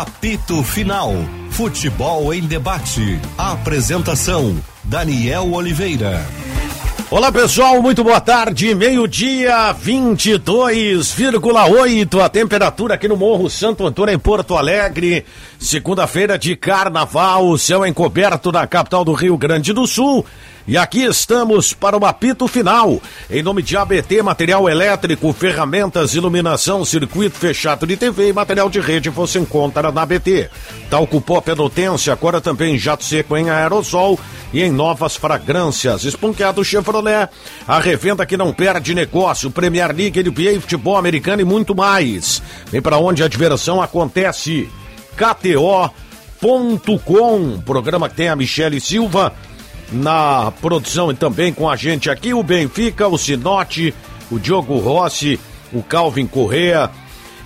Apito Final. Futebol em debate. Apresentação: Daniel Oliveira. Olá pessoal, muito boa tarde. Meio-dia, 22,8 a temperatura aqui no Morro Santo Antônio, em Porto Alegre. Segunda-feira de carnaval, céu encoberto na capital do Rio Grande do Sul. E aqui estamos para o apito final. Em nome de ABT, material elétrico, ferramentas, iluminação, circuito fechado de TV e material de rede você encontra na ABT. Talco pó penotência, agora também jato seco em aerosol e em novas fragrâncias. Esponqueado Chevrolet, a revenda que não perde negócio, Premier League, NBA, futebol americano e muito mais. Vem para onde a diversão acontece. KTO.com, programa que tem a Michele Silva na produção e também com a gente aqui o Benfica, o Sinote, o Diogo Rossi, o Calvin Correa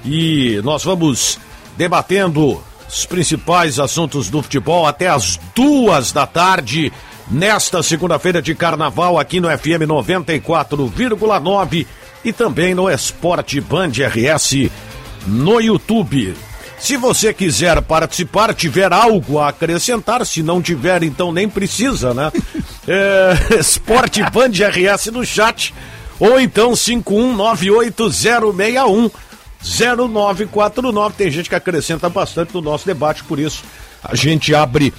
e nós vamos debatendo os principais assuntos do futebol até as duas da tarde nesta segunda-feira de carnaval aqui no FM 94,9 e também no Esporte Band RS no YouTube. Se você quiser participar, tiver algo a acrescentar, se não tiver, então nem precisa, né? é, Esporte Band RS no chat, ou então 5198061 0949. Tem gente que acrescenta bastante no nosso debate, por isso a gente abre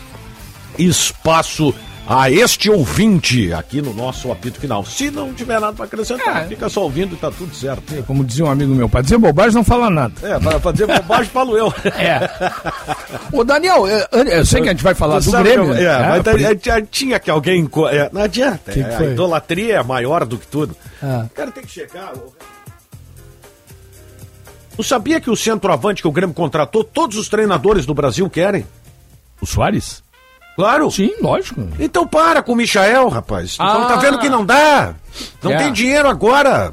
espaço a este ouvinte aqui no nosso apito final. Se não tiver nada para acrescentar, é. fica só ouvindo e tá tudo certo. É, como dizia um amigo meu, para dizer bobagem não fala nada. É, para dizer bobagem falo eu. É. Ô Daniel, eu, eu, sei que a gente vai falar do Grêmio. é, é, mas por... tinha que alguém. É, não adianta. Que que a idolatria é maior do que tudo. Ah. O cara tem que chegar. Não sabia que o centroavante que o Grêmio contratou, todos os treinadores do Brasil querem? O Soares? Claro. Sim, lógico. Então para com o Michael, rapaz. Ah. Tá vendo que não dá? Não yeah. tem dinheiro agora.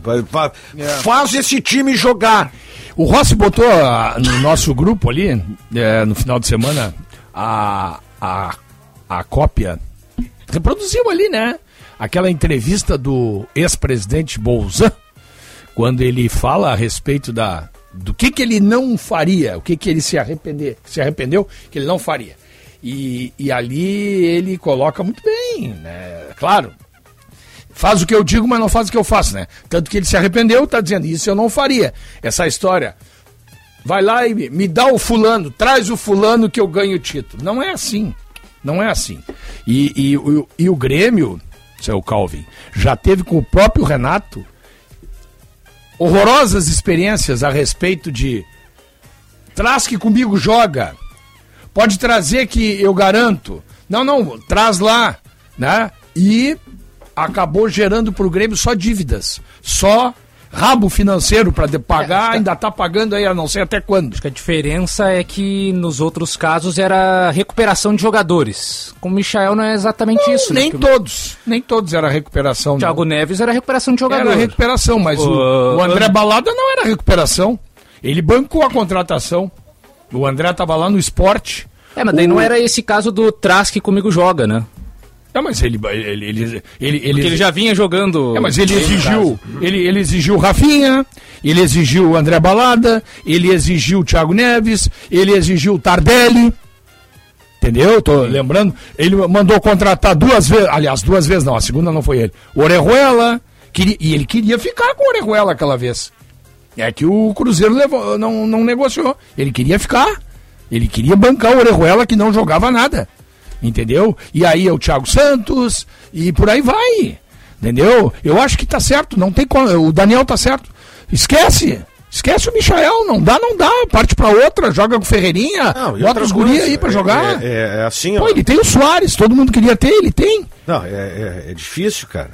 Yeah. Faz esse time jogar. O Rossi botou uh, no nosso grupo ali, uh, no final de semana, a, a, a cópia. Reproduziu ali, né? Aquela entrevista do ex-presidente Bolzan, quando ele fala a respeito da, do que, que ele não faria, o que, que ele se, arrepender, se arrependeu que ele não faria. E, e ali ele coloca muito bem, né? Claro, faz o que eu digo, mas não faz o que eu faço, né? Tanto que ele se arrependeu, tá dizendo, isso eu não faria. Essa história, vai lá e me dá o fulano, traz o fulano que eu ganho o título. Não é assim, não é assim. E, e, e, e o Grêmio, seu Calvin, já teve com o próprio Renato horrorosas experiências a respeito de traz que comigo joga, Pode trazer que eu garanto. Não, não, traz lá, né? E acabou gerando para o Grêmio só dívidas, só rabo financeiro para pagar, é, ainda está pagando aí, a não sei até quando. Acho que a diferença é que nos outros casos era recuperação de jogadores. Com o Michael não é exatamente não, isso. Né? Nem né? todos, nem todos era recuperação. Thiago não. Neves era recuperação de jogadores. Era recuperação, mas o, o, o André Balada não era recuperação. Ele bancou a contratação. O André tava lá no esporte. É, mas daí o... não era esse caso do Trask comigo joga, né? É, mas ele ele, ele, ele, ele, ele já vinha jogando. É, mas ele exigiu, ele, ele exigiu o Rafinha, ele exigiu o André Balada, ele exigiu o Thiago Neves, ele exigiu o Tardelli. Entendeu? Tô lembrando. Ele mandou contratar duas vezes, aliás, duas vezes não, a segunda não foi ele. O Orejuela, queria, e ele queria ficar com o Orejuela aquela vez. É que o Cruzeiro levou, não, não negociou. Ele queria ficar. Ele queria bancar o Orejuela que não jogava nada. Entendeu? E aí é o Thiago Santos e por aí vai. Entendeu? Eu acho que tá certo, não tem o Daniel tá certo. Esquece. Esquece o Michael, não dá, não dá. Parte pra outra, joga com o Ferreirinha, não, bota os guri aí pra jogar. É, é, é assim, Pô, ó. ele tem o Soares, todo mundo queria ter, ele tem. Não, é, é, é difícil, cara.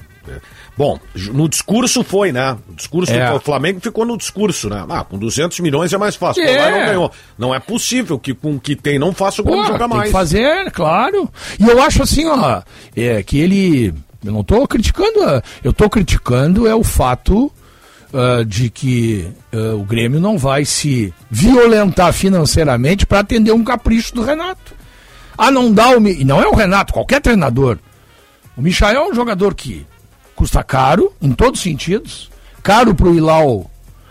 Bom, no discurso foi, né? O discurso é. do Flamengo ficou no discurso, né? Ah, com 200 milhões é mais fácil. É. não ganhou. Não é possível que com o que tem não faça o Grêmio jogar mais. Tem que fazer, claro. E eu acho assim, ó, é, que ele. Eu não estou criticando, eu estou criticando é o fato uh, de que uh, o Grêmio não vai se violentar financeiramente para atender um capricho do Renato. Ah, não dá o. E não é o Renato, qualquer treinador. O Michael é um jogador que Custa caro, em todos os sentidos. Caro para o Ilau.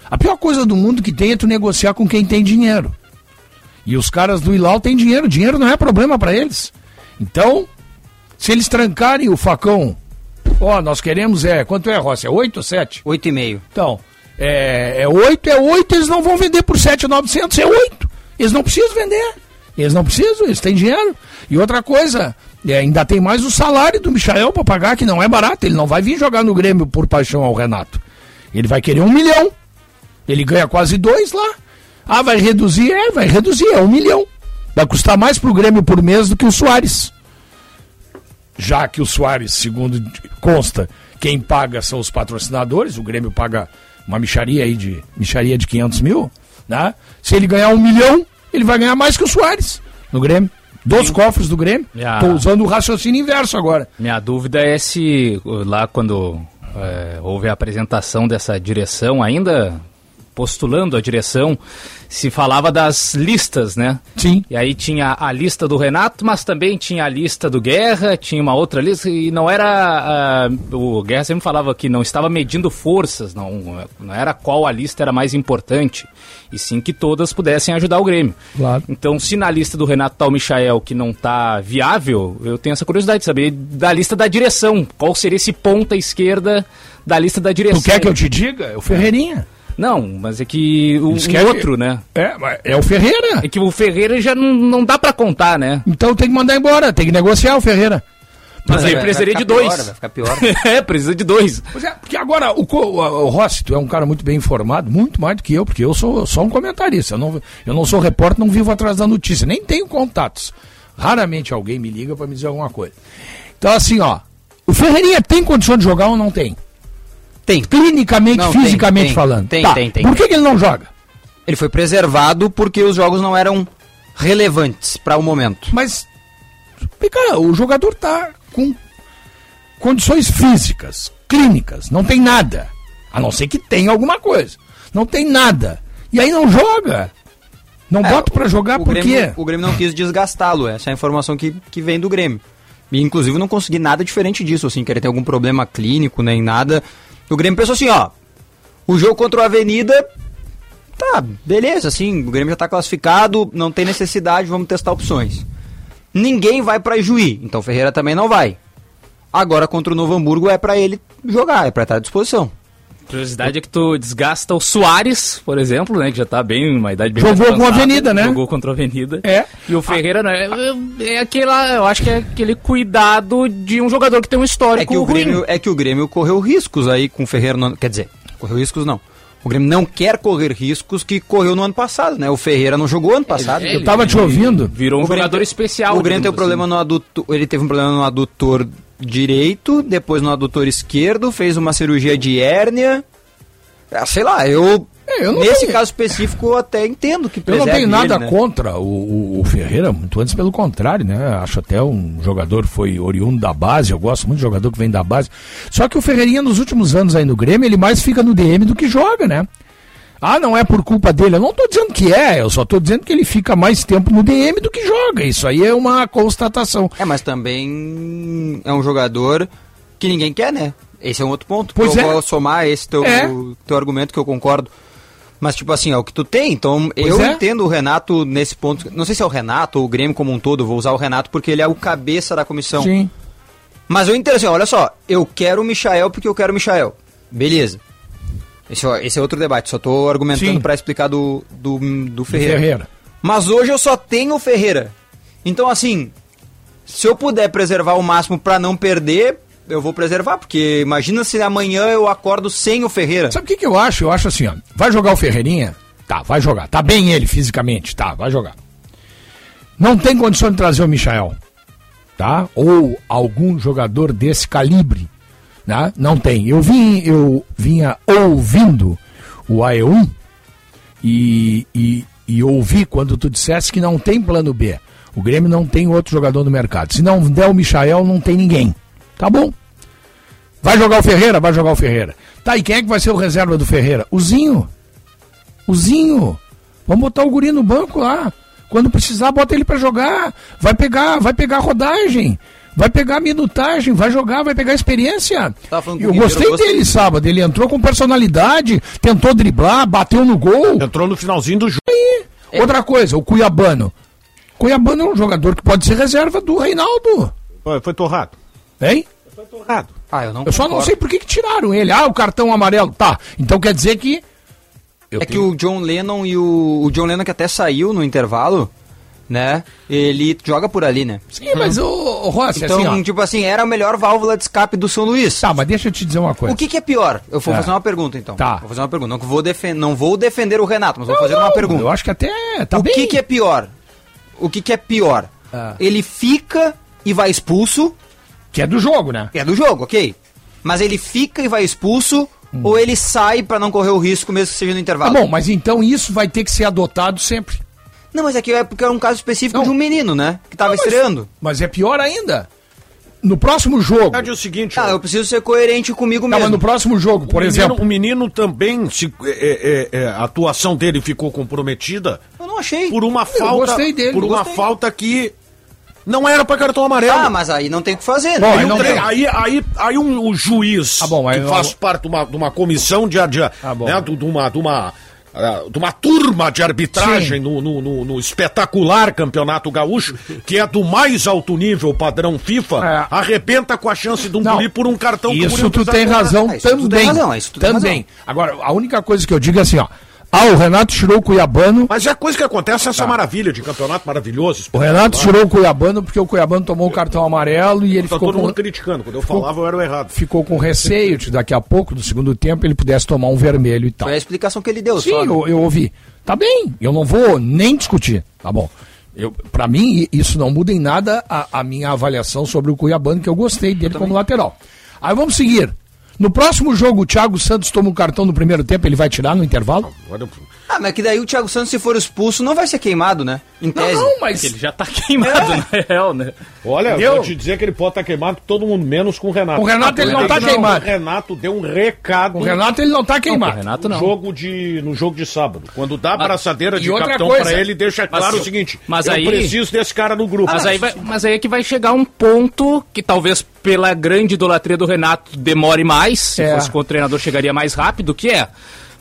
A pior coisa do mundo que tem é tu negociar com quem tem dinheiro. E os caras do Ilau têm dinheiro, dinheiro não é problema para eles. Então, se eles trancarem o facão, ó, nós queremos é, quanto é, Rossi? É 8 ou 7? 8,5. Então, é, é 8, é 8, eles não vão vender por 7,900, é 8. Eles não precisam vender. Eles não precisam, eles têm dinheiro. E outra coisa, é, ainda tem mais o salário do Michael para pagar, que não é barato. Ele não vai vir jogar no Grêmio por paixão ao Renato. Ele vai querer um milhão. Ele ganha quase dois lá. Ah, vai reduzir? É, vai reduzir, é um milhão. Vai custar mais pro Grêmio por mês do que o Soares. Já que o Soares, segundo consta, quem paga são os patrocinadores, o Grêmio paga uma micharia aí de micharia de 500 mil, né? Se ele ganhar um milhão, ele vai ganhar mais que o Soares no Grêmio. Dos cofres do Grêmio. Tô usando o raciocínio inverso agora. Minha dúvida é se uh, lá quando é, houve a apresentação dessa direção, ainda postulando a direção, se falava das listas, né? Sim. E aí tinha a lista do Renato, mas também tinha a lista do Guerra, tinha uma outra lista, e não era. ah, o Guerra sempre falava que não estava medindo forças, não, não era qual a lista era mais importante, e sim que todas pudessem ajudar o Grêmio. Claro. Então, se na lista do Renato tá o Michael que não tá viável, eu tenho essa curiosidade de saber da lista da direção. Qual seria esse ponta esquerda da lista da direção? Tu quer que eu te diga? É o Ferreirinha. Não, mas é que o, Eles o outro, né? É, mas é o Ferreira. É que o Ferreira já não, não dá pra contar, né? Então tem que mandar embora, tem que negociar o Ferreira. Mas aí precisaria de dois. pior, vai ficar pior. é, precisa de dois. Pois é, porque agora o, o, o Rossi, tu é um cara muito bem informado, muito mais do que eu, porque eu sou só um comentarista. Eu não, eu não sou repórter, não vivo atrás da notícia, nem tenho contatos. Raramente alguém me liga para me dizer alguma coisa. Então, assim, ó, o Ferreirinha tem condição de jogar ou não tem? Tem. Clinicamente, Não, tem, fisicamente tem, falando. tem, Tá, tem, tem. Por que, que ele não joga? Ele foi preservado porque os jogos não eram relevantes para o momento. Mas, cara, o jogador tá com condições físicas, clínicas, não tem nada. A não ser que tenha alguma coisa. Não tem nada. E aí não joga. Não É, bota pra jogar por quê? O Grêmio não quis desgastá-lo, essa é a informação que, que vem do Grêmio. E inclusive não consegui nada diferente disso, assim, querer ter algum problema clínico, nem nada. O Grêmio pensou assim, ó, o jogo contra o Avenida, tá, beleza, assim, o Grêmio já tá classificado, não tem necessidade, vamos testar opções. Ninguém vai pra Juí, então Ferreira também não vai. Agora contra o Novo Hamburgo é pra ele jogar, é pra estar à disposição. Curiosidade é que tu desgasta o Soares, por exemplo, né? Que já tá bem, uma idade bem Jogou com a Avenida, né? Jogou contra a Avenida. É. E o Ferreira, né? É aquela, eu acho que é aquele cuidado de um jogador que tem um histórico É que, o ruim. Grêmio, é que o Grêmio correu riscos aí com o Ferreira no. Quer dizer, correu riscos não. O Grêmio não quer correr riscos que correu no ano passado, né? O Ferreira não jogou ano passado. É, Eu tava te ouvindo. Virou um O Grêmio jogador tem- especial. O Grêmio tem um digamos problema assim. no adutor. Ele teve um problema no adutor direito, depois no adutor esquerdo, fez uma cirurgia de hérnia. Ah, sei lá, eu. É, eu não nesse tenho- caso específico, eu até entendo que Eu não tenho nada ele, né? contra o, o- o Ferreira, muito antes pelo contrário, né? Acho até um jogador que foi oriundo da base, eu gosto muito de jogador que vem da base. Só que o Ferreirinha nos últimos anos aí no Grêmio, ele mais fica no DM do que joga, né? Ah, não é por culpa dele. Eu não tô dizendo que é, eu só tô dizendo que ele fica mais tempo no DM do que joga. Isso aí é uma constatação. É, mas também é um jogador que ninguém quer, né? Esse é um outro ponto. Pois eu é. vou somar esse teu, É. teu argumento que eu concordo. Mas, tipo assim, é o que tu tem. Então, eu é. entendo o Renato nesse ponto. Não sei se é o Renato ou o Grêmio como um todo. Vou usar o Renato porque ele é o cabeça da comissão. Sim. Mas eu entendo assim, olha só. Eu quero o Michael porque eu quero o Michael. Beleza. Esse, é- esse é outro debate. Só tô argumentando pra explicar do, do, do Ferreira. Ferreira. Mas hoje eu só tenho o Ferreira. Então, assim, se eu puder preservar o máximo pra não perder, eu vou preservar. Porque imagina se amanhã eu acordo sem o Ferreira. Sabe o que, que eu acho? Eu acho assim, ó. Vai jogar o Ferreirinha? Tá, vai jogar. Tá bem ele fisicamente, tá, vai jogar. Não tem condição de trazer o Michael, tá? Ou algum jogador desse calibre, né? Não tem. Eu vim, eu vinha ouvindo o AE1 e, e, e ouvi quando tu dissesse que não tem plano B. O Grêmio não tem outro jogador no mercado. Se não der o Michael, não tem ninguém. Tá bom. Vai jogar o Ferreira? Vai jogar o Ferreira. Tá, e quem é que vai ser o reserva do Ferreira? O Zinho. O Zinho. Vamos botar o guri no banco lá. Quando precisar, bota ele pra jogar. Vai pegar, vai pegar rodagem. Vai pegar minutagem, vai jogar, vai pegar experiência. Com Eu gostei eu gostei. dele sábado. Ele entrou com personalidade, tentou driblar, bateu no gol. Entrou no finalzinho do jogo. Outra coisa, o Cuiabano. Cuiabano é um jogador que pode ser reserva do Reinaldo. Foi, foi torrado. Hein? Foi torrado. Ah, eu não Eu só não sei por que, que tiraram ele. Ah, o cartão amarelo. Tá. Então quer dizer que. Eu É que o John Lennon e o, o John Lennon que até saiu no intervalo, né? Ele joga por ali, né? Sim, mas o, o Rossi, Então, assim, ó. tipo assim, era a melhor válvula de escape do São Luís. Tá, mas deixa eu te dizer uma coisa. O que, que é pior? Eu vou É. fazer uma pergunta, então. Tá. Vou fazer uma pergunta. Não vou, defen não vou defender o Renato, mas vou Não, fazer não, uma pergunta. Eu acho que até tá o bem. que, que é pior? O que, que é pior? Ah. Ele fica e vai expulso, Que é do jogo, né? é do jogo, ok? Mas ele fica e vai expulso, ou ele sai pra não correr o risco, mesmo que seja no Tá intervalo? bom, mas então isso vai ter que ser adotado sempre. Não, mas aqui é porque é um caso específico Não. de um menino, né? Que tava Não, mas- estreando. Mas é pior ainda. No próximo jogo. É o seguinte, Ah, eu preciso ser coerente comigo Tá, mas mesmo. no próximo jogo, por o menino, exemplo. o menino também, se, é, é, é, a atuação dele ficou comprometida Eu não achei. por uma falta, gostei dele, por uma falta que não era pra cartão amarelo. Ah, mas aí não tem o que fazer, Bom, né? aí Aí, não um tre- aí, aí, aí um, o juiz Ah, bom, aí que eu- faz parte de uma, de uma comissão de, de, Ah, bom. né, de, de uma, de, uma, ah, de uma turma de arbitragem no, no, no- no espetacular campeonato gaúcho, que é do mais alto nível padrão FIFA, É. arrebenta com a chance de um guri por um cartão que o Isso tu tem razão Ah, isso tu tem também. razão, isso tu tem também. Agora, a única coisa que eu digo é assim, ó. Ah, o Renato tirou o Cuiabano. Mas é coisa que acontece, Tá. essa maravilha de campeonato maravilhoso. O Renato tirou o Cuiabano porque o Cuiabano tomou o cartão amarelo e ele Tá ficou todo com, mundo criticando. Quando eu falava, eu era o errado. ficou com receio de daqui a pouco, no segundo tempo, ele pudesse tomar um vermelho e tal. Foi a explicação que ele deu, Sim, só. né? eu, eu ouvi. Tá bem, eu não vou nem discutir, tá bom. Eu, pra mim, isso não muda em nada a, a minha avaliação sobre o Cuiabano, que eu gostei dele como lateral. Aí vamos seguir. No próximo jogo, o Thiago Santos toma um cartão no primeiro tempo, ele vai tirar no intervalo? Agora- Ah, mas que daí o Thiago Santos, se for expulso, não vai ser queimado, né? Em tese. Não, mas. Ele já tá queimado, na real, né? Olha, Entendeu? eu vou te dizer que ele pode estar queimado com todo mundo, menos com o Renato. Com o Renato ele não tá queimado. O Renato deu um recado O Renato ele não tá Não, queimado. o Renato no não. jogo, de, no jogo de sábado. Quando dá a Mas- braçadeira de outra capitão coisa, pra ele, deixa mas claro eu- o seguinte: mas eu aí- preciso desse cara no grupo. Mas aí, vai, mas aí é que vai chegar um ponto que talvez pela grande idolatria do Renato demore mais, se É. fosse com o treinador chegaria mais rápido, que é,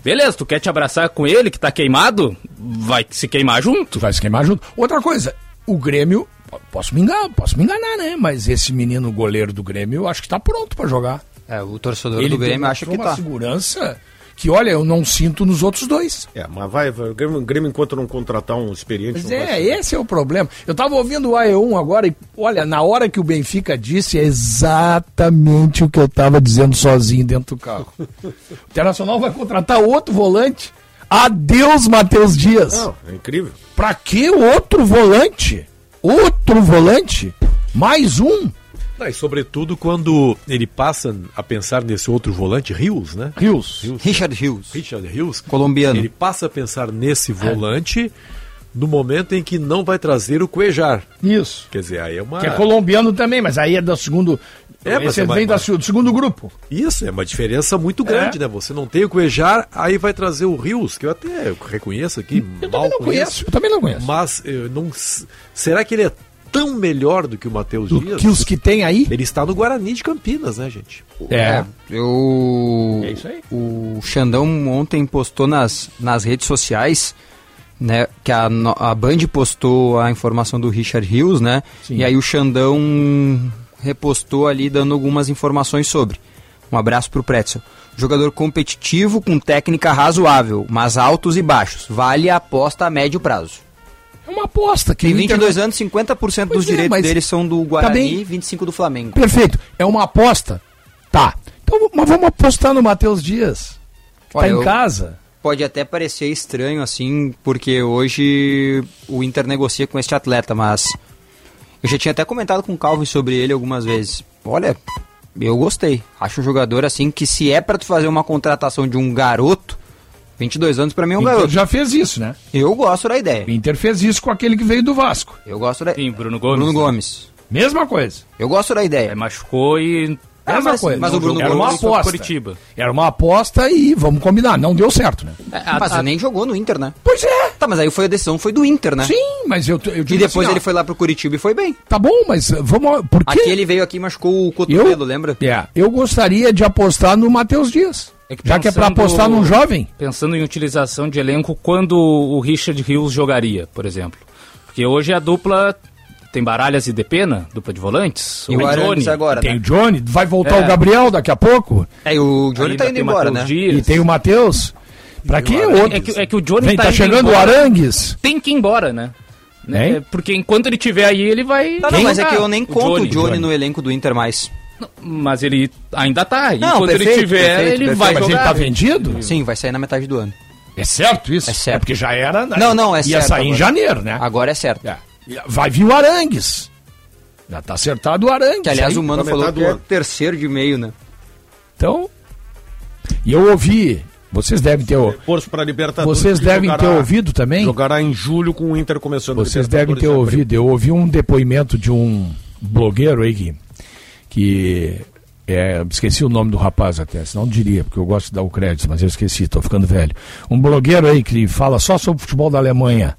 beleza, tu quer te abraçar com ele que tá queimado, vai se queimar junto. Vai se queimar junto. Outra coisa, o Grêmio. po- Posso me enganar, posso me enganar, né? Mas esse menino goleiro do Grêmio, eu acho que tá pronto pra jogar. É, o torcedor do Grêmio acha que tá. uma segurança que, olha, eu não sinto nos outros dois. É, mas vai, vai, o Grêmio, o Grêmio, enquanto não contratar um experiente. Mas é, esse é o problema. Eu tava ouvindo o AE1 agora e, olha, na hora que o Benfica disse, é exatamente o que eu tava dizendo sozinho dentro do carro. o Internacional vai contratar outro volante. Adeus, Matheus Dias. Não, é incrível. Pra que outro volante? Outro volante? Mais um? Não, e sobretudo quando ele passa a pensar nesse outro volante, Rios, né? Rios. Richard Hughes. Richard Rios. Colombiano. Ele passa a pensar nesse volante no momento em que não vai trazer o Cuejar. Isso. Quer dizer, aí é uma. Que é colombiano também, mas aí é do segundo. É, mas esse é uma- vem da do segundo grupo. Isso, é uma diferença muito grande, né? Você não tem o Cuejar, aí vai trazer o Rios, que eu até reconheço aqui, Eu mal também não conheço. Eu também não conheço. Mas eu não. Será que ele é tão melhor do que o Matheus Do Dias? que os que tem aí. Ele está no Guarani de Campinas, né, gente? É. Eu... É isso aí. O Xandão ontem postou nas, nas redes sociais, né, que a, no- a Band postou a informação do Richard Hughes, né, Sim. e aí o Xandão repostou ali dando algumas informações sobre. Um abraço pro Pretzel. Jogador competitivo com técnica razoável, mas altos e baixos. Vale a aposta a médio prazo. É uma aposta. Que Tem o Inter 22 anos, 50% Pois dos é, direitos mas dele são do tá Guarani e 25% do Flamengo. Perfeito. É uma aposta? Tá. Então, mas vamos apostar no Matheus Dias. Que Olha, tá em eu- casa. Pode até parecer estranho assim, porque hoje o Inter negocia com este atleta, mas eu já tinha até comentado com o Calvin sobre ele algumas vezes. Olha, eu gostei. Acho um jogador assim que se é pra tu fazer uma contratação de um garoto, 22 anos pra mim é um O Inter garoto. já fez isso, né? Eu gosto da ideia. O Inter fez isso com aquele que veio do Vasco. Eu gosto da Sim, Bruno Gomes. Bruno né? Gomes. Mesma coisa. Eu gosto da Aí ideia. machucou e Ah, Mesma mas- coisa. mas o Bruno Era uma Gomes foi pro aposta. Curitiba. Era uma aposta e vamos combinar. Não deu certo, né? A- Mas a- ele nem jogou no Inter, né? Pois é. Tá, mas aí foi a decisão foi do Inter, né? Sim, mas eu, eu E digo depois assim, ó, ele foi lá pro Curitiba e foi bem. Tá bom, mas uh, vamos... Por quê? Aqui ele veio aqui e machucou o cotovelo, lembra? É, eu gostaria de apostar no Matheus Dias. É Já que é pra pensando- apostar num jovem. Pensando em utilização de elenco, quando o Richard Rios jogaria, por exemplo? Porque hoje a dupla tem Baralhas e Depena, dupla de volantes. E ou o Arangues Johnny. agora, Tem né? o Johnny, vai voltar É. o Gabriel daqui a pouco. É, e o Johnny Ainda tá indo tem embora, né? Dias. E tem o Matheus. Pra que outro? É que, é que o Johnny Vem, tá, indo chegando o embora, Arangues. Tem que ir embora, né? Né? Porque enquanto ele estiver aí, ele vai. Não, não, mas é que eu nem O conto o Johnny, Johnny. no elenco do Inter mais. Mas ele ainda tá. E Não, quando ele perfeito, tiver, perfeito, ele perfeito. vai Mas jogar. ele tá vendido? Sim, vai sair na metade do ano. É certo isso? É certo. porque já era. né? Não, não, é Ia certo sair em agora. janeiro, né? Agora é certo. É. Vai vir o Arangues. Já tá acertado o Arangues. Que aliás aí. o Mano falou metade que do é terceiro de meio, né? Então. E eu ouvi. Vocês devem ter. Reforço para Libertadores. Vocês devem jogará- ter ouvido também. Jogará em julho com o Inter começando Vocês devem ter em ouvido. Eu ouvi um depoimento de um blogueiro aí que. Que é, esqueci o nome do rapaz até, senão diria, porque eu gosto de dar o crédito, mas eu esqueci, estou ficando velho. Um blogueiro aí que fala só sobre o futebol da Alemanha.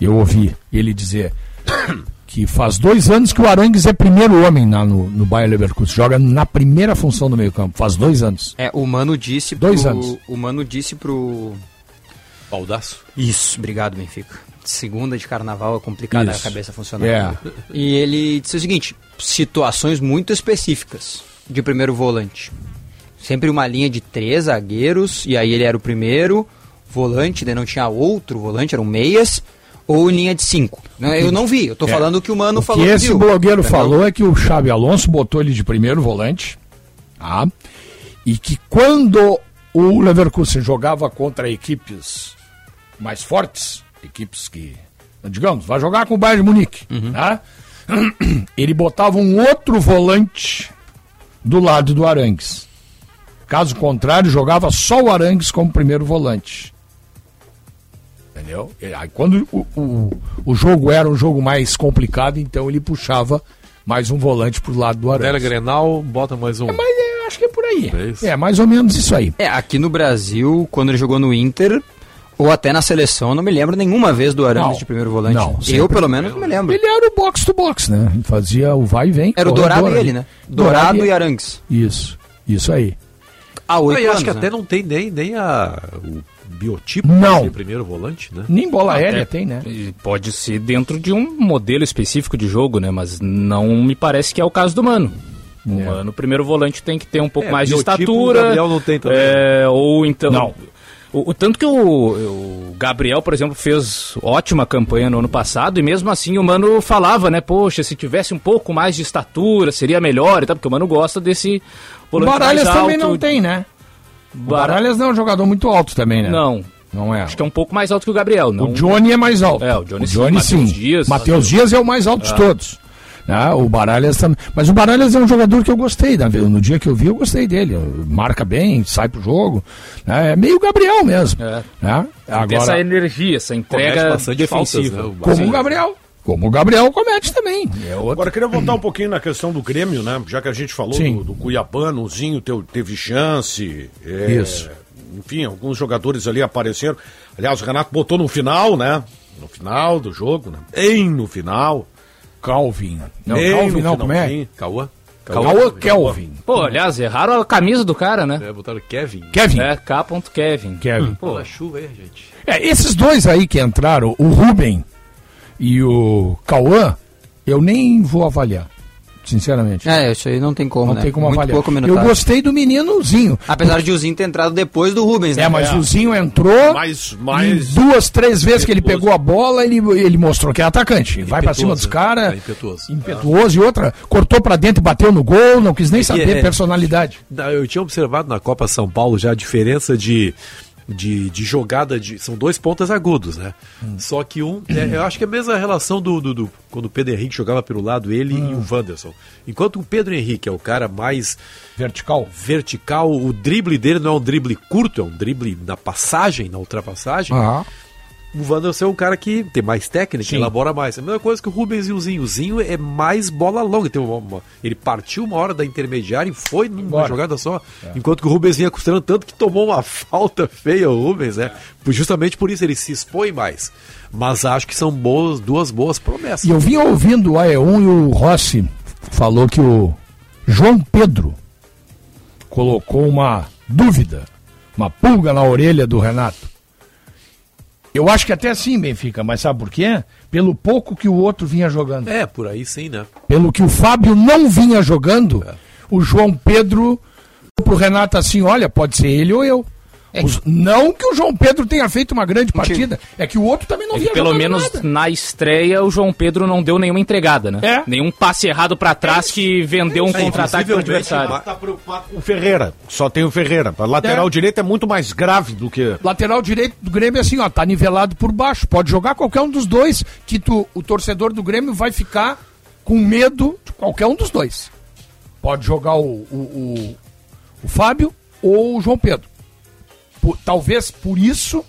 Eu ouvi ele dizer que faz dois anos que o Arangues é primeiro homem na, no, no Bayer Leverkusen. Joga na primeira função do meio-campo. Faz dois anos. É, o Mano disse Dois pro, anos. O Mano disse pro. Baldaço. Isso, obrigado, Benfica. Segunda de carnaval é complicada Isso. a cabeça funcionar. É. E ele disse o seguinte: situações muito específicas de primeiro volante. Sempre uma linha de três zagueiros, e aí ele era o primeiro volante, daí não tinha outro volante, eram meias, ou linha de cinco. Eu não vi, eu tô É. falando o que o Mano O falou. que esse viu. blogueiro Entendeu? falou é que o Xabi Alonso botou ele de primeiro volante, tá? E que quando o Leverkusen jogava contra equipes mais fortes, equipes que, digamos, vai jogar com o Bayern de Munique, tá? Ele botava um outro volante do lado do Arangues. Caso contrário, jogava só o Arangues como primeiro volante. Entendeu? E Aí quando o, o, o jogo era um jogo mais complicado, então ele puxava mais um volante pro lado do Arangues. Grenal, bota mais um. Mas eu acho que é por aí. É. É mais ou menos isso aí. É, aqui no Brasil, quando ele jogou no Inter, ou até na seleção, eu não me lembro nenhuma vez do Arangues Não. de primeiro volante. Não, eu, pelo menos, não me lembro. Ele era o box to box, né? Ele fazia o vai e vem. Era o Dourado e ele, né? Dourado e e Arangues. Isso, isso aí. Há oito Eu anos, acho que né? até não tem nem, nem a, o biotipo Não. primeiro volante, né? Nem bola Não, aérea é- tem, né? Pode ser dentro de um modelo específico de jogo, né? Mas não me parece que é o caso do Mano. O Mano, o primeiro volante tem que ter um pouco É, mais de estatura. o Gabriel não tem também. é, ou então. Não. O, o tanto que o, o Gabriel, por exemplo, fez ótima campanha no ano passado e mesmo assim o Mano falava, né? Poxa, se tivesse um pouco mais de estatura seria melhor e tal, porque o Mano gosta desse O volante Baralhas mais também alto. não tem, né? O Bar- Baralhas não é um jogador muito alto também, né? Não. Não é. Acho que é um pouco mais alto que o Gabriel. Não... O Johnny é mais alto. É, o Johnny sim, Matheus sim. Dias. Matheus Dias é o mais alto de todos. Ah, o Baralhas também. Mas o Baralhas é um jogador que eu gostei. né? No dia que eu vi, eu gostei dele. Marca bem, sai pro jogo. né? É meio Gabriel mesmo. É. né? Tem essa Agora, energia, essa entrega bastante faltas, defensiva. né? O como o Gabriel. Como o Gabriel comete também. É. Agora, eu queria voltar um pouquinho na questão do Grêmio, né? Já que a gente falou Sim. do, do Cuiabano, o Zinho teu- teve chance. é, Isso. Enfim, alguns jogadores ali apareceram. Aliás, o Renato botou no final, né? No final do jogo, né? Bem no final. Calvin. Não, Bem Calvin não, como é? Cauã? Cauã Kelvin. Pô, aliás, erraram a camisa do cara, né? É, botaram Kevin. Kevin. É, K.Kevin. Kevin. Pô, a chuva aí, gente. É, esses dois aí que entraram, o Ruben e o Cauã, eu nem vou avaliar. Sinceramente. É, isso aí não tem como, não né? tem como Muito avaliar. eu gostei do meninozinho. Apesar de o Zinho ter entrado depois do Rubens, né? É, mas o Zinho entrou. Mais, mais. duas, três vezes que ele impetuoso. pegou a bola, ele, ele mostrou que é atacante. Vai pra cima dos caras. É impetuoso. Impetuoso. E outra, cortou pra dentro e bateu no gol, não quis nem saber é- personalidade. Eu tinha observado na Copa São Paulo já a diferença de, de, de jogada de. São dois pontas agudos, né? Só que um. é, eu acho que é a mesma relação do, do, do- quando o Pedro Henrique jogava pelo lado, ele e o Wanderson. Enquanto o Pedro Henrique é o cara mais Vertical. vertical, o drible dele não é um drible curto, é um drible na passagem, na ultrapassagem. Ah, O Wanderson é um cara que tem mais técnica, Sim. elabora mais. É a mesma coisa que o Rubens e o Zinho. O Zinho é mais bola longa. Tem uma- uma- ele partiu uma hora da intermediária e foi numa Embora. jogada só. Enquanto que o Rubens vinha costurando tanto que tomou uma falta feia o Rubens, né? Por- Justamente por isso ele se expõe mais. Mas acho que são boas, duas boas promessas. E eu vim ouvindo o AE1 e o Rossi falou que o João Pedro colocou uma dúvida uma pulga na orelha do Renato. Eu acho que até assim, Benfica, mas sabe por quê? Pelo pouco que o outro vinha jogando. É, por aí sim, né? Pelo que o Fábio não vinha jogando, o João Pedro pro Renato assim, olha, pode ser ele ou eu. Os- não que o João Pedro tenha feito uma grande partida, é que o outro também não É vinha pelo menos nada. na estreia o João Pedro não deu nenhuma entregada, né? É. Nenhum passe errado pra trás que vendeu um É, contra-ataque pro adversário. Tá preocupado com o Ferreira. Só tem o Ferreira. A lateral É. direita é muito mais grave do que. Lateral direito do Grêmio, assim, ó, tá nivelado por baixo. Pode jogar qualquer um dos dois, que tu, o torcedor do Grêmio vai ficar com medo de qualquer um dos dois. Pode jogar o, o, o, o Fábio ou o João Pedro. Por- talvez por isso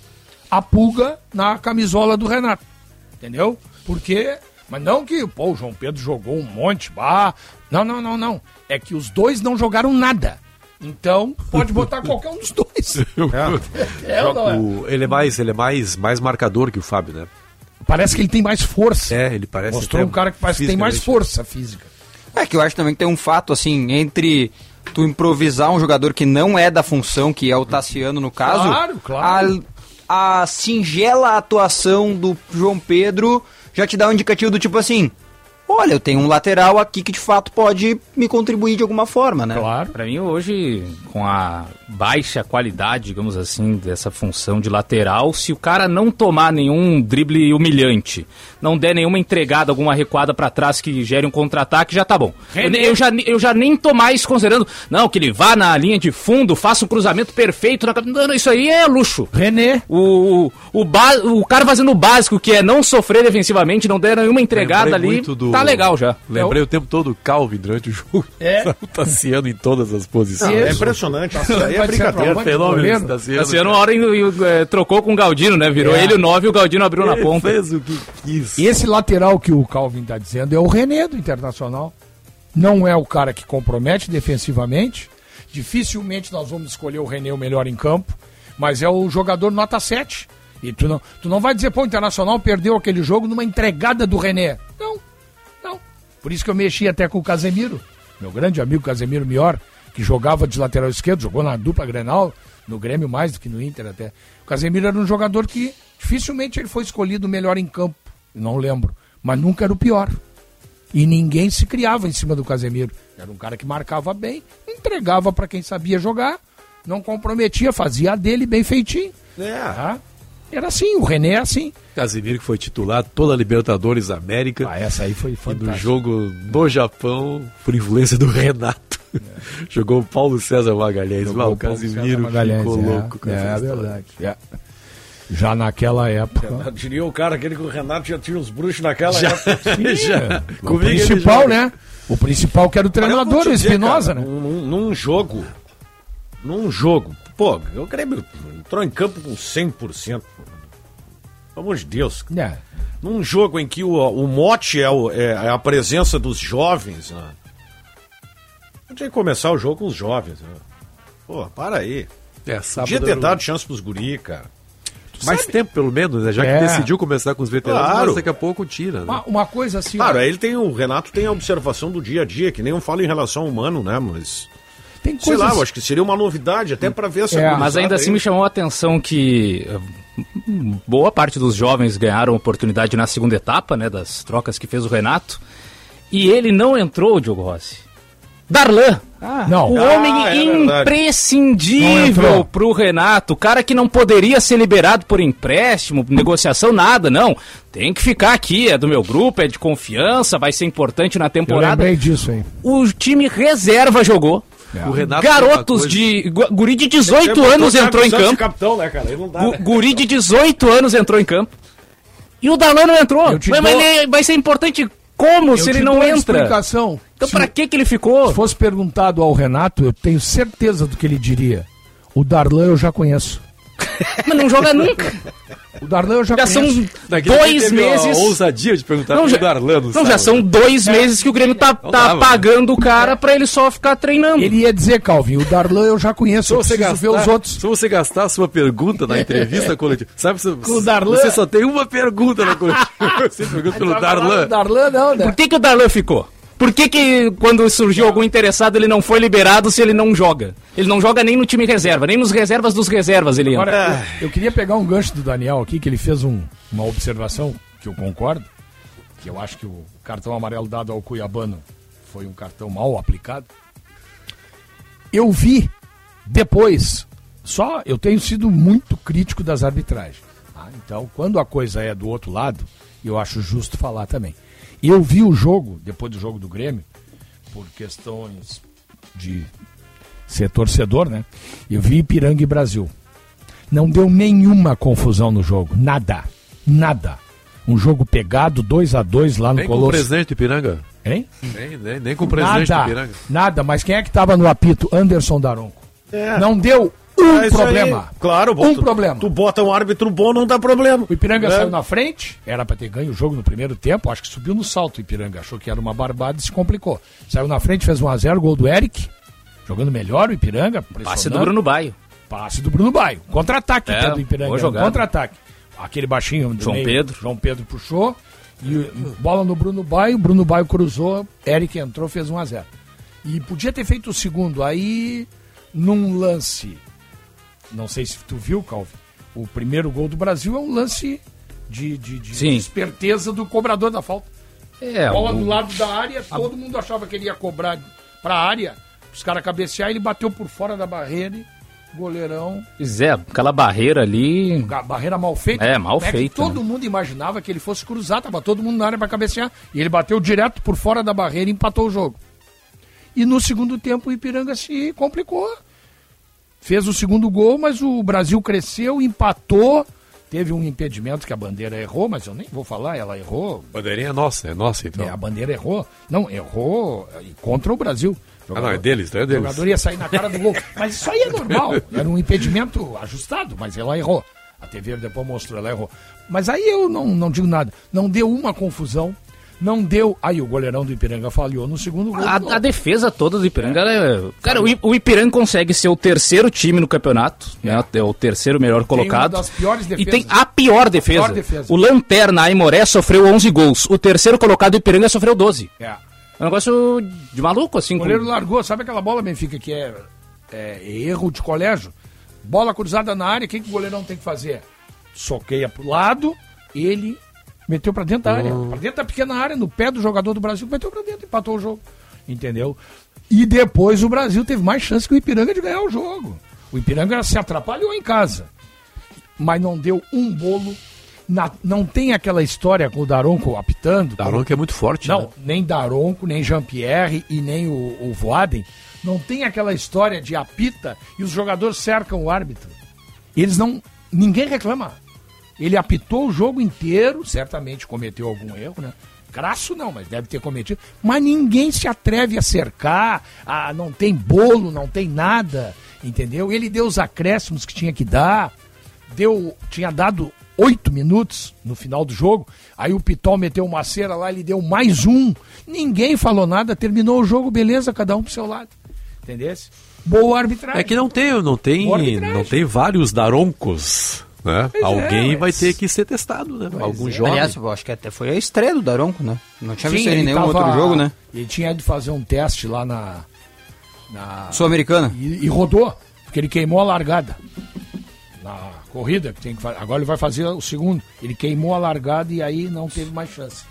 a pulga na camisola do Renato. Entendeu? Porque. Mas não que, pô, o João Pedro jogou um monte, bah. Não, não, não, não. É que os dois não jogaram nada. Então, pode botar qualquer um dos dois. É é? O- ele é mais, ele é mais, mais marcador que o Fábio, né? Parece que ele tem mais força. É, ele parece Mostrou um cara que parece que tem mais fisicamente. força física. É que eu acho também que tem um fato, assim, entre tu improvisar um jogador que não é da função, que é o Tassiano no caso. Claro, claro. A, a singela atuação do João Pedro já te dá um indicativo do tipo assim: olha, eu tenho um lateral aqui que de fato pode me contribuir de alguma forma, né? Claro. Pra mim, hoje, com a baixa qualidade, digamos assim, dessa função de lateral, se o cara não tomar nenhum drible humilhante, não der nenhuma entregada, alguma recuada pra trás que gere um contra-ataque, já tá bom. Eu, eu já, eu já nem tô mais considerando, não, que ele vá na linha de fundo, faça um cruzamento perfeito. Na... Não, não, isso aí é luxo. René. O, o, o, ba- o cara fazendo o básico, que é não sofrer defensivamente, não der nenhuma entregada Lembrei ali, muito do- tá legal já. Lembrei o tempo todo o Calvin durante o jogo. É. o Tassiano em todas as posições. É Isso. impressionante. Isso aí é brincadeira. Fenômeno Tassiano. Tassiano, uma hora em- em- eh, trocou com o Galdino, né? Virou É. ele o 9 e o Galdino abriu na Ele ponta. fez o que quis. Esse lateral que o Calvin está dizendo é o René do Internacional. Não é o cara que compromete defensivamente. Dificilmente nós vamos escolher o René o melhor em campo. Mas é o jogador nota 7. E tu não, tu não vai dizer, pô, o Internacional perdeu aquele jogo numa entregada do René. Não, não. Por isso que eu mexi até com o Casemiro, meu grande amigo Casemiro Mior, que jogava de lateral esquerdo, jogou na dupla Grenal, no Grêmio mais do que no Inter até. O Casemiro era um jogador que dificilmente ele foi escolhido melhor em campo. Não lembro. Mas nunca era o pior. E ninguém se criava em cima do Casemiro. Era um cara que marcava bem, entregava para quem sabia jogar, não comprometia, fazia a dele bem feitinho. É. Tá? Era assim, o René é assim. Casimiro que foi titular toda a Libertadores América. Ah, essa aí foi E no fantástica. jogo no Japão, por influência do Renato, jogou o Paulo César Magalhães. Jogou Lá, o Casimiro Magalhães, ficou é, louco com é, essa é história. verdade. é. Já naquela época. Eu diria o cara aquele que o Renato já tinha uns bruxos naquela Já, época. já. O principal, né? O principal que era o treinador, o Espinosa, né? Num, num jogo. Num jogo. Pô, o Grêmio entrou em campo com 100%. Pelo amor de Deus. É. Num jogo em que o, o mote é, o- é a presença dos jovens, né? Podia começar o jogo com os jovens, né? Pô, para aí. É, sábado Podia ter dado chance pros guri, cara. mais tempo, pelo menos, né? Já que É. decidiu começar com os veteranos, Claro. mas daqui a pouco tira, né? Uma, uma coisa assim. Claro, ó, ele tem o Renato tem a observação do dia a dia, que nem eu falo em relação ao humano, né? Mas tem sei coisas. lá, eu acho que seria uma novidade até pra ver essa É, Mas ainda assim aí. me chamou a atenção que eh, boa parte dos jovens ganharam oportunidade na segunda etapa, né, das trocas que fez o Renato. E ele não entrou, Diogo Rossi. Darlan, Não. o Ah, homem é verdade. Não imprescindível entrou. pro Renato, o cara que não poderia ser liberado por empréstimo, negociação, nada, não. Tem que ficar aqui, é do meu grupo, é de confiança, vai ser importante na Eu temporada. lembrei disso aí. O time reserva jogou. O Renato Garotos de. gu- Guri de 18 Você anos entrou em campo. capitão, né, cara? Não dá, né? Guri de 18 anos entrou em campo. E o Darlan não entrou. Mas, mas dou- ele vai ser importante como Eu se ele não entra? explicação. Então Se pra que que ele ficou? Se fosse perguntado ao Renato, eu tenho certeza do que ele diria. O Darlan eu já conheço. Mas não joga nunca. O Darlan eu já, Já são conheço. Dia dois teve a meses. ousadia de perguntar Não, pro já, Darlan não, já são dois meses que o Grêmio tá, tá dava, pagando o cara pra ele só ficar treinando. Ele ia dizer, Calvin, o Darlan eu já conheço, Se eu você, gastar, os outros. se você gastar a sua pergunta na entrevista coletiva, sabe? Se, o Darlan- Você só tem uma pergunta na coletiva. Você pergunta pelo Darlan. Darlan não, né? Por que, que o Darlan ficou? Por que, que quando surgiu algum interessado ele não foi liberado se ele não joga? Ele não joga nem no time reserva, nem nos reservas dos reservas ele entra. Agora, eu, eu queria pegar um gancho do Daniel aqui, que ele fez um- uma observação que eu concordo, que eu acho que o cartão amarelo dado ao Cuiabano foi um cartão mal aplicado. Eu vi depois, só eu tenho sido muito crítico das arbitragens. tá? Então, quando a coisa é do outro lado, eu acho justo falar também. Eu vi o jogo, depois do jogo do Grêmio, por questões de ser torcedor, né? Eu vi Ipiranga e Brasil. Não deu nenhuma confusão no jogo. Nada. Nada. Um jogo pegado, 2 a 2 lá no Nem com o presidente Ipiranga. Hein? Nem, nem, nem com o presidente Nada. Ipiranga. Nada. Mas quem é que estava no apito? Anderson Daronco. Não deu um É problema. aí. Claro, um problema. Tu bota um árbitro bom, não dá problema. O Ipiranga É. saiu na frente, era pra ter ganho o jogo no primeiro tempo, acho que subiu no salto o Ipiranga, achou que era uma barbada e se complicou. Saiu na frente, fez 1x0, gol do Eric, jogando melhor o Ipiranga. Passe do. Bruno Baio. Passe do Bruno Baio. Contra-ataque É, do Ipiranga. Contra-ataque. Aquele baixinho do João meio, Pedro. João Pedro puxou. E bola no Bruno Baio, Bruno Baio cruzou, Eric entrou, fez 1x0. E podia ter feito o segundo. Aí, num lance, não sei se tu viu, Calvin, o primeiro gol do Brasil é um lance de, de, de Sim. esperteza do cobrador da falta. É, Bola o- do lado da área, todo mundo achava que ele ia cobrar pra área, os caras cabecear, ele bateu por fora da barreira e goleirão Pois é, aquela barreira ali. Barreira mal feita. É, mal que feita, todo né? mundo imaginava que ele fosse cruzar, tava todo mundo na área para cabecear. E ele bateu direto por fora da barreira e empatou o jogo. E no segundo tempo o Ipiranga se complicou. Fez o segundo gol, mas o Brasil cresceu, empatou. Teve um impedimento que a bandeira errou, mas eu nem vou falar, ela errou. Bandeirinha é nossa, é nossa então. É, a bandeira errou. Não, errou eh, contra o Brasil. Ah, não, é deles, é O deles. jogador ia sair na cara do gol. Mas isso aí é normal. Era um impedimento ajustado, mas ela errou. A TV depois mostrou, ela errou. Mas aí eu não, não digo nada. Não deu uma confusão. Não deu. Aí o goleirão do Ipiranga falhou no segundo gol. A, a defesa toda do Ipiranga, é... Cara, o, Ipiranga consegue ser o terceiro time no campeonato, né? É o terceiro melhor colocado. das piores E defesas. tem a pior defesa. pior defesa. O Lanterna Aimoré sofreu 11 gols. O terceiro colocado do Ipiranga sofreu 12. É. É um negócio de maluco, assim. O goleiro largou. Sabe aquela bola, Benfica, que é, é erro de colégio? Bola cruzada na área, o que, que o goleirão tem que fazer? Soqueia pro lado, ele meteu pra dentro da área. Pra dentro da pequena área, no pé do jogador do Brasil, meteu pra dentro, empatou o jogo. Entendeu? E depois o Brasil teve mais chance que o Ipiranga de ganhar o jogo. O Ipiranga se atrapalhou em casa. Mas não deu um bolo. na- não tem aquela história com o Daronco apitando. Daronco é muito forte, Não, né? nem Daronco, nem Jean-Pierre e nem o, o Voaden. Não tem aquela história de apita e os jogadores cercam o árbitro. Eles não. Ninguém reclama. Ele apitou o jogo inteiro, certamente cometeu algum erro, né? Crasso não, mas deve ter cometido. Mas ninguém se atreve a cercar, a, não tem bolo, não tem nada, entendeu? Ele deu os acréscimos que tinha que dar, deu, tinha dado oito minutos no final do jogo, aí o Pitol meteu uma cera lá, ele deu mais um, ninguém falou nada, terminou o jogo, beleza, cada um pro seu lado, entendeu? Boa arbitragem. É que não tem, não tem, não tem vários daroncos, né? Pois é, Alguém vai mas- ter que ser testado, né? Algum é. jovem. Aliás, eu acho que até foi a estreia do Daronco, né? Não tinha visto ele em nenhum tava- outro jogo, né? Ele tinha ido fazer um teste lá na. na Sul-Americana. e, e rodou, porque ele queimou a largada. Na corrida que tem que fazer. Agora ele vai fazer o segundo. Ele queimou a largada e aí não teve mais chance.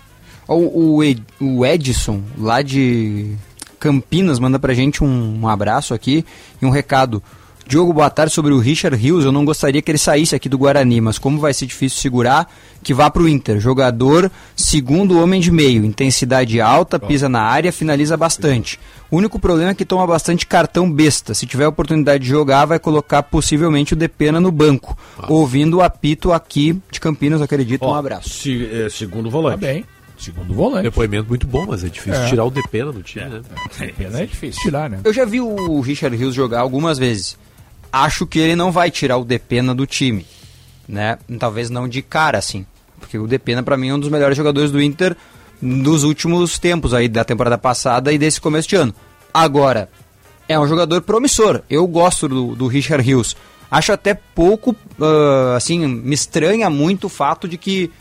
O, o Ed- o Edson, lá de Campinas, manda pra gente um, um abraço aqui e um recado. Diogo, boa tarde sobre o Richard Rios. Eu não gostaria que ele saísse aqui do Guarani, mas como vai ser difícil segurar, que vá pro Inter. Jogador, segundo homem de meio, intensidade alta, pisa na área, finaliza bastante. O único problema é que toma bastante cartão besta. Se tiver oportunidade de jogar, vai colocar possivelmente o Depena no banco. Ouvindo o apito aqui de Campinas, acredito. Ó, um abraço. se- é, segundo Tá volante. bem. Segundo volante. Depoimento muito bom, mas é difícil É. tirar o Depena do time, né? Pena é difícil tirar, né? Eu já vi o Richard Rios jogar algumas vezes. Acho que ele não vai tirar o Depena do time, né? Talvez não de cara, assim. Porque o Depena, pra mim, é um dos melhores jogadores do Inter dos últimos tempos aí, da temporada passada e desse começo de ano. Agora, é um jogador promissor. Eu gosto do, do Richard Rios. Acho até pouco, ah, assim, me estranha muito o fato de que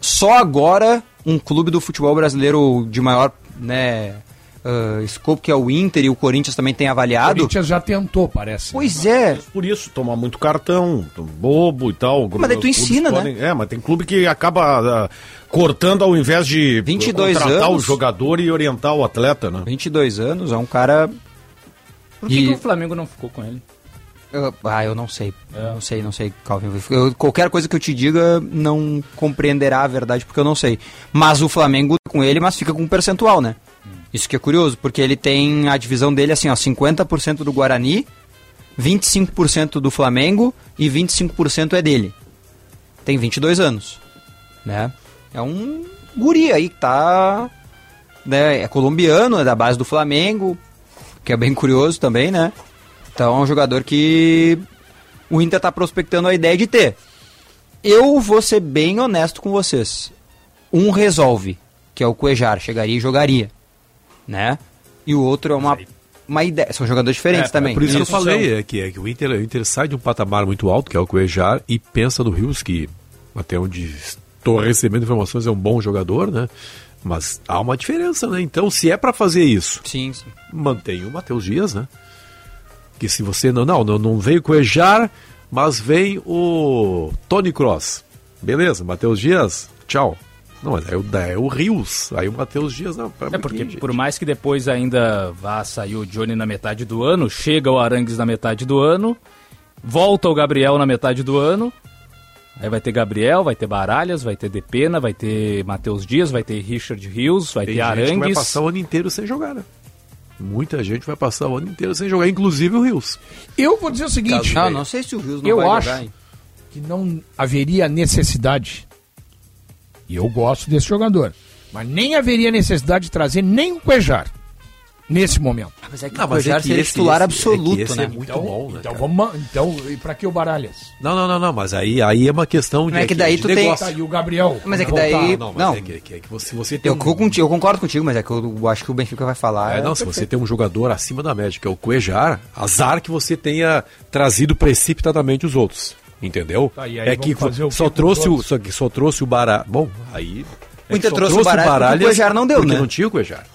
só agora um clube do futebol brasileiro de maior né, ah, escopo que é o Inter e o Corinthians também têm O avaliado. Corinthians já tentou, parece. Pois é, Por isso, tomar muito cartão, bobo e tal. Mas daí tu ensina, né? podem- É, mas tem clube que acaba ah, cortando ao invés de 22 contratar anos. o jogador e orientar o atleta, né? 22 anos, é um cara. Por que, E- que o Flamengo não ficou com ele? Ah, eu não sei. Não sei, não sei, Calvin. Eu- qualquer coisa que eu te diga não compreenderá a verdade, porque eu não sei. Mas o Flamengo com ele, mas fica com um percentual, né? Isso que é curioso, porque ele tem a divisão dele assim, ó, 50% do Guarani, 25% do Flamengo e 25% é dele. Tem 22 anos, né? É um guri aí que tá... Né, é colombiano, é da base do Flamengo, que é bem curioso também, né? Então é um jogador que o Inter tá prospectando a ideia de ter. Eu vou ser bem honesto com vocês. Um resolve, que é o Cuejar, chegaria e jogaria, né? E o outro é uma, uma ideia. São jogadores diferentes É, também. Por isso que eu Isso falei, é que, é que o, Inter, o Inter sai de um patamar muito alto, que é o Cuejar, e pensa no Rios, que até onde estou recebendo informações é um bom jogador, né? Mas há uma diferença, né? Então, se é para fazer isso, Sim, sim. mantém o Matheus Dias, né? Que se você não, não, não, não veio o Ejar, mas vem o Tony Cross. Beleza, Matheus Dias, tchau. Não, mas é o, é o Rios. Aí o Matheus Dias, não, pra É porque, gente. por mais que depois ainda vá sair o Johnny na metade do ano, chega o Arangues na metade do ano, volta o Gabriel na metade do ano, aí vai ter Gabriel, vai ter Baralhas, vai ter Depena, vai ter Matheus Dias, vai ter Richard Rios, vai Tem ter gente que vai Arangues. passar o ano inteiro sem jogar, né? Muita gente vai passar o ano inteiro sem jogar, inclusive o Rios. Eu vou dizer o seguinte: Não, não sei se o Rios não Eu vai acho jogar, hein? que não haveria necessidade. E eu gosto desse jogador. Mas nem haveria necessidade de trazer nem o Cuejar nesse momento. Mas é que Não, o mas Cuejar é que seria esse- titular esse- absoluto, é esse né? é muito então, bom, né, então cara? vamos. Então, e pra que o Baralhas? Não, não, não, não, mas aí, aí é uma questão de. Não é que daí tu tem-. Tá, e o Gabriel? Mas é que daí- voltar? Não, mas Não. É, que, é que- é que você, você tem Eu, um- contigo, eu concordo contigo, mas é que eu, eu acho que o Benfica vai falar. É, não, se você tem um jogador acima da média, que é o Cuejar, azar que você tenha trazido precipitadamente os outros. Entendeu? Tá, e aí é que só trouxe o todos? só, que só trouxe o Baralhas. Bom, aí é O Inter que só trouxe o Baralhas porque o Cuejar não deu, porque né? não tinha o Cuejar.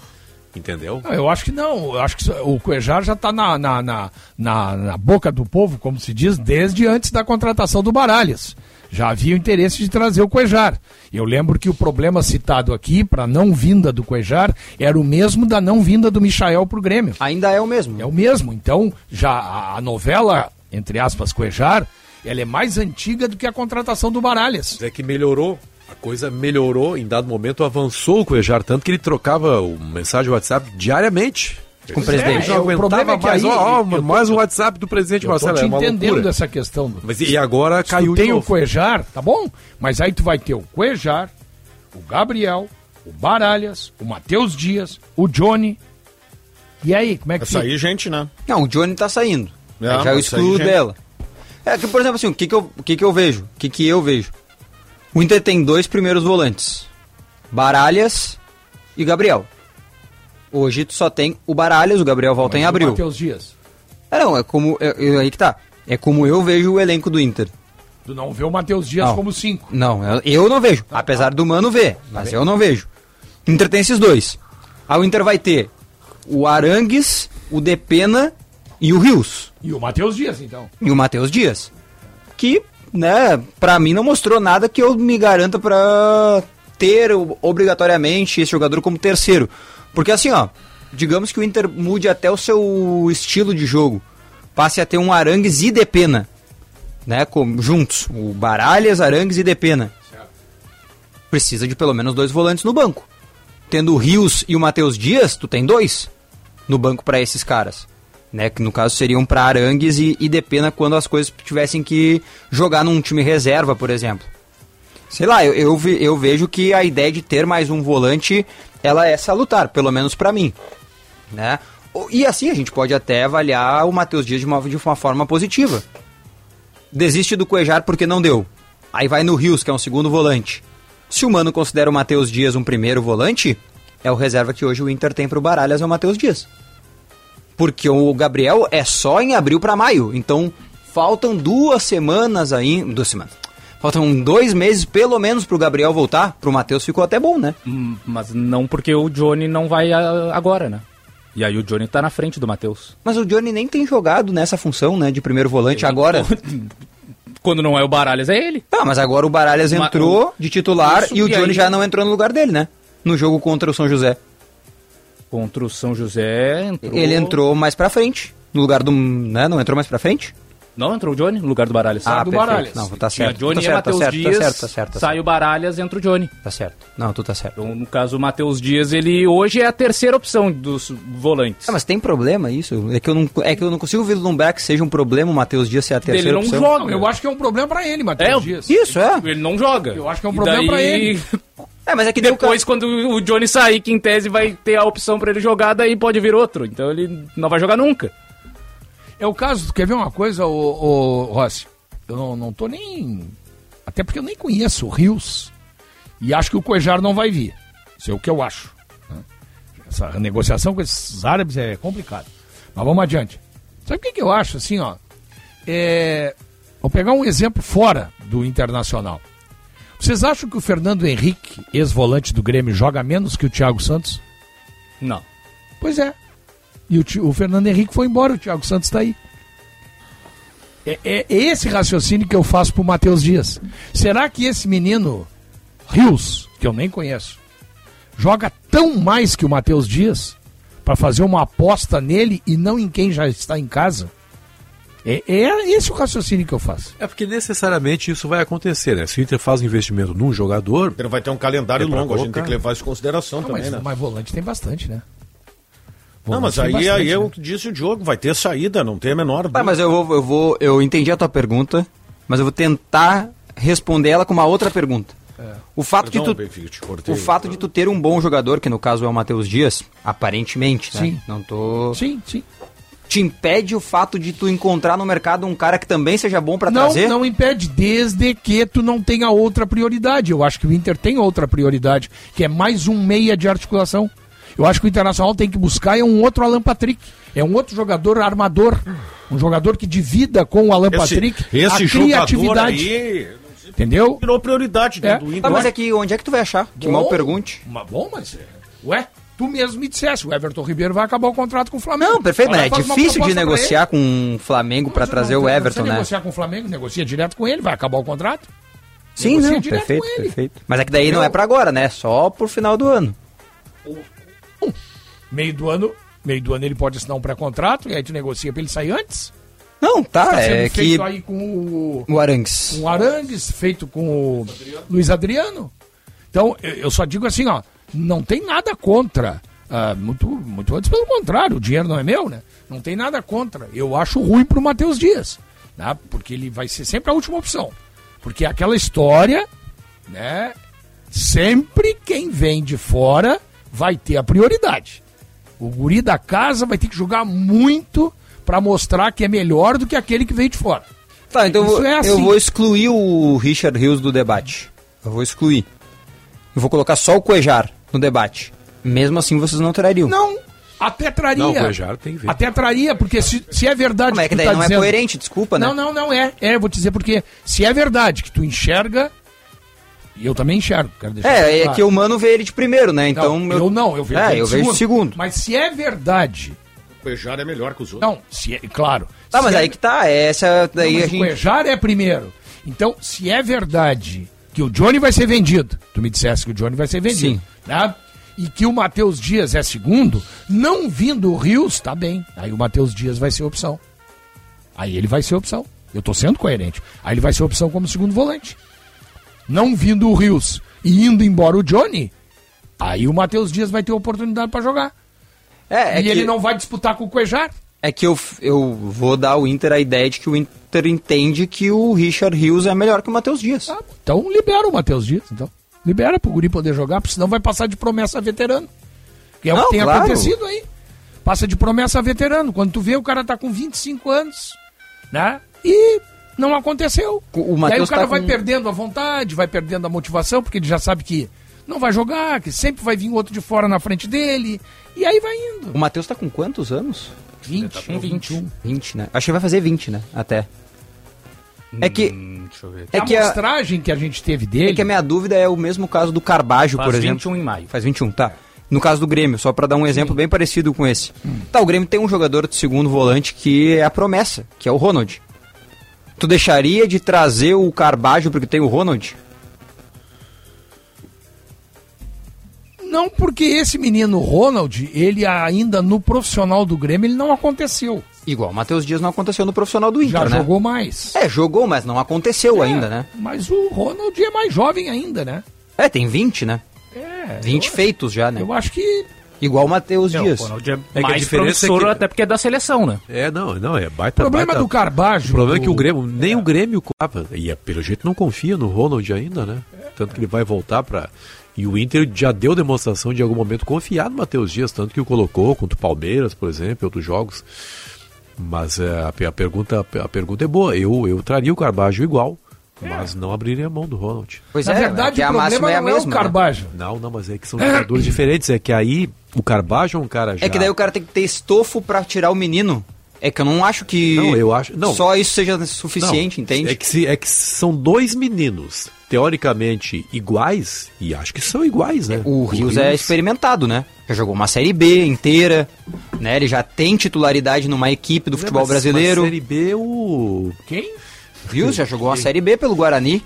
Entendeu? Não, eu acho que não. Eu acho que o Cuejar já está na, na, na, na, na boca do povo, como se diz, desde antes da contratação do Baralhas. Já havia o interesse de trazer o Cuejar. Eu lembro que o problema citado aqui, para não vinda do Cuejar, era o mesmo da não vinda do Michael para o Grêmio. Ainda é o mesmo. É o mesmo. Então, já a, a novela, entre aspas, Cuejar, ela é mais antiga do que a contratação do Baralhas. É que melhorou. A coisa melhorou, em dado momento avançou o Cuejar, tanto que ele trocava o mensagem WhatsApp diariamente. Com o presidente. É, não o problema é que mais, aí- ó, ó, eu tô- mais um WhatsApp do presidente Eu tô Marcelo. te é uma entendendo loucura. essa questão. Mas e agora Se tu caiu de tem o. Cuejar, tá bom? Mas aí tu vai ter o Cuejar, o Gabriel, o Baralhas, o Matheus Dias, o Johnny. E aí, como é que Vai sair gente, né? Não, o Johnny tá saindo. É, Aí já eu excluo sair, gente. É que, por exemplo, assim, o que que eu, o que que eu vejo? O que que eu vejo? O Inter tem dois primeiros volantes. Baralhas e Gabriel. Hoje tu só tem o Baralhas, o Gabriel volta Mas em abril. Matheus Dias. É, não, é como. É, é aí que tá. É como eu vejo o elenco do Inter. Tu não vê o Matheus Dias Não. como cinco. Não, eu, eu não vejo. Apesar do Mano ver, mas eu não vejo. Inter tem esses dois. Aí o Inter vai ter o Arangues, o Depena e o Rios. E o Matheus Dias, então. e o Matheus Dias. Que, né, pra mim não mostrou nada que eu me garanta pra ter obrigatoriamente esse jogador como terceiro. Porque assim, ó, digamos que o Inter mude até o seu estilo de jogo. Passe a ter um Arangues e Depena, né, como, juntos. O Baralhas, Arangues e Depena. Precisa de pelo menos dois volantes no banco. Tendo o Rios e o Matheus Dias, tu tem dois no banco pra esses caras. Né, que no caso seriam para Arangues e, e Depena quando as coisas tivessem que jogar num time reserva, por exemplo. Sei lá, eu, eu, eu vejo que a ideia de ter mais um volante, ela é salutar, pelo menos pra mim. Né? O- E assim a gente pode até avaliar o Matheus Dias de uma, de uma forma positiva. Desiste do Cuejar porque não deu. Aí vai no Rios, que é um segundo volante. Se o Mano considera o Matheus Dias um primeiro volante, é o reserva que hoje o Inter tem pro Baralhas, é o Matheus Dias. Porque o Gabriel é só em abril para maio. Então, faltam duas semanas aí. Duas semanas. Faltam dois meses, pelo menos, pro Gabriel voltar. Pro Matheus ficou até bom, né? Hum, Mas não porque o Johnny não vai ah, agora, né? E aí o Johnny tá na frente do Matheus. Mas o Johnny nem tem jogado nessa função, né? De primeiro volante agora. Quando não é o Baralhas, é ele. Tá, mas agora o Baralhas Ma- entrou de titular Isso, e o e Johnny aí- já não entrou no lugar dele, né? No jogo contra o São José. Contra o São José. Entrou... Ele entrou mais pra frente. No lugar do. né? Não entrou mais pra frente? Não, entrou o Johnny no lugar do Baralhas. Ah, do perfeito. Baralhas. Não, tá Tinha certo. Johnny tá e certo, Matheus tá certo, Dias. Tá certo, tá certo. Tá sai certo. o Baralhas, entra o Johnny. Tá certo. Não, tu tá certo. Então, no caso, o Matheus Dias, ele hoje é a terceira opção dos volantes. Ah, mas tem problema isso? É que eu não, é que eu não consigo vislumbrar que seja um problema o Matheus Dias ser a terceira Ele não opção. joga. Eu acho que é um problema pra ele, É, Matheus o- Dias. Isso, é. Ele não joga. Eu acho que é um E problema pra ele. É, mas é que deu Depois, quando o Johnny sair, que em tese vai ter a opção pra ele jogar, daí pode vir outro. Então ele não vai jogar nunca. É o caso, quer ver uma coisa, ô, ô, Rossi? Eu não, não tô nem. Até porque eu nem conheço o Rios. E acho que o Cuejar não vai vir. Isso é o que eu acho. né? Essa negociação com esses árabes é complicada. Mas vamos adiante. Sabe o que, que eu acho, assim, ó? É... Vou pegar um exemplo fora do Internacional. Vocês acham que o Fernando Henrique, ex-volante do Grêmio, joga menos que o Thiago Santos? Não. Pois é. E o, o Fernando Henrique foi embora, o Thiago Santos está aí. É, é esse raciocínio que eu faço pro Matheus Dias. Será que esse menino, Rios, que eu nem conheço, joga tão mais que o Matheus Dias para fazer uma aposta nele e não em quem já está em casa? É, é esse o raciocínio que eu faço. É porque necessariamente isso vai acontecer, né? Se o Inter faz um investimento num jogador, Ele vai ter um calendário É longo, a gente tem que levar isso em consideração Não, também, mas, né? mas volante tem bastante, né? Não, mas Volante aí, aí bastante, é né? o que disse o Diogo, vai ter saída, não tem a menor Tá, dúvida. mas eu vou, eu vou. Eu entendi a tua pergunta, mas eu vou tentar responder ela com uma outra pergunta. O fato Perdão, de tu. Benfica, te cortei. O fato de tu ter um bom jogador, que no caso é o Matheus Dias, aparentemente, né? Sim. Não tô. Sim, sim. Te impede o fato de tu encontrar no mercado um cara que também seja bom pra não, trazer? não impede, desde que tu não tenha outra prioridade. Eu acho que o Inter tem outra prioridade, que é mais um meia de articulação. Eu acho que o Internacional tem que buscar é um outro Alan Patrick. É um outro jogador armador. Um jogador que divida com o Alan esse, Patrick esse a criatividade. aí Entendeu? virou prioridade É. do Inter. Tá, mas é que onde é que tu vai achar? Que Bom, mal pergunte. Mas bom, mas. é, Ué, tu mesmo me dissesse, o Everton Ribeiro vai acabar o contrato com o Flamengo. Não, perfeito, mas é faz uma difícil de negociar com o Flamengo Mas trazer não, o Everton, né? negociar com o Flamengo, negocia direto com ele, vai acabar o contrato. Sim, Negocia não, perfeito, perfeito. Mas é que daí não é pra agora, né? Só pro final do ano. Meio do ano, meio do ano ele pode assinar um pré-contrato e aí tu negocia pra ele sair antes. Não, tá, Tá é que feito aí com o, o Arangues. com o Arangues, feito com o Luiz Adriano. Então, eu- eu só digo assim, ó, não tem nada contra. ah, muito, muito antes, pelo contrário, o dinheiro não é meu, né? Não tem nada contra. Eu acho ruim pro Matheus Dias, né? Porque ele vai ser sempre a última opção. Porque aquela história, né? Sempre quem vem de fora vai ter a prioridade. O guri da casa vai ter que jogar muito pra mostrar que é melhor do que aquele que veio de fora. Tá, então eu Isso vou, é assim. eu vou excluir o Richard Rios do debate. Eu vou excluir. Eu vou colocar só o Cuejar no debate. Mesmo assim vocês não trariam. Não, até traria. Não, o Cuejar tem que ver. Até traria, porque se, se é verdade Mas é que daí tá não dizendo- é coerente, desculpa, né? Não, não, não é. É, eu vou te dizer porque se é verdade que tu enxerga, e eu também enxergo, quero deixar É, é que o Mano vê ele de primeiro, né? Então não, eu, não, eu vejo É, ele eu de vejo segundo. Mas se é verdade, O Pejar é melhor que os outros. não, se é, claro. Tá, se mas é- aí que tá, essa Não, daí mas a o gente... Cuejar é primeiro. Então, se é verdade que o Johnny vai ser vendido, tu me dissesse que o Johnny vai ser vendido, Sim. Né? E que o Matheus Dias é segundo, não vindo o Rios, tá bem. Aí o Matheus Dias vai ser opção. Aí ele vai ser opção. Eu tô sendo coerente. Aí ele vai ser opção como segundo volante. Não vindo o Rios e indo embora o Johnny, aí o Matheus Dias vai ter oportunidade pra jogar. É, é e que, ele não vai disputar com o Cuejar. é que eu, eu vou dar ao Inter a ideia de que o Inter entende que o Richard Rios é melhor que o Matheus Dias. Tá, então libera o Matheus Dias, então. Libera pro Guri poder jogar, porque senão vai passar de promessa a veterano. Que é o Não, que tem claro. acontecido aí. Passa de promessa a veterano. Quando tu vê, o cara tá com 25 anos, né? E não aconteceu. O e aí o cara tá vai com- perdendo a vontade, vai perdendo a motivação, porque ele já sabe que não vai jogar, que sempre vai vir outro de fora na frente dele. E aí vai indo. O Matheus tá com quantos anos? 20, tá com 21. 20, né? Acho que vai fazer 20, né? Até. É que, Hum, deixa eu ver. é a que a, amostragem que a gente teve dele. é que a minha dúvida é o mesmo caso do Carbajo, Faz por exemplo. 21 em maio. Faz 21, tá. No caso do Grêmio, só pra dar um exemplo bem parecido com esse. Tá, o Grêmio tem um jogador de segundo volante que é a promessa, que é o Ronald. Tu deixaria de trazer o Carbajo porque tem o Ronald? Não, porque esse menino Ronald, ele ainda no profissional do Grêmio, ele não aconteceu. Igual o Matheus Dias não aconteceu no profissional do Inter, Já né? jogou mais. É, jogou, mas não aconteceu É, ainda, né? Mas o Ronald é mais jovem ainda, né? É, tem 20, né? É. 20 eu, feitos já, né? Eu acho que. Igual o Matheus Não, Dias. o Ronald é, que a mais diferença é promissor que- até porque é da seleção, né? É, não, não, é O baita. problema baita- do Carbajo. O problema é que do- o Grêmio, nem o Grêmio, ah, e é, pelo jeito não confia no Ronald ainda, né? Tanto que ele vai voltar para e o Inter já deu demonstração de em algum momento confiar no Matheus Dias, tanto que o colocou contra o Palmeiras, por exemplo, outros jogos. Mas é, a, a pergunta a pergunta é boa. Eu eu traria o Carbajo igual, mas não abriria a mão do Ronald. Pois Na é, verdade, que o a problema é a não é o mesma. né? Carbajo. Não, não, mas é que são jogadores diferentes. É que aí o Carbajo é um cara já. É que daí o cara tem que ter estofo pra tirar o menino. É que eu não acho que Não, eu acho- não. só isso seja suficiente, Não, entende? É que, se, é que são dois meninos, teoricamente iguais, e acho que são iguais, né? O Rios é experimentado, né? Já jogou uma Série B inteira, né? Ele já tem titularidade numa equipe do futebol mas- brasileiro. Mas série B, o. Quem? Rios já jogou uma Série B pelo Guarani.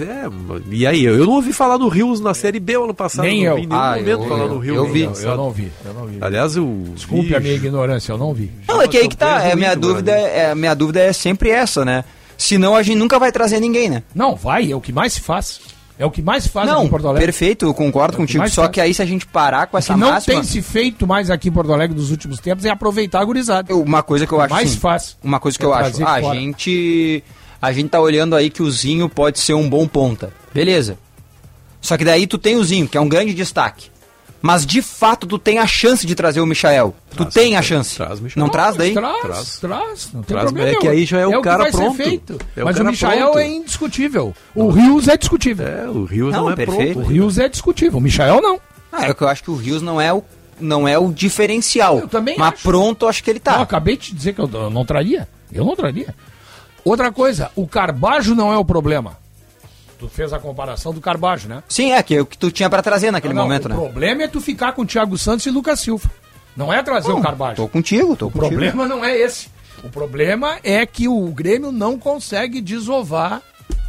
É, e aí? Eu não ouvi falar do Rios na série B ano passado. Nem não eu. em nenhum Ah, momento eu- falar eu- do Rios. eu vi. Eu, eu não vi, eu não vi. Aliás, eu. Desculpe vi- a minha ignorância, eu não vi. Não, é que aí que tá. É, a minha dúvida Guarani. é, a minha dúvida é sempre essa, né? Senão a gente nunca vai trazer ninguém, né? Não, vai, é o que mais se faz. É o que mais se faz aqui não, em Porto Alegre. perfeito, eu concordo É contigo. Só faz. que aí se a gente parar com O essa que não máxima, tem se feito mais aqui em Porto Alegre nos últimos tempos é aproveitar a gurizada. uma coisa que eu acho mais assim, fácil. Uma coisa que É eu acho, a fora. gente a gente tá olhando aí que o Zinho pode ser um bom ponta. Beleza. Só que daí tu tem o Zinho, que é um grande destaque. Mas de fato tu tem a chance de trazer o Michael. tu Traz, tem a chance. traz o Michael. Não traz daí? Traz, Traz. traz, não tem Traz, problema. é que aí já é o que cara pronto. feito. É o Mas o cara Michael pronto. é indiscutível. O Rios é discutível. É, o Rios Não, não, é perfeito. O pronto. Rios é discutível. O Michael não. Ah, é que eu acho que o Rios não é o não é o diferencial. Eu também mas acho. pronto, eu acho que ele Eu tá. acabei de dizer que eu não traria. Eu não traria. Outra coisa, o Carbajo não é o problema. Tu fez a comparação do Carbajo, né? Sim, é que é o que tu tinha pra trazer naquele Não, não, momento, o né? problema é tu ficar com o Thiago Santos e Lucas Silva. Não é trazer o Carbajo. Tô contigo, tô O contigo. problema não é esse. O problema é que o Grêmio não consegue desovar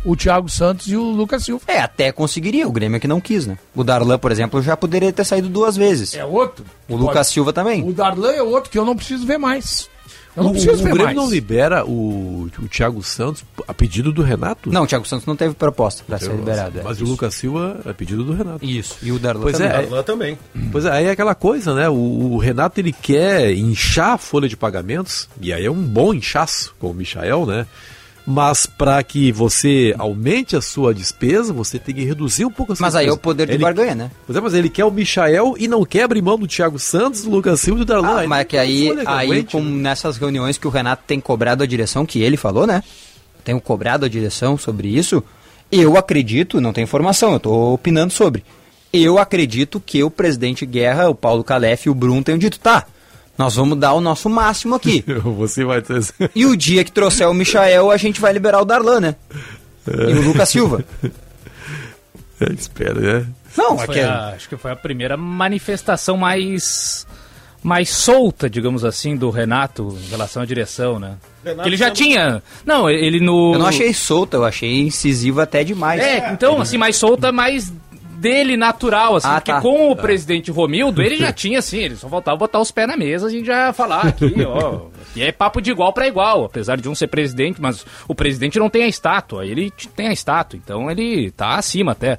o Thiago Santos e o Lucas Silva. É, até conseguiria, o Grêmio é que não quis, né? O Darlan, por exemplo, já poderia ter saído duas vezes. É outro. o Lucas Silva também. O Darlan é outro que eu não preciso ver mais. Eu não O, preciso o ver Grêmio mais. não libera o, o Thiago Santos a pedido do Renato? Não, o Thiago Santos não teve proposta pra ser liberado. é. Mas o Lucas Silva é pedido do Renato. Isso, e o Darlan Pois também. é, Lá também. Pois é, aí é aquela coisa, né? O, o Renato ele quer inchar a folha de pagamentos, e aí é um bom inchaço com o Michael, né? Mas para que você aumente a sua despesa, você tem que reduzir um pouco a sua Mas aí é despesa. o poder de ele, barganha, né? Pois é, mas ele quer o Michael e não quer abrir mão do Thiago Santos, do Lucas Silva e do Darlan. Ah, mas é que aí, aí como nessas reuniões que o Renato tem cobrado a direção, que ele falou, né? Tenho cobrado a direção sobre isso. Eu acredito, não tem informação, eu tô opinando sobre. Eu acredito que o presidente Guerra, o Paulo Calef e o Bruno tenham dito, tá, nós vamos dar o nosso máximo aqui. Você vai ter... e o dia que trouxer o Michael, a gente vai liberar o Darlan, né? E o Lucas Silva. É, espera, né? Não, é Foi que a- acho que foi a primeira manifestação mais mais solta, digamos assim, do Renato em relação à direção, né? Renato ele já também- tinha. Não, ele no. eu não achei solta, eu achei incisiva até demais. É, então, assim, mais solta, mais dele natural, assim, Ah, porque tá. com o presidente Romildo, ele já tinha, assim, ele só faltava botar os pés na mesa, a gente já ia falar aqui, ó, que é papo de igual para igual, apesar de um ser presidente, mas o presidente não tem a estátua, ele tem a estátua, então ele tá acima até.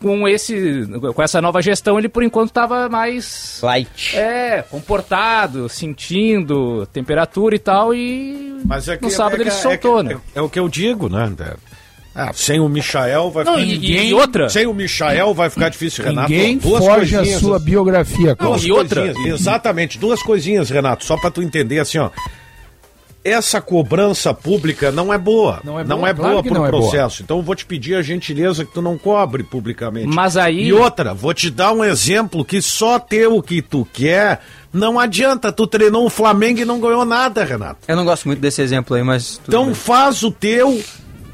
Com esse, com essa nova gestão, ele por enquanto tava mais... Light. É, comportado, sentindo temperatura e tal, e Mas é que, no sábado é que- ele se soltou, é, que- né? É, é o que eu digo, né? Ah, sem o Michael vai Não, ficar. e- e outra? Sem o Michael vai ficar difícil, Renato. Ninguém Duas foge a coisinhas, sua assim. biografia, Cláudio. e outra? Exatamente, duas coisinhas, Renato, só pra tu entender assim, ó. essa cobrança pública não é boa. Não é não boa, é claro boa pro não é boa. processo. Então eu vou te pedir a gentileza que tu não cobre publicamente. Mas aí- E outra, vou te dar um exemplo que só ter o que tu quer não adianta. Tu treinou o Flamengo e não ganhou nada, Renato. Eu não gosto muito desse exemplo aí, mas. Então bem. faz o teu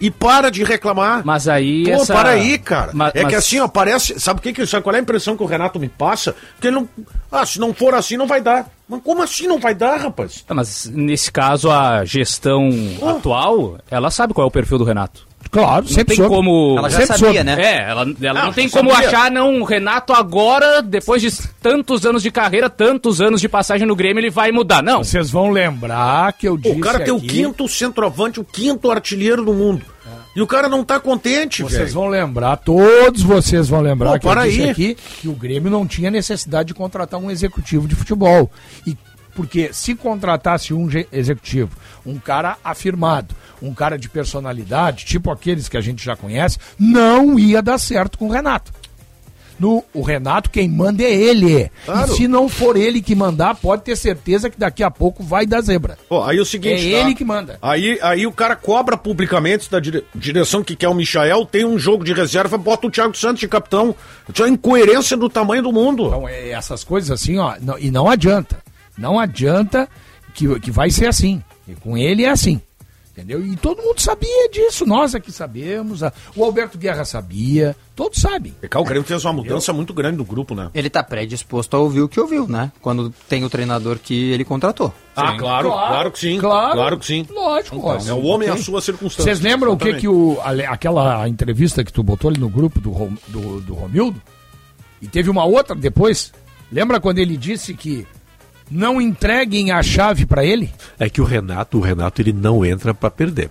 e para de reclamar. Mas aí Pô, essa... para aí, cara. É que mas- assim, ó, parece. Sabe o que, que sabe qual é a impressão que o Renato me passa? Que ele não. Ah, se não for assim, não vai dar. Mas como assim não vai dar, rapaz? Tá, Mas nesse caso, a gestão Oh. atual, ela sabe qual é o perfil do Renato. Claro, Não sempre tem soube. como. Ela já Sempre sabia, soube. né? É, ela, ela Não, não tem eu como sabia. achar, não. O Renato agora, depois de tantos anos de carreira, tantos anos de passagem no Grêmio, ele vai mudar. Não. Vocês vão lembrar que eu disse o cara tem o quinto centroavante, o quinto artilheiro do mundo. E o cara não tá contente, Vocês velho. vão lembrar, todos vocês vão lembrar Pô, que eu para disse aí. aqui que o Grêmio não tinha necessidade de contratar um executivo de futebol. E porque se contratasse um executivo, um cara afirmado, um cara de personalidade, tipo aqueles que a gente já conhece, não ia dar certo com o Renato. No, o Renato, quem manda é ele. Claro. E se não for ele que mandar, pode ter certeza que daqui a pouco vai dar zebra. Pô, aí o seguinte. É tá? ele que manda. Aí, aí o cara cobra publicamente da dire- direção que quer o Michael, tem um jogo de reserva, bota o Thiago Santos de capitão. Isso é incoerência do tamanho do mundo. Então, é, essas coisas assim, ó, não- e não adianta. Não adianta que, que vai ser assim. E com ele é assim. Entendeu? E todo mundo sabia disso. Nós aqui sabemos. a- o Alberto Guerra sabia. Todos sabem. Cá, O Grêmio fez uma mudança muito grande do grupo, né? Ele tá predisposto a ouvir o que ouviu, né? Quando tem o treinador que ele contratou. Ah, claro, claro, que sim. Claro, que sim. Lógico. ó, É o homem ok. à sua circunstância. Vocês lembram o que que o, aquela entrevista que tu botou ali no grupo do, do, do Romildo? E teve uma outra depois. Lembra quando ele disse que não entreguem a chave pra ele? É que o Renato, o Renato ele não entra para perder.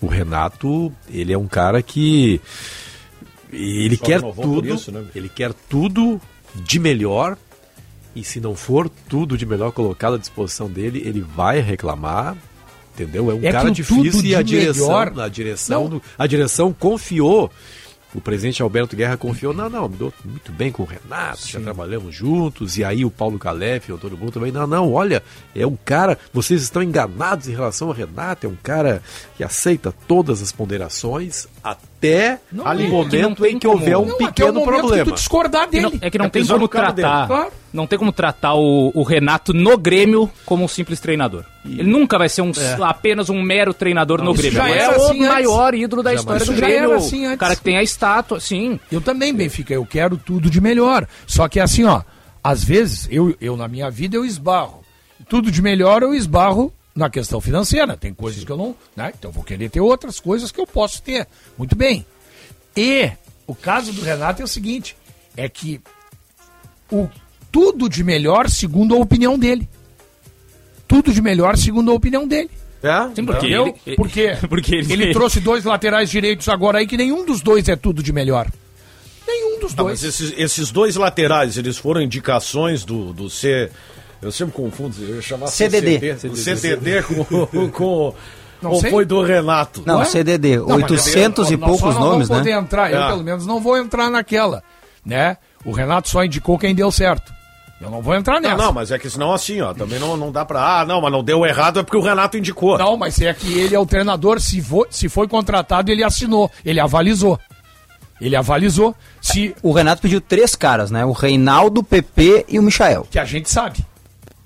O Renato, ele é um cara que ele Só quer tudo, isso, né? ele quer tudo de melhor. E se não for tudo de melhor colocado à disposição dele, ele vai reclamar. Entendeu? É um É cara difícil e a direção, melhor- a direção, do- a direção confiou. O presidente Alberto Guerra confiou, não, não, me dou muito bem com o Renato, já trabalhamos juntos, e aí o Paulo Calef, o todo mundo também, não, não, olha, é um cara, vocês estão enganados em relação ao Renato, é um cara que aceita todas as ponderações até Não, o é que não momento tem em que como. houver um Não, até o pequeno que problema. tu discordar Que não- dele. é que não É tem como dele. tratar. Claro. Não tem como tratar o, o Renato no Grêmio como um simples treinador. Ele nunca vai ser um, apenas um mero treinador no Grêmio. já Ele era é o assim antes. maior ídolo da história Isso do já Grêmio. era assim o cara que tem a estátua, sim. Eu também, Benfica, eu quero tudo de melhor. Só que assim, ó, às vezes, eu, eu na minha vida eu esbarro. Tudo de melhor eu esbarro na questão financeira. Tem coisas que eu não. Né? Então eu vou querer ter outras coisas que eu posso ter. Muito bem. E o caso do Renato é o seguinte: é que o tudo de melhor segundo a opinião dele. Tudo de melhor segundo a opinião dele. É? Sim, porque ele- Por quê? porque ele- ele trouxe dois laterais direitos agora aí que nenhum dos dois é tudo de melhor. Nenhum dos Tá, dois. mas esses, esses dois laterais, eles foram indicações do, do C. Eu sempre confundo, eu ia chamar CDD. CDD, o CDD com, com, Não ou sei. foi do Renato. Não, Ué? CDD, Não, mas 800 e poucos não nomes, né? entrar, eu É. pelo menos não vou entrar naquela, né? O Renato só indicou quem deu certo. Eu não vou entrar nessa. Não, não, mas é que senão assim, ó, também não, não dá pra. Ah, não, mas não deu errado é porque o Renato indicou. Não, mas é que ele é o treinador, se, vo- se foi contratado, ele assinou, ele avalizou. Ele avalizou se O Renato pediu três caras, né? O Reinaldo, o PP e o Michael. que a gente sabe.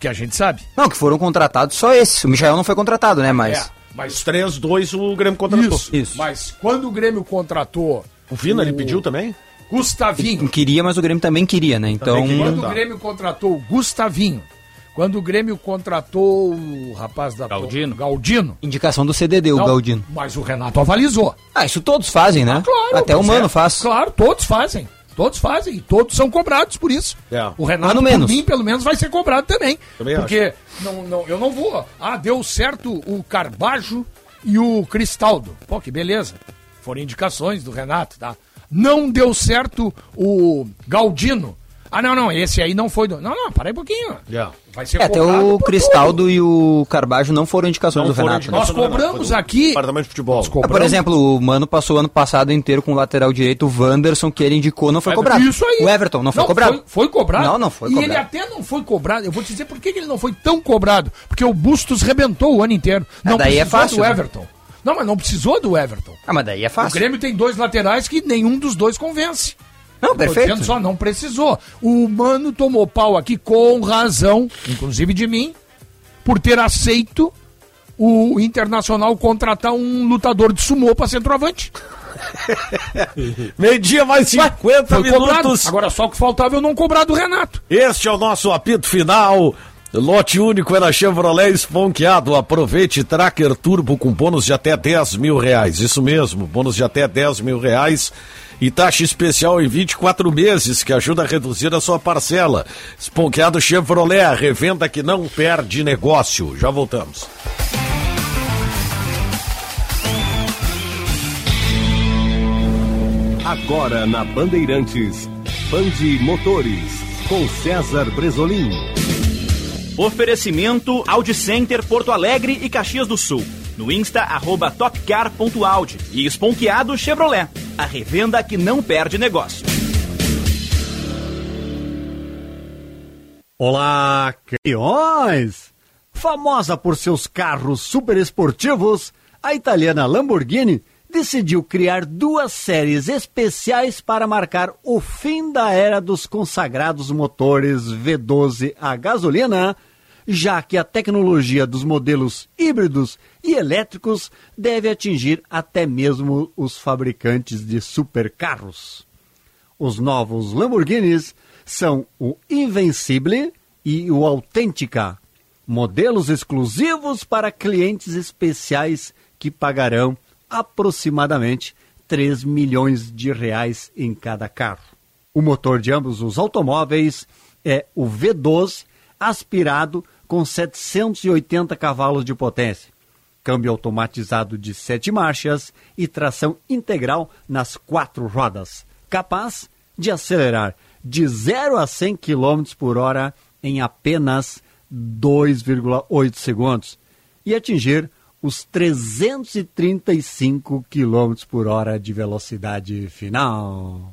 Que a gente sabe. Não, que foram contratados só esse. O Michael não foi contratado, né? Mas. É, mas Os três, dois o Grêmio contratou. isso, Isso. Mas quando o Grêmio contratou O Vina, ele pediu também? Gustavinho, Não queria, mas o Grêmio também queria, né? Então. Queria. Quando Tá. o Grêmio contratou o Gustavinho, quando o Grêmio contratou o rapaz da Galdino. Galdino Indicação do CDD, o Galdino. Mas o Renato avalizou. Ah, isso todos fazem, né? Claro. Até o Mano é- faz. Claro, todos fazem. Todos fazem. E todos são cobrados por isso. É. O Renato, por menos. mim, pelo menos, vai ser cobrado também. Também porque não, não, eu não vou. Ah, deu certo o Carbajo e o Cristaldo. Pô, que beleza. Foram indicações do Renato, tá? Não deu certo o Galdino. Ah, não, não, esse aí não foi do. Não, não, para aí um pouquinho. Yeah. Vai ser É, até o Cristaldo e o Carbajo não foram indicações Não do foram Renato. né? Nós indicações do Renato, cobramos aqui- Departamento de futebol. Nós Ah, cobramos. Por exemplo, o Mano passou o ano passado inteiro com o lateral direito, o Wanderson, que ele indicou, não foi cobrado. Isso aí. O Everton não foi cobrado. Foi, foi cobrado. Não, não foi e cobrado. ele até não foi cobrado. Eu vou te dizer por que que ele não foi tão cobrado. Porque o Bustos rebentou o ano inteiro. Não daí é precisou fácil, do né? Everton. Não, mas não precisou do Everton. Ah, mas daí é O fácil. Grêmio tem dois laterais que nenhum dos dois convence. Não, perfeito. dizendo só, não precisou. O Mano tomou pau aqui com razão, inclusive de mim, por ter aceito o Internacional contratar um lutador de sumô para centroavante. Meio-dia mais 50 Foi cobrado. minutos. Agora só o que faltava eu não cobrar do Renato. Este é o nosso apito final. Lote único é na Chevrolet Esponqueado. Aproveite Tracker Turbo com bônus de até 10 mil reais. Isso mesmo, bônus de até 10 mil reais. E taxa especial em 24 meses, que ajuda a reduzir a sua parcela. Esponqueado Chevrolet, a revenda que não perde negócio. Já voltamos. Agora na Bandeirantes, Bande Motores, com César Bresolim. Oferecimento Audi Center Porto Alegre e Caxias do Sul. No Insta, arroba topcar.audi. E Esponqueado Chevrolet. A revenda que não perde negócio. Olá, campeões! Famosa por seus carros super esportivos, a italiana Lamborghini decidiu criar duas séries especiais para marcar o fim da era dos consagrados motores V12 a gasolina, já que a tecnologia dos modelos híbridos e elétricos deve atingir até mesmo os fabricantes de supercarros. Os novos Lamborghinis são o Invencible e o Authentica, modelos exclusivos para clientes especiais que pagarão aproximadamente 3 milhões de reais em cada carro. O motor de ambos os automóveis é o V12 aspirado com 780 cavalos de potência, câmbio automatizado de 7 marchas e tração integral nas quatro rodas, capaz de acelerar de 0 a 100 km por hora em apenas 2,8 segundos e atingir os 335 km por hora de velocidade final.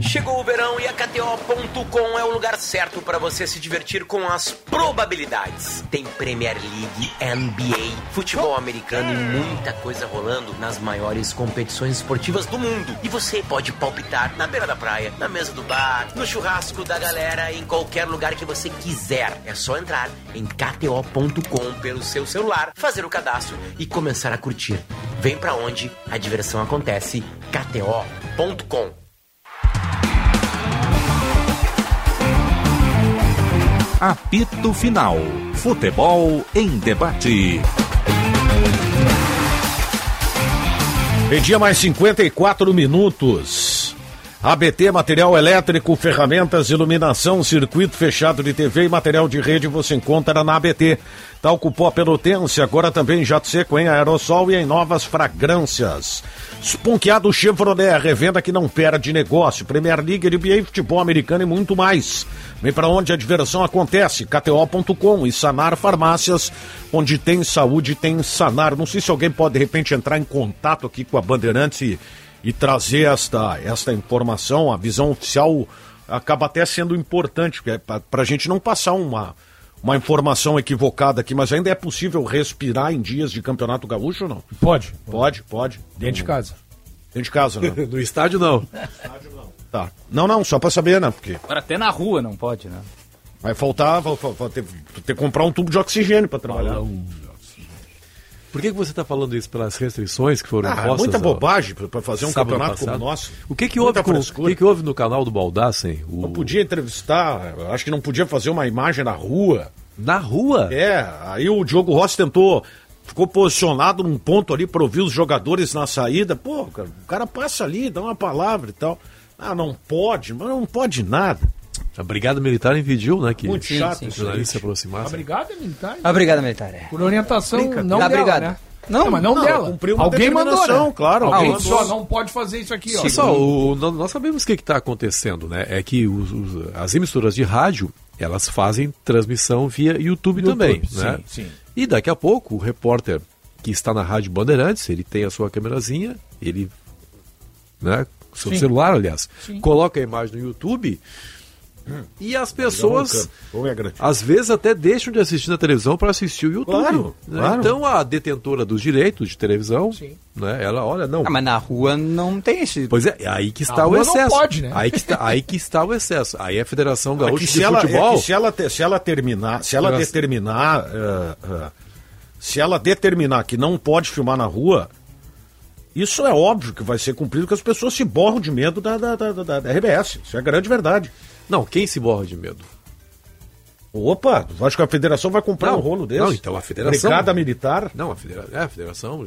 Chegou o verão e a KTO.com é o lugar certo para você se divertir com as probabilidades. Tem Premier League, NBA, futebol americano e muita coisa rolando nas maiores competições esportivas do mundo. E você pode palpitar na beira da praia, na mesa do bar, no churrasco da galera, em qualquer lugar que você quiser. É só entrar em KTO.com pelo seu celular, fazer o cadastro e começar a curtir. Vem pra onde a diversão acontece. KTO.com Apito Final. Futebol em debate. Meio-dia mais 54 minutos. ABT, material elétrico, ferramentas, iluminação, circuito fechado de TV e material de rede você encontra na ABT. Talco pó pelotense, agora também jato seco em aerossol e em novas fragrâncias. Esponqueado Chevrolet, revenda que não perde negócio. Premier League, NBA, futebol americano e muito mais. Vem para onde a diversão acontece, KTO.com e Sanar Farmácias, onde tem saúde, tem Sanar. Não sei se alguém pode de repente entrar em contato aqui com a Bandeirantes e, e trazer esta, esta informação. A visão oficial acaba até sendo importante, para a gente não passar uma, uma informação equivocada aqui, mas ainda é possível respirar em dias de campeonato gaúcho ou não? Pode. Pode, pode. Dentro de casa. Dentro de casa, né? no estádio não. Tá. Não, não, só pra saber, né? Porque Agora até na rua não pode, né? vai faltar, vai, vai- ter, ter que comprar um tubo de oxigênio pra trabalhar. Por que, que você está falando isso pelas restrições que foram Ah, impostas? muita bobagem pra fazer um campeonato passado? como o nosso. O que que houve com, o que, que houve no canal do Baldassem? O... Não podia entrevistar, acho que não podia fazer uma imagem na rua. Na rua? É, aí o Diogo Rossi tentou, ficou posicionado num ponto ali para ouvir os jogadores na saída. Pô, cara, o cara passa ali, dá uma palavra e tal. Ah, não pode, mas não pode nada. A Brigada Militar impediu, né? Que Muito Sim, chato sim. o isso jornalista aí. se aproximasse. A brigada militar. A Brigada Militar, é. Por orientação Brinca- não da dela, brigada. né? Não, mas não, não, dela. cumpriu uma Alguém mandou, né? claro, Alguém mandou. ó, não pode fazer isso aqui, ó. Olha só, o- nó- nós sabemos o que está acontecendo, né? É que os- os- as emissoras de rádio, elas fazem transmissão via YouTube, YouTube, também, sim, né? sim. E daqui a pouco, o repórter que está na Rádio Bandeirantes, ele tem a sua câmerazinha, ele, né, seu Sim. celular, aliás, Sim. coloca a imagem no YouTube e as pessoas, é às vezes, até deixam de assistir na televisão para assistir o YouTube. Claro, né? claro. Então, a detentora dos direitos de televisão, né, ela, olha, não, Ah, mas na rua não tem esse. Pois é, é aí que está Na o rua não excesso. pode, né? aí, que está, aí que está o excesso. Aí a Federação É Gaúcha de se ela, é Futebol. que se ela, te- se ela terminar, se ela determinar, eh, eh, se ela determinar que não pode filmar na rua, isso é óbvio que vai ser cumprido, porque as pessoas se borram de medo da, da, da, da- da RBS. Isso é a grande verdade. Não, quem se borra de medo? Opa, acho que a federação vai comprar Não, um rolo desse. não, então a federação- Brigada militar. Não, a Federação. É, a Federação.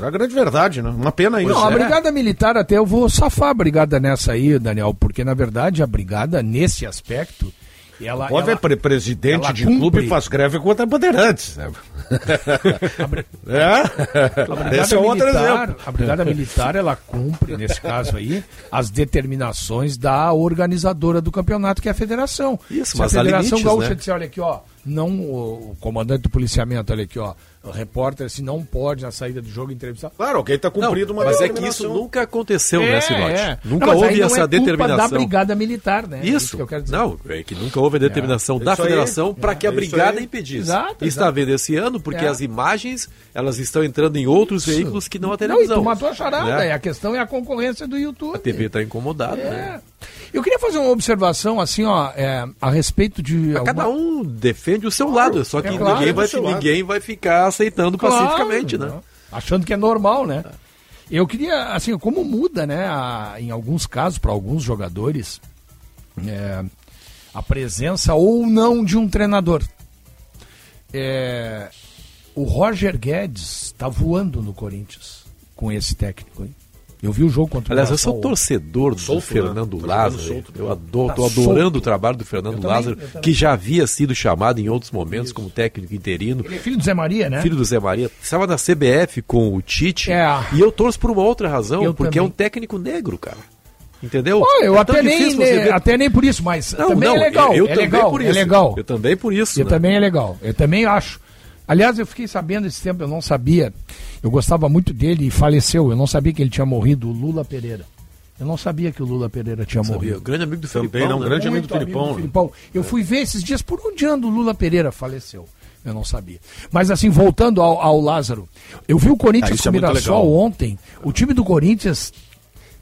É a grande verdade, né? Uma pena isso. Não, a É. brigada militar até eu vou safar a brigada nessa aí, Daniel, porque na verdade a brigada nesse aspecto, ela, Pode ela- pre- presidente ela de cumpre. clube faz greve contra Bandeirantes. Né? A é? brigada, Esse é outro militar, exemplo. a brigada militar, ela cumpre, nesse caso aí, as determinações da organizadora do campeonato, que é a federação. Isso, Se mas a federação limites, gaúcha né? disser, olha aqui, ó, não, o, comandante do policiamento, olha aqui, ó, o repórter, se não pode na saída do jogo entrevistar. Claro, alguém está Não, cumprindo uma mas é que isso nunca aconteceu, né, Sinote? é. Nunca Não, houve não essa é culpa determinação. da brigada militar, né? É Isso, que eu quero dizer. não, é que nunca houve a determinação da Isso aí. federação para que a É, isso brigada impedisse. Exato, Está exato. vendo esse ano porque É. as imagens elas estão entrando em outros veículos que não a Não, televisão. tu matou a charada, né? e a questão é a concorrência do YouTube. A TV está incomodada. É. Né? Eu queria fazer uma observação, assim, ó, é, a respeito de. Cada alguma- um defende o seu lado, só que é claro, ninguém, vai, seu lado. ninguém vai ficar aceitando Claro, pacificamente, né? Achando que é normal, né? Eu queria, assim, como muda, né, a- em alguns casos, para alguns jogadores, é, a presença ou não de um treinador. É, o Roger Guedes está voando no Corinthians com esse técnico aí. Eu vi o jogo contra Aliás, o eu sou torcedor do Solto, né? Fernando jogando Lázaro. solto, eu né? adoro, Tá tô adorando solto. o trabalho do Fernando também, Lázaro, que já havia sido chamado em outros momentos como técnico interino. Ele é filho do Zé Maria, né? Filho do Zé Maria, estava na CBF com o Tite. É. E eu torço por uma outra razão, Eu porque é também. um técnico negro, cara. Entendeu? Pô, eu É até nem, né, ver- até nem por isso, mas Não, também não, é legal. Eu, eu é também legal, por é isso. legal. Eu também por isso. Eu né? também é legal. Eu também acho. Aliás, eu fiquei sabendo esse tempo, eu não sabia. Eu gostava muito dele e faleceu. Eu não sabia que ele tinha morrido, o Lula Pereira. Eu não sabia que o Lula Pereira tinha Sabia, morrido. grande amigo do Também, Felipão, não, né? grande amigo Muito do Filipão. né? Filipão. Eu fui ver esses dias por onde anda o Lula Pereira faleceu. Eu não sabia. Mas assim, voltando ao, ao Lázaro, eu vi o Ah, Corinthians com é o muito Mirassol ontem. O time do Corinthians.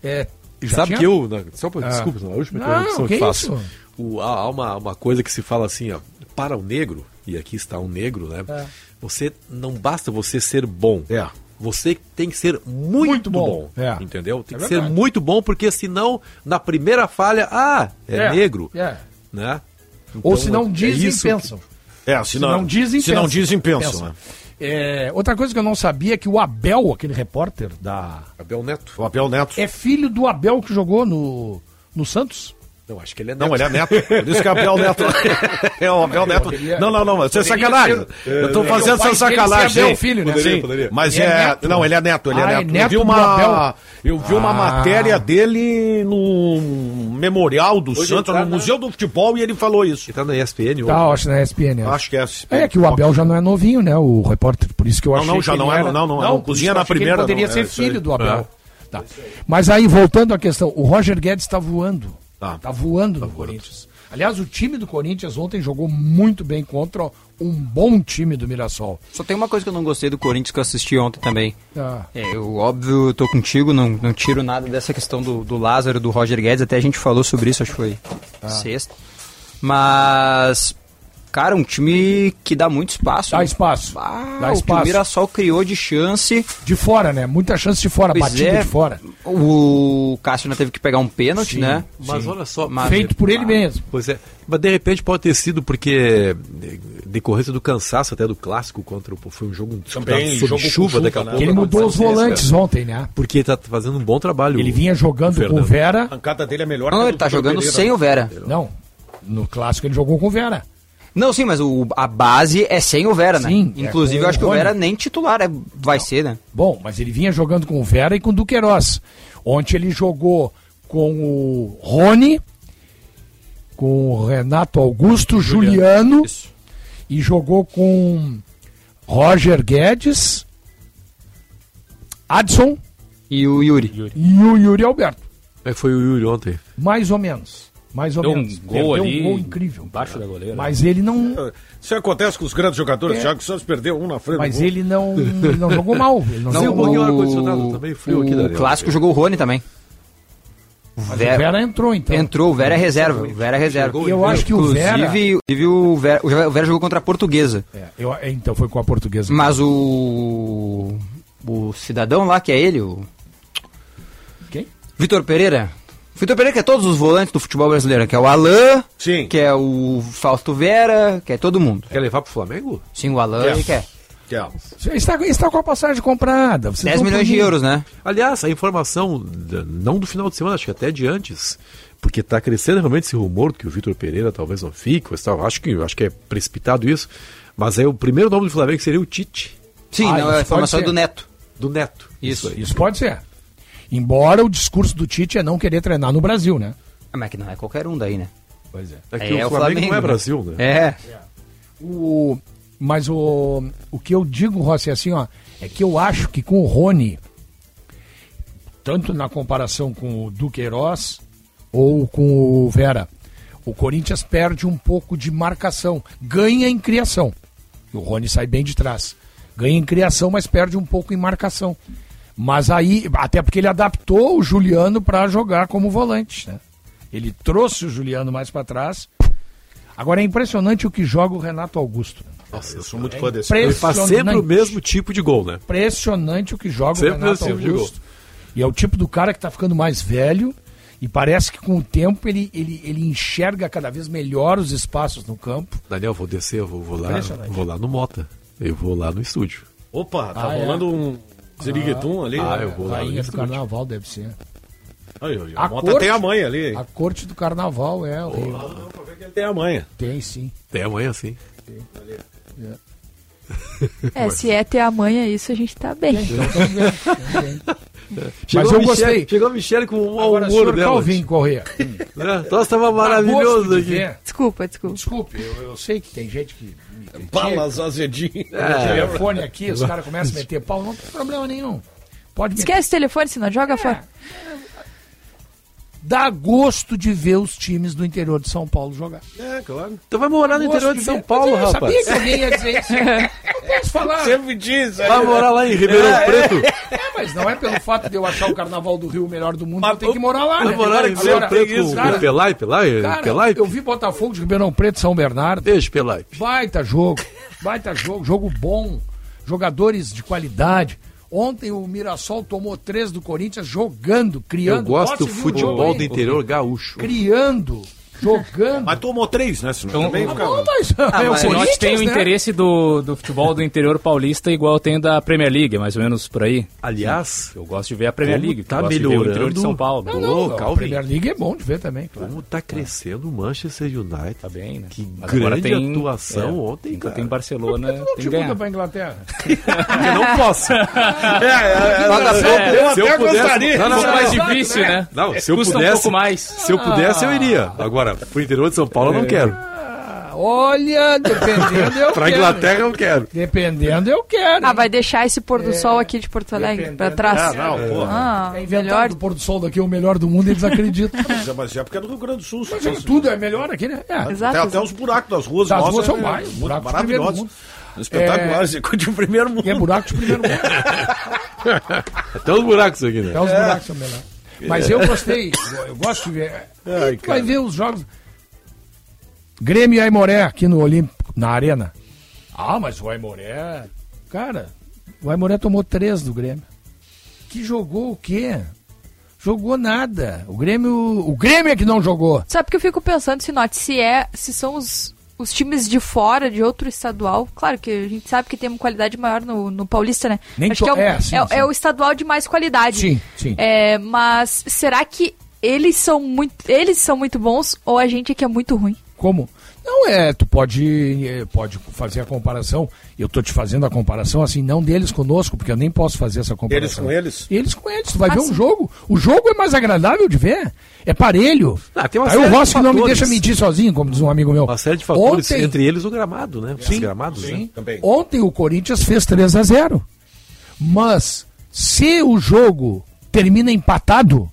É, já Sabe tinha- que eu, na- só pra, Ah. desculpa, na última Não, interrupção que que faço. isso? O- há há uma, uma coisa que se fala assim, ó, para o negro, e aqui está um negro, né? É. Você não basta você ser bom. É. Você tem que ser muito, Muito bom. bom. É. Entendeu? Tem É que verdade. ser muito bom, porque senão, na primeira falha, ah, é, É, negro. é. Né? Ou Então, se não é dizem, isso que- pensam. É, se não, não dizem, se não pensam. dizem, pensam, Pensam. né? É, outra coisa que eu não sabia é que o Abel, aquele repórter da. Abel Neto. O Abel Neto. É filho do Abel que jogou no, no Santos? Não, acho que ele é Não, ele é neto. Por isso que é Abel Neto. É o Abel Neto. Não, não, não, isso é sacanagem. Eu tô fazendo essa sacanagem. Abel filho, né? Sim, poderia. mas é é. neto? Não, ele é neto, ele é Ah, é neto. Eu neto vi uma, eu vi uma matéria dele no memorial do Santos, tá no na- Museu do Futebol, e ele falou isso. Ele tá na ESPN Tá, hoje. acho na ESPN. acho. Acho que é. É que o Abel já não é novinho, né? O repórter, por isso que eu Não, achei não, já que não é, não, não, é por cozinha na que ele primeira, poderia não, ser é filho do Abel. Tá. Mas aí, voltando à questão, o Roger Guedes está voando. Tá. Tá voando no Corinthians. Aliás, o time do Corinthians ontem jogou muito bem contra um bom time do Mirassol. Só tem uma coisa que eu não gostei do Corinthians que eu assisti ontem também. Ah. É, eu, óbvio, eu tô contigo, não, não tiro nada dessa questão do, do Lázaro, do Roger Guedes, até a gente falou sobre isso, acho que foi sexta. Mas, cara, um time que dá muito espaço. Dá espaço. Ah, Dá o que espaço. o Mirassol criou de chance. De fora, né? Muita chance de fora, Pois batida é, de fora. O Cássio ainda teve que pegar um pênalti, Sim, né? Mas olha só. Mas- Feito por ele mesmo. Pois é. Mas de repente pode ter sido porque decorrência do cansaço até do clássico contra o. Foi um jogo Também, sob jogo com chuva chuva, daqui a né? pouco. Ele mudou os volantes ontem, né? Porque ele tá fazendo um bom trabalho. Ele vinha jogando com o. Vera. A arrancada dele é melhor Não, ele tá jogando Pereira. sem o Vera. Não. No clássico ele jogou com o Vera. Não, sim, mas o, a base é sem o Vera, né? Sim, é Inclusive, com eu acho que o Vera nem titular é, vai ser, né? Bom, mas ele vinha jogando com o Vera e com o Duqueiroz. Ontem ele jogou com o Rony, com o Renato Augusto, Juliano, e jogou com Roger Guedes, Adson E o Yuri. e o Yuri Alberto. Como é que foi o Yuri ontem? Mais ou menos. Mais ou Deu um menos. gol Perdeu ali, um gol incrível. embaixo da goleira. Mas ele não. Isso acontece com os grandes jogadores. É. Thiago Santos perdeu um na frente. do Mas gol. ele não, ele não jogou mal. Ele não, um jogou pouquinho mal. o ar-condicionado, meio frio aqui, o clássico jogou o Rony também. O Mas o Vera entrou, então. Entrou, o Vera é reserva. O Vera é reserva. Eu acho que o Vera- Inclusive, inclusive o, Vera, o Vera jogou contra a Portuguesa. É, eu- então foi com a portuguesa. Mas o. O cidadão lá, que é ele, o. Quem? Vitor Pereira. Vitor Pereira, que é todos os volantes do futebol brasileiro, que é o Alain, Sim. que é o Fausto Vera, que é todo mundo. Quer levar pro Flamengo? Sim, o Alain Quer. ele quer. Que é. Você está, está com a passagem comprada. vocês 10 vão milhões de euros, né? Aliás, a informação, não do final de semana, acho que até de antes, porque está crescendo realmente esse rumor que o Vitor Pereira talvez não fique, tal, acho, que, acho que é precipitado isso, mas aí o primeiro nome do Flamengo seria o Tite, Sim, Ah, não, isso a informação é do Neto. do Neto. Isso. aí. Isso pode ser. Embora o discurso do Tite é não querer treinar no Brasil, né? Ah, Mas que não é qualquer um daí, né? Pois é. É que o, Flamengo, não é Brasil, né? É. O, mas o, o que eu digo, Rossi, é assim, ó, é que eu acho que com o Rony, tanto na comparação com o Duqueiroz ou com o Vera, o Corinthians perde um pouco de marcação, ganha em criação. O Rony sai bem de trás. Ganha em criação, mas perde um pouco em marcação. Mas aí, até porque ele adaptou o Juliano para jogar como volante, né? Ele trouxe o Juliano mais para trás. Agora é impressionante o que joga o Renato Augusto. Nossa, eu sou muito fã desse. Ele faz sempre o mesmo tipo de gol, né? Impressionante o que joga Sempre o Renato esse tipo de Augusto. E é o tipo do cara que tá ficando mais velho e parece que com o tempo ele, ele, ele enxerga cada vez melhor os espaços no campo. Daniel, vou descer, eu vou, vou lá, vou lá no Mota. Eu vou lá no estúdio. Opa, tá Ah, é. rolando um ziriguetum ali. Ah, eu vou Rainha do carnaval deve ser. Aí, aí, A a Mota corte- tem a manha ali. A corte do carnaval é o rei. Ele tem a manha. Tem sim. Até amanhã, sim. É, se é ter a manha isso, a gente tá bem. Mas eu gostei. Chegou a Michelle com um mau Agora, humor dela. Calvin Corrêa. Né? Nossa, tava Dá maravilhoso aqui. Desculpa, desculpa. Desculpe, eu, eu sei que tem gente que. Balas azedinho. O telefone aqui, os caras começam a meter pau, não tem problema nenhum. Pode meter. Esquece o telefone, senão joga fora. Dá gosto de ver os times do interior de São Paulo jogar. É, claro. Então vai morar no interior de São ver. Paulo, Mas eu rapaz. sabia que alguém ia dizer isso. Não posso falar. Sempre diz. Vai morar lá em Ribeirão Preto. É, mas não é pelo fato de eu achar o Carnaval do Rio o melhor do mundo que eu tenho que morar lá. Vai né? morar em Ribeirão Preto com lá? cara, Pelaipe? eu vi Botafogo de Ribeirão Preto São Bernardo. Beijo, Pelaipe. Baita jogo, baita jogo, jogo bom, jogadores de qualidade. Ontem o Mirassol tomou três do Corinthians jogando, criando. Eu gosto do futebol do interior gaúcho. Criando, Jogando. Mas tomou três, né? Senão também Ah, não, mas Ah, é o mas nós tem o né? interesse do, do futebol do interior paulista igual eu tenho da Premier League, mais ou menos por aí. Aliás, Eu gosto de ver a Premier Como League. tá eu de ver o interior de melhorando. São Paulo. Não, não, Ô, a. Premier League é bom de ver também, claro. como tá crescendo o Manchester United. Tá bem, né? Que Mas agora grande tem- atuação é, ontem, cara. tem Barcelona, Não tem te que muda ganhar. pra Inglaterra. Porque não posso. É, é, é, Mas, é, eu eu até gostaria. Não, não, não, mais não. difícil, né? Não, se eu Custa pudesse. um pouco mais. Se eu pudesse, eu iria. Agora, pro interior de São Paulo, eu não quero. Ah, Olha, dependendo eu Pra quero. Inglaterra, eu quero. Dependendo eu quero. Ah, vai deixar esse pôr do sol aqui de Porto Alegre pra trás. Ah, não, porra. Ah, É melhor. do pôr do sol daqui é o melhor do mundo, eles acreditam. Mas é- Mas é porque é do Rio Grande do Sul. Mas é, tudo é melhor aqui, né? É. Exato. Tem até os buracos das ruas. Nossas, ruas são é mais, buracos maravilhosos. Espetaculares. É... De primeiro mundo. E é buraco de primeiro mundo. Até os buracos aqui, né? Até os buracos são melhores. Mas eu gostei, eu- gosto de ver. Ai, tu vai ver os jogos. Grêmio e Aimoré aqui no Olímpico, na Arena. Ah, mas o Aimoré. Cara, o Aimoré tomou três do Grêmio. Que jogou o quê? Jogou nada. O Grêmio. O Grêmio é que não jogou. Sabe que eu fico pensando, Sinote, se é, se são os, os times de fora, de outro estadual, claro que a gente sabe que tem uma qualidade maior no, no Paulista, né? Nem Acho que é, o, é, sim, é, sim. é o estadual de mais qualidade. Sim, sim. É, mas será que eles são muito. Eles são muito bons ou a gente é que é muito ruim? Como? Não é, tu pode, eh, pode fazer a comparação. Eu tô te fazendo a comparação assim, não deles conosco, porque eu nem posso fazer essa comparação. Eles com eles? Eles com eles. Tu vai Ah, ver sim. um jogo. O jogo é mais agradável de ver. É parelho. Ah, tem uma Aí o Rossi que não me deixa medir sozinho, como diz um amigo meu. Uma série de fatores, Ontem- entre eles o gramado, né? Os Sim, gramados, né? sim. Também. Ontem o Corinthians fez 3 a 0 Mas se o jogo termina empatado,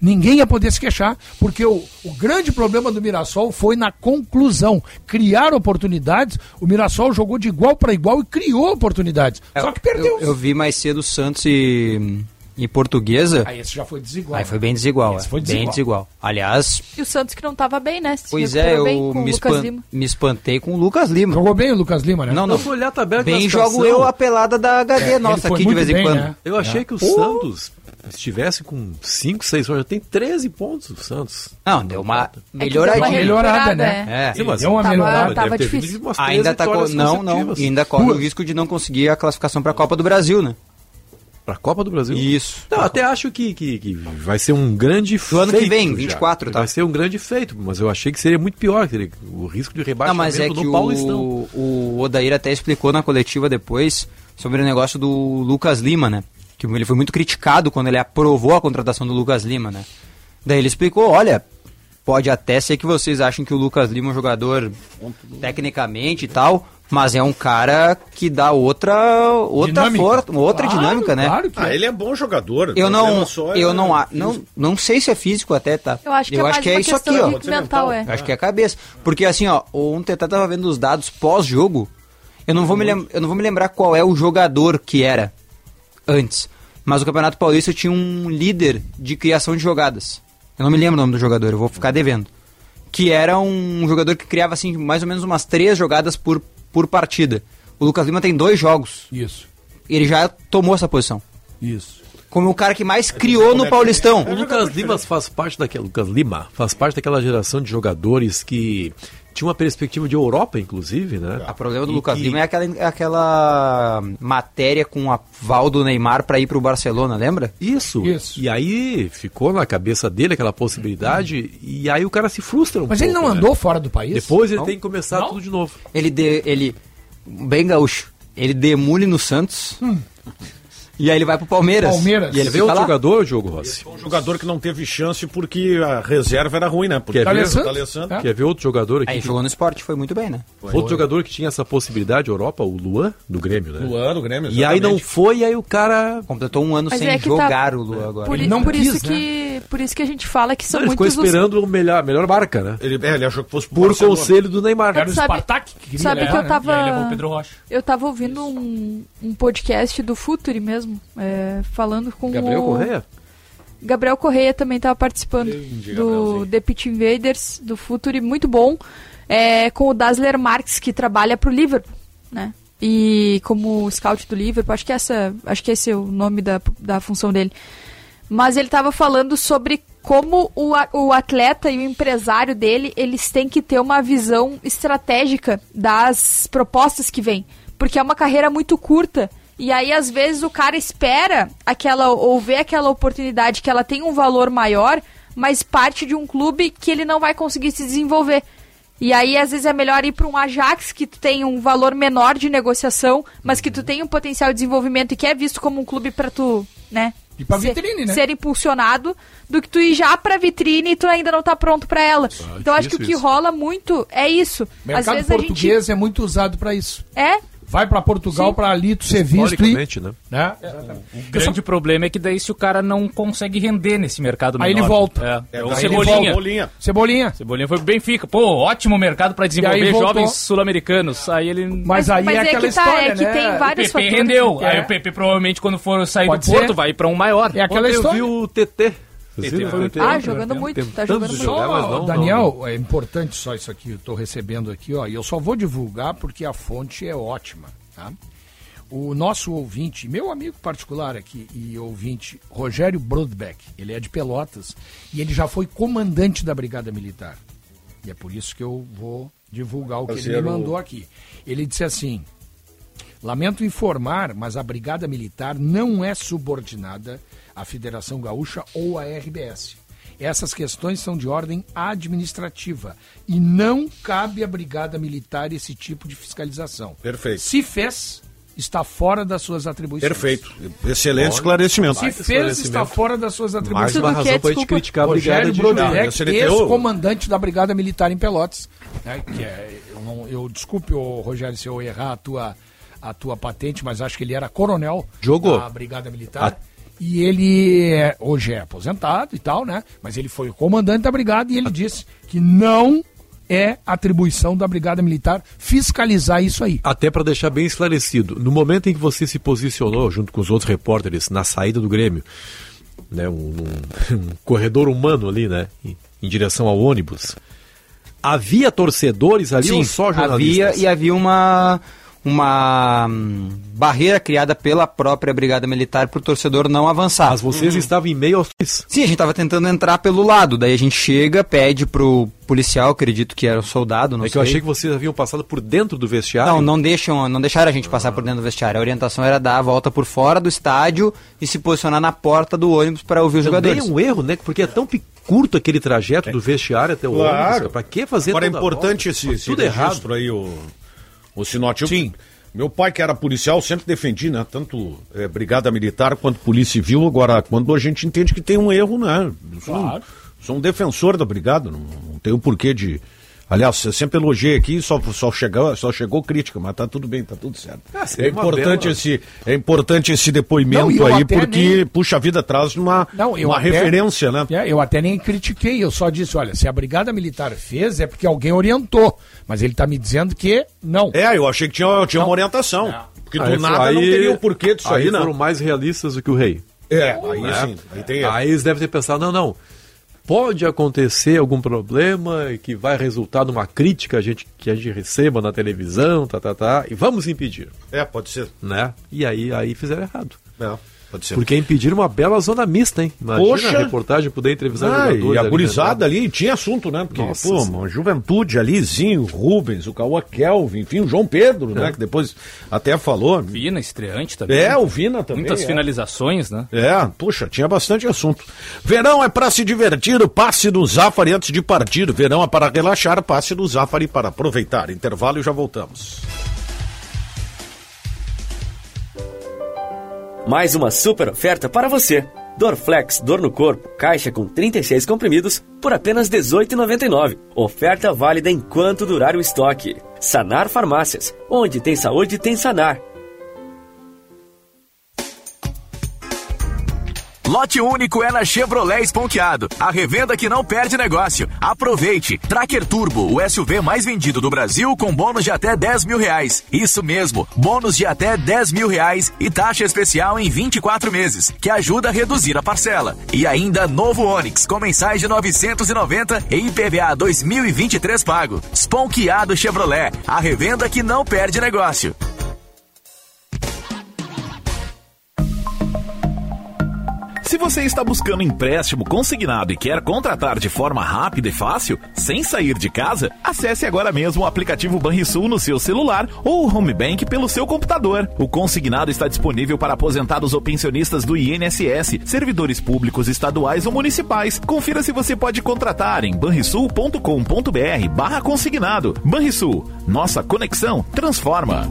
ninguém ia poder se queixar, porque o, o grande problema do Mirassol foi na conclusão. Criar oportunidades, o Mirassol jogou de igual para igual e criou oportunidades. Só que perdeu. Eu, eu vi mais cedo Santos e, e Portuguesa. Aí esse já foi desigual. Aí foi bem desigual, Esse é. foi bem desigual. desigual. Aliás, E o Santos que não tava bem, né? Se pois é, eu bem com o me, espan- me espantei com o Lucas Lima. Jogou bem o Lucas Lima, né? Não, não. Eu fui olhar a tabela de Bem jogo eu a pelada da HD É, nossa aqui de vez em bem, quando. né? Eu achei É. que o Santos estivesse com 5, 6 pontos. Já tem 13 pontos o Santos. Não, deu uma É que deu uma melhoradinha. melhorada, né? é. É. Sim, mas Deu uma Tava- melhorada. tava difícil. vindo umas 13 Ainda tá co- vitórias não, não, ainda corre o risco de não conseguir a classificação para a Copa do Brasil, né? Pra Copa do Brasil? Isso. Não, até acho que, que, que vai ser um grande feito. ano que vem, já. 24, tá? Vai ser um grande feito, mas eu achei que seria muito pior. O risco de Não, rebaixamento mas é que Paulistão. o, o Odair até explicou na coletiva depois sobre o negócio do Lucas Lima, né? Que ele foi muito criticado quando ele aprovou a contratação do Lucas Lima, né? Daí ele explicou, olha, pode até ser que vocês achem que o Lucas Lima é um jogador tecnicamente e tal, mas é um cara que dá outra outra Dinâmica. força, outra Claro, dinâmica, né? Claro que Ah, é. ele é bom jogador. Eu o não, só é- eu não, a- não, não sei se é físico até, tá? Eu acho que é mais uma isso aqui, ó. mental, é. Acho que é a cabeça. Porque assim, ó, ontem eu até tava vendo os dados pós-jogo. Eu não, vou me lem- eu não vou me lembrar qual é o jogador que era antes. Mas o Campeonato Paulista tinha um líder de criação de jogadas. Eu não me lembro o nome do jogador, eu vou ficar devendo. Que era um jogador que criava assim mais ou menos umas três jogadas por, por partida. O Lucas Lima tem dois jogos. Isso, Ele já tomou essa posição. isso. Como o cara que mais criou no Paulistão. O Lucas Lima faz parte daquela Lucas Lima faz parte daquela geração de jogadores que tinha uma perspectiva de Europa, inclusive, né? O problema do E Lucas que- Lima é aquela, aquela matéria com a Val do Neymar pra ir pro Barcelona, lembra? Isso. Isso. E aí ficou na cabeça dele aquela possibilidade e aí o cara se frustra um Mas pouco. ele não né? andou fora do país? Depois ele Não? tem que começar Não? tudo de novo. Ele de, ele bem gaúcho. Ele demule no Santos. E aí ele vai pro Palmeiras. Palmeiras. E ele Vê outro lá. jogador, Diogo Rossi? Um jogador que não teve chance porque a reserva era ruim, né? Porque Quer ver? o D'Alessandro? D'Alessandro- É. Quer ver outro jogador aqui? Aí jogou no esporte, foi muito bem, né? Outro jogador que tinha essa possibilidade, Europa, o Luan, do Grêmio, né? Luan, do Grêmio, E aí não exatamente. foi, e aí o cara. Completou um ano Mas sem é que tá- jogar o Lu agora. Por, Ele não por quis, isso que, por isso que a gente fala que são Não, ele ficou muitos os- esperando o melhor, melhor marca, né? Ele, é, ele achou que fosse Por Barcelona. conselho do Neymar. Era o Sabe- Spartak que queria Sabe que levar, eu né? tava. E aí levou o Pedro Rocha. Eu tava ouvindo um podcast do Futuri mesmo, é, falando com Gabriel o... Correia? Gabriel Correia também estava participando do The Pitch Invaders, do Futuri, muito bom, é, com o Dazzler Marques, que trabalha pro Liverpool, né? E como scout do Liverpool, acho que essa, acho que esse é o nome da, da função dele. Mas ele estava falando sobre como o, o atleta e o empresário dele, eles têm que ter uma visão estratégica das propostas que vêm. Porque é uma carreira muito curta. E aí, às vezes, o cara espera aquela ou vê aquela oportunidade que ela tem um valor maior, mas parte de um clube que ele não vai conseguir se desenvolver. E aí, às vezes, é melhor ir para um Ajax que tem um valor menor de negociação, mas que tu tem um potencial de desenvolvimento e que é visto como um clube para tu, né? E pra ser- vitrine, né? Ser impulsionado, do que tu ir já pra vitrine e tu ainda não tá pronto pra ela. então, acho que o que isso. rola muito é isso. Às mercado vezes a gente. português é muito usado pra isso. É? Vai pra Portugal pra ali tu ser visto e... Né? né? O grande problema é que daí se o cara não consegue render nesse mercado Aí menor. ele volta. É, é Aí o Cebolinha. volta. Cebolinha. Cebolinha foi pro Benfica. Pô, ótimo mercado pra desenvolver jovens sul-americanos. Aí ele... Mas aí Mas é é aquela que tá, história, é que né? tem O vários PP fatores. rendeu. É. Aí o PP provavelmente quando for sair Pode do Porto ser. vai pra um maior. É aquela Ontem eu história. vi o TT. O? Ah, jogando muito, tá jogando muito. jogar, não- Daniel, não- é importante só isso aqui, eu tô recebendo aqui, ó, e eu só vou divulgar porque a fonte é ótima, tá? O nosso ouvinte, meu amigo particular aqui e ouvinte, Rogério Brodbeck, ele é de Pelotas e ele já foi comandante da Brigada Militar. E é por isso que eu vou divulgar o que ele Fazer me o- mandou aqui. Ele disse assim: Lamento informar, mas a Brigada Militar não é subordinada à Federação Gaúcha ou à RBS. Essas questões são de ordem administrativa e não cabe à Brigada Militar esse tipo de fiscalização. Perfeito. Se fez, está fora das suas atribuições. Perfeito. Excelente esclarecimento. Se fez, está fora das suas Mais atribuições. uma razão pra gente criticar a brigada Rogério de o- ex-comandante da Brigada Militar em Pelotas. né, que é, eu, não- eu- desculpe, ô, Rogério, se eu errar a tua, a tua patente, mas acho que ele era coronel Jogou. da Brigada Militar. E ele é- hoje é aposentado e tal, né? Mas ele foi o comandante da brigada e ele disse que não é atribuição da Brigada Militar fiscalizar isso aí. Até para deixar bem esclarecido, no momento em que você se posicionou junto com os outros repórteres na saída do Grêmio, né, um, um- um corredor humano ali, né, em, em direção ao ônibus, havia torcedores ali ou só jornalistas? havia e havia uma uma hum, barreira criada pela própria Brigada Militar para o torcedor não avançar. Mas vocês estavam em meio aos Sim, a gente estava tentando entrar pelo lado, daí a gente chega, pede pro policial, acredito que era o soldado, não É que sei. eu achei que vocês haviam passado por dentro do vestiário. Não, não deixam, não deixaram a gente passar por dentro do vestiário. A orientação era dar a volta por fora do estádio e se posicionar na porta do ônibus para ouvir os Também jogadores. é um erro, né? Porque é tão curto aquele trajeto do vestiário até o Claro. ônibus. Pra que fazer Agora é importante volta? esse, Tá esse tudo errado. aí, o, o Sinote. Sim. Meu pai, que era policial, sempre defendi, né? Tanto eh, brigada militar quanto polícia civil. Agora, quando a gente entende que tem um erro, né? Eu Sou, um, sou um defensor da brigada, não, não tenho porquê de. Aliás, eu sempre elogiei aqui, só, só, chegou, só chegou crítica, mas tá tudo bem, tá tudo certo. Ah, é, importante bela- esse, é importante esse depoimento Não, aí, porque, nem- puxa vida, traz uma, Não, eu uma até- referência, né? É, eu até nem critiquei, eu só disse, olha, se a Brigada Militar fez é porque alguém orientou. Mas ele está me dizendo que não. É, eu achei que tinha, tinha uma orientação. Porque do Aí, nada não aí- teria o porquê disso aí, aí né? foram mais realistas do que o rei. É, aí né? sim, aí tem Aí eles devem ter pensado, não, não. Pode acontecer algum problema que vai resultar numa crítica a gente, que a gente receba na televisão, tá, tá, tá, e vamos impedir, É, pode ser. né? E aí, aí fizeram errado. É, pode ser. Porque impedir uma bela zona mista, hein? Imagina Poxa! a reportagem poder entrevistar Ah, jogadores e a ali, gurizada né? ali tinha assunto, né? Porque, Nossa pô, juventude ali, Zinho, Rubens, o Cauã Kelvin, enfim, o João Pedro, né? Que depois até falou. Vina, estreante também. É, o Vina também. Muitas é. finalizações, né? É, puxa, tinha bastante assunto. Verão é para se divertir, passe do Zafari antes de partir. Verão é para relaxar, passe do Zafari para aproveitar. Intervalo e já voltamos. Mais uma super oferta para você. Dorflex, dor no corpo, caixa com 36 comprimidos por apenas R$ 18,99. Oferta válida enquanto durar o estoque. Sanar Farmácias. Onde tem saúde, tem Sanar. Lote único é na Chevrolet Esponqueado. A revenda que não perde negócio. Aproveite. Tracker Turbo, o SUV mais vendido do Brasil com bônus de até 10 mil reais. Isso mesmo, bônus de até 10 mil reais e taxa especial em 24 meses, que ajuda a reduzir a parcela. E ainda novo Onix com mensais de 990 e IPVA 2023 pago. Esponqueado Chevrolet, a revenda que não perde negócio. Se você está buscando empréstimo consignado e quer contratar de forma rápida e fácil, sem sair de casa, acesse agora mesmo o aplicativo Banrisul no seu celular ou o Home Bank pelo seu computador. O consignado está disponível para aposentados ou pensionistas do INSS, servidores públicos estaduais ou municipais. Confira se você pode contratar em banrisul.com.br barra consignado. Banrisul, nossa conexão transforma.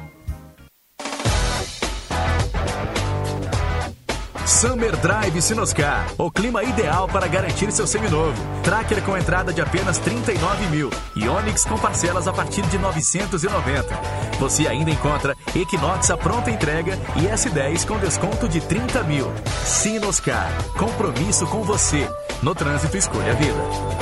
Summer Drive Sinoscar, o clima ideal para garantir seu seminovo. Tracker com entrada de apenas 39 mil e Onix com parcelas a partir de 990. Você ainda encontra Equinox a pronta entrega e S10 com desconto de 30 mil. Sinoscar, compromisso com você. No trânsito, escolha a vida.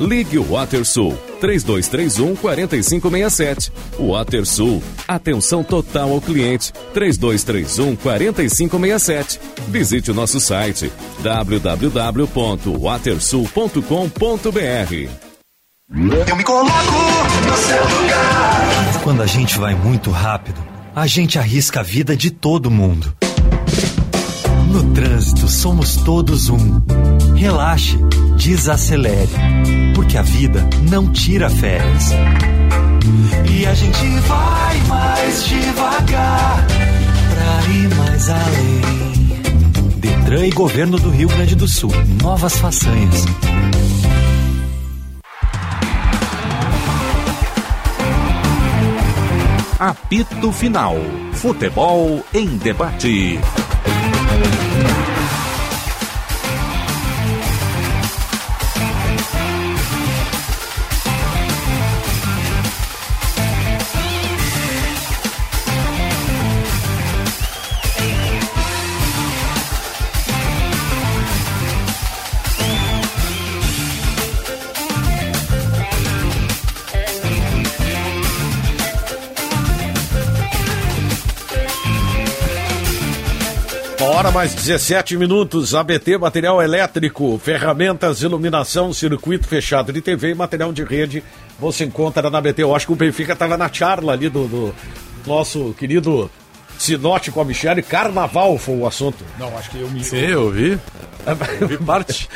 Ligue o WaterSul 3231 4567. WaterSul, atenção total ao cliente 3231 4567. Visite o nosso site www.watersul.com.br. Eu me coloco no seu lugar. Quando a gente vai muito rápido, a gente arrisca a vida de todo mundo. No trânsito, somos todos um. Relaxe, desacelere, porque a vida não tira férias. E a gente vai mais devagar pra ir mais além. Detran e Governo do Rio Grande do Sul. Novas façanhas. Apito Final. Futebol em debate. Hora mais 17 minutos, ABT, material elétrico, ferramentas, iluminação, circuito fechado de TV e material de rede. Você encontra na ABT. Eu acho que o Benfica estava na charla ali do, do nosso querido Sinote com a Michele. Carnaval foi o assunto. Não, acho que eu me. Sim, eu vi. Eu vi parte.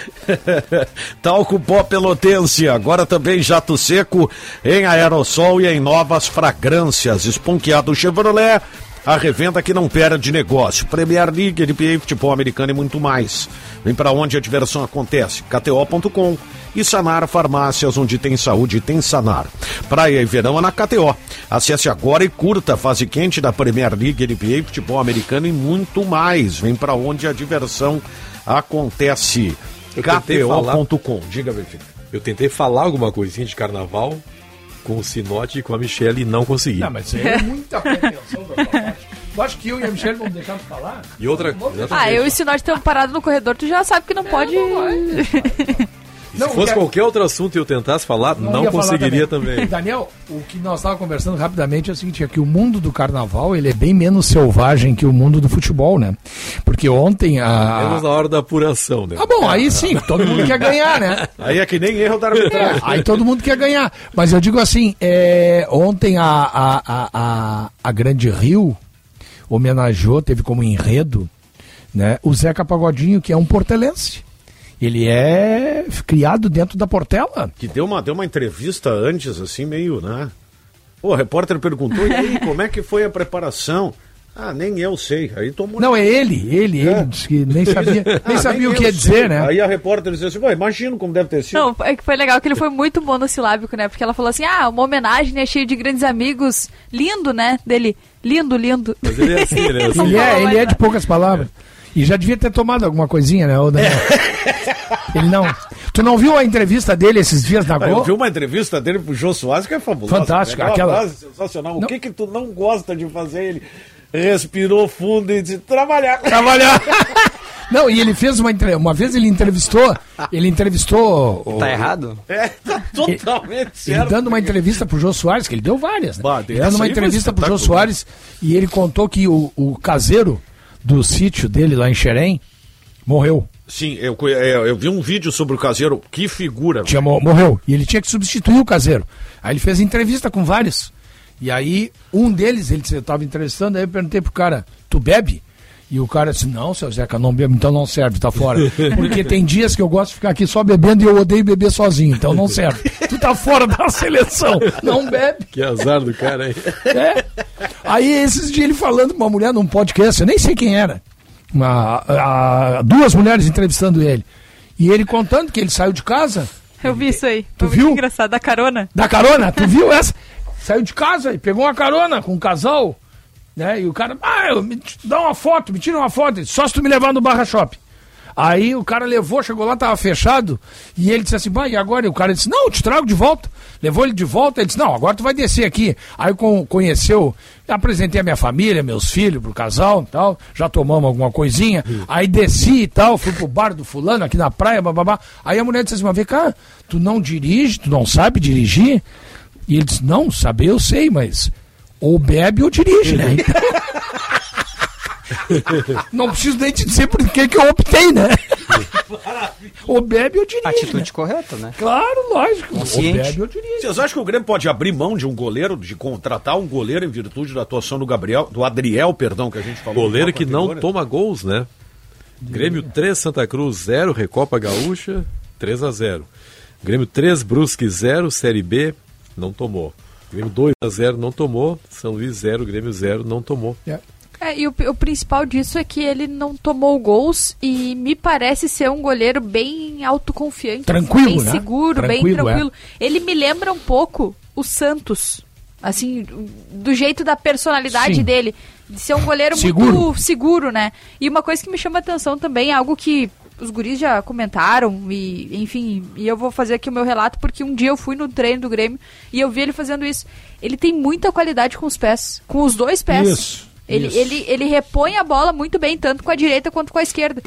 Talco pó pelotense, agora também jato seco em aerossol e em novas fragrâncias. Esponqueado Chevrolet, a revenda que não perde negócio. Premier League, NBA, futebol americano e muito mais. Vem para onde a diversão acontece. KTO.com e Sanar Farmácias, onde tem saúde tem Sanar. Praia e verão é na KTO. Acesse agora e curta a fase quente da Premier League, NBA, futebol americano e muito mais. Vem para onde a diversão acontece. KTO.com. Diga, Benfica. Eu tentei falar alguma coisinha de carnaval com o Sinote e com a Michelle e não consegui. Não, mas isso aí é muita pretensão da parte. Tu acha que eu e a Michelle vamos deixar de falar? E outra Ah, eu e o Sinal estamos parados no corredor, tu já sabe que não pode. Se fosse qualquer outro assunto e eu tentasse falar, não, ia falar conseguiria também. Daniel, o que nós estávamos conversando rapidamente é o seguinte, é que o mundo do carnaval ele é bem menos selvagem que o mundo do futebol, né? Porque ontem a... Menos na hora da apuração, né? Ah, bom, aí sim, todo mundo quer ganhar, né? Aí é que nem erro da arbitragem. Aí todo mundo quer ganhar. Mas eu digo assim, é, ontem a, a, a, a, a Grande Rio, homenageou, teve como enredo, né, o Zeca Pagodinho, que é um portelense. Ele é criado dentro da Portela. Que deu uma, deu uma entrevista antes, assim, meio, né? Pô, o repórter perguntou, e aí, como é que foi a preparação? Ah, nem eu sei. Aí tomou. Não, é ele, ele, ele disse que nem sabia, nem Ah, sabia o eu que ia sei. dizer, né? Aí a repórter disse assim, pô, imagino como deve ter sido. Não, é que foi legal que ele foi muito monossilábico, né? Porque ela falou assim: ah, uma homenagem, né? Cheio de grandes amigos. Lindo, né? Dele. Lindo, lindo. Mas ele é assim, Ele é, falou ele mais é de poucas palavras. E já devia ter tomado alguma coisinha, né, ô Daniel? Ele não. Tu não viu a entrevista dele esses dias na Ah, Eu Globo? vi uma entrevista dele pro Jô Soares que é fabulosa. Fantástico, né? aquela- frase sensacional. O que que tu não gosta de fazer? Ele respirou fundo e disse, trabalhar. Trabalhar. Não, e ele fez uma entre... uma vez ele entrevistou, ele entrevistou o- Tá errado? É, tá totalmente Ele certo. dando uma entrevista pro Jô Soares, que ele deu várias, né? Bah, Ele dando uma entrevista pro Jô. Soares e ele contou que o, o caseiro do sítio dele lá em Xerém morreu. Sim, eu, é, eu vi um vídeo sobre o caseiro. Que figura. Tinha, mo- morreu. E ele tinha que substituir o caseiro. Aí ele fez entrevista com vários. E aí, um deles, ele estava entrevistando, aí eu perguntei pro cara, tu bebe? E o cara disse, não, seu Zeca, não bebo, então não serve, tá fora. Porque tem dias que eu gosto de ficar aqui só bebendo e eu odeio beber sozinho, então não serve. Tu tá fora da seleção, não bebe. Que azar do cara aí. É. Aí esses dias ele falando com uma mulher num podcast, eu nem sei quem era. Uma, a- duas mulheres entrevistando ele. E ele contando que ele saiu de casa, Eu vi isso aí. Tu Foi viu? Engraçado. Da carona. da carona, tu viu essa? Saiu de casa e pegou uma carona com um casal, né? E o cara, ah, eu, me dá uma foto, me tira uma foto, só se tu me levar no Barra Shop. Aí o cara levou, chegou lá, tava fechado, e ele disse assim, bah, e agora? E o cara disse, não, eu te trago de volta. Levou ele de volta, ele disse, não, agora tu vai descer aqui. Aí con- conheceu, apresentei a minha família, meus filhos pro casal e tal, já tomamos alguma coisinha, aí desci e tal, fui pro bar do fulano aqui na praia, bababá. Aí a mulher disse assim, mas vem cá, tu não dirige, tu não sabe dirigir? E ele disse, não, saber eu sei, mas ou bebe ou dirige, né? Então, não preciso nem te dizer por que que eu optei, né? ou bebe ou dirige. Atitude né? correta, né? Claro, lógico. Ou Consciente. bebe ou dirige. Vocês acham que o Grêmio pode abrir mão de um goleiro, de contratar um goleiro em virtude da atuação do Gabriel, do Adriel, perdão, que a gente falou? Goleiro que não toma gols, né? Grêmio 3, Santa Cruz 0, Recopa Gaúcha 3 a 0. Grêmio 3, Brusque 0, Série B, não tomou. Grêmio 2 a 0, não tomou. São Luís 0, Grêmio 0, não tomou. É, e o, o principal disso é que ele não tomou gols e me parece ser um goleiro bem autoconfiante. Tranquilo, bem né? seguro, bem Tranquilo, é. tranquilo. Ele me lembra um pouco o Santos. Assim, do jeito da personalidade Sim. dele. De ser um goleiro Seguro. muito seguro, né? E uma coisa que me chama a atenção também, algo que os guris já comentaram, e enfim, e eu vou fazer aqui o meu relato, porque um dia eu fui no treino do Grêmio e eu vi ele fazendo isso. Ele tem muita qualidade com os pés, com os dois pés. Isso, Ele, isso. ele, ele repõe a bola muito bem, tanto com a direita quanto com a esquerda.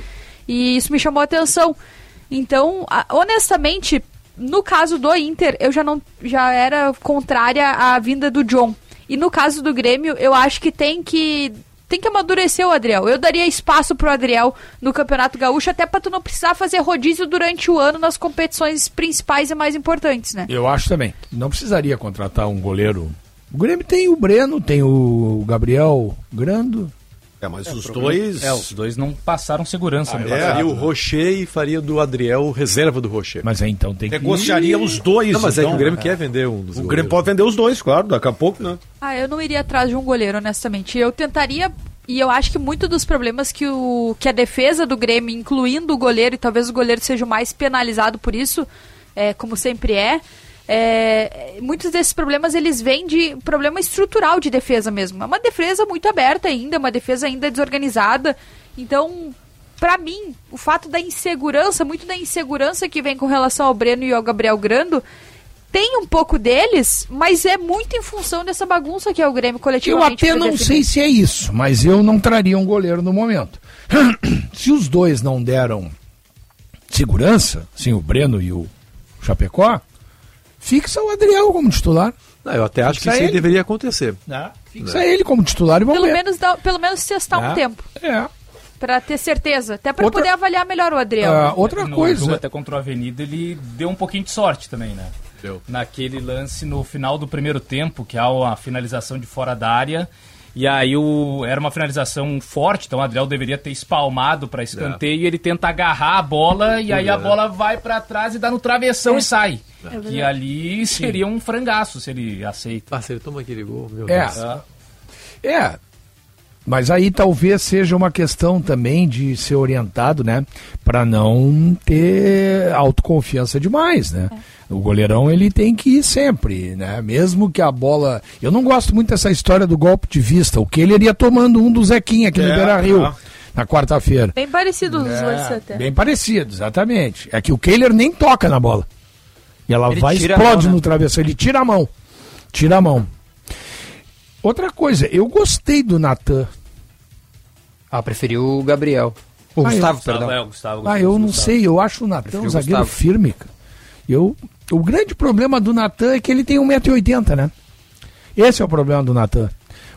E isso me chamou a atenção. Então, honestamente, no caso do Inter, eu já não já era contrária à vinda do John. E no caso do Grêmio, eu acho que tem que tem que amadurecer o Adriel. Eu daria espaço pro Adriel no Campeonato Gaúcho, até pra tu não precisar fazer rodízio durante o ano nas competições principais e mais importantes, né? Eu acho também. Não precisaria contratar um goleiro. O Grêmio tem o Breno, tem o Gabriel Grando. É, mas os dois. É, os dois não passaram segurança no É, passado, faria o né? Rocher e faria do Adriel o reserva do Rocher. Mas aí então tem que. Negociaria os dois. Não, mas é que então. o Grêmio quer vender um dos O Grêmio goleiros. pode vender os dois, claro, daqui a pouco, né? Ah, eu não iria atrás de um goleiro, honestamente. Eu tentaria. E eu acho que muito dos problemas que, o, que a defesa do Grêmio, incluindo o goleiro, e talvez o goleiro seja o mais penalizado por isso, é, como sempre é, é, muitos desses problemas eles vêm de problema estrutural de defesa mesmo. É uma defesa muito aberta ainda, uma defesa ainda desorganizada. Então, pra mim, o fato da insegurança, muito da insegurança que vem com relação ao Breno e ao Gabriel Grando, tem um pouco deles, mas é muito em função dessa bagunça que é o Grêmio Eu coletivamente. até não sei se é isso, mas eu não traria um goleiro no momento. se os dois não deram segurança, sim, o Breno e o Chapecó, fixa o Adriel como titular. Não, eu até acho que Fixa isso aí deveria acontecer. Fixa ele como titular e vamos Pelo ver. menos, dá- pelo menos testar um É. tempo. É. Pra ter certeza. Até pra Outra- poder avaliar melhor o Adriel. Ah, outra no coisa. jogo até contra o Avenida, ele deu um pouquinho de sorte também, né? Naquele lance no final do primeiro tempo, que há uma finalização de fora da área, E aí o, era uma finalização forte, então o Adriel deveria ter espalmado para escanteio e ele tenta agarrar a bola e aí a É. bola vai para trás e dá no travessão É. e sai. É que ali seria um frangaço se ele aceita. Ah, se ele toma aquele gol, meu É. Deus. É. Mas aí talvez seja uma questão também de ser orientado, né? Para não ter autoconfiança demais, né? O goleirão ele tem que ir sempre, né? Mesmo que a bola. Eu não gosto muito dessa história do golpe de vista. O que ele iria tomando um do Zequinha aqui no É, Beira Rio é. na quarta-feira. Bem parecidos os É, lances até. Bem parecido, exatamente. É que o Kehler nem toca na bola. E ela Ele vai explode mão, né? no travessão. Ele tira a mão. Tira a mão. Outra coisa, eu gostei do Natan. Ah, preferiu o Gabriel. O Ah, Gustavo, eu- perdão. É, o Gustavo, Ah, eu não Gustavo. sei, eu acho o Natan um Prefiro o zagueiro Gustavo. firme, cara. Eu, o grande problema do Natan é que ele tem 1,80m, né? Esse é o problema do Natan.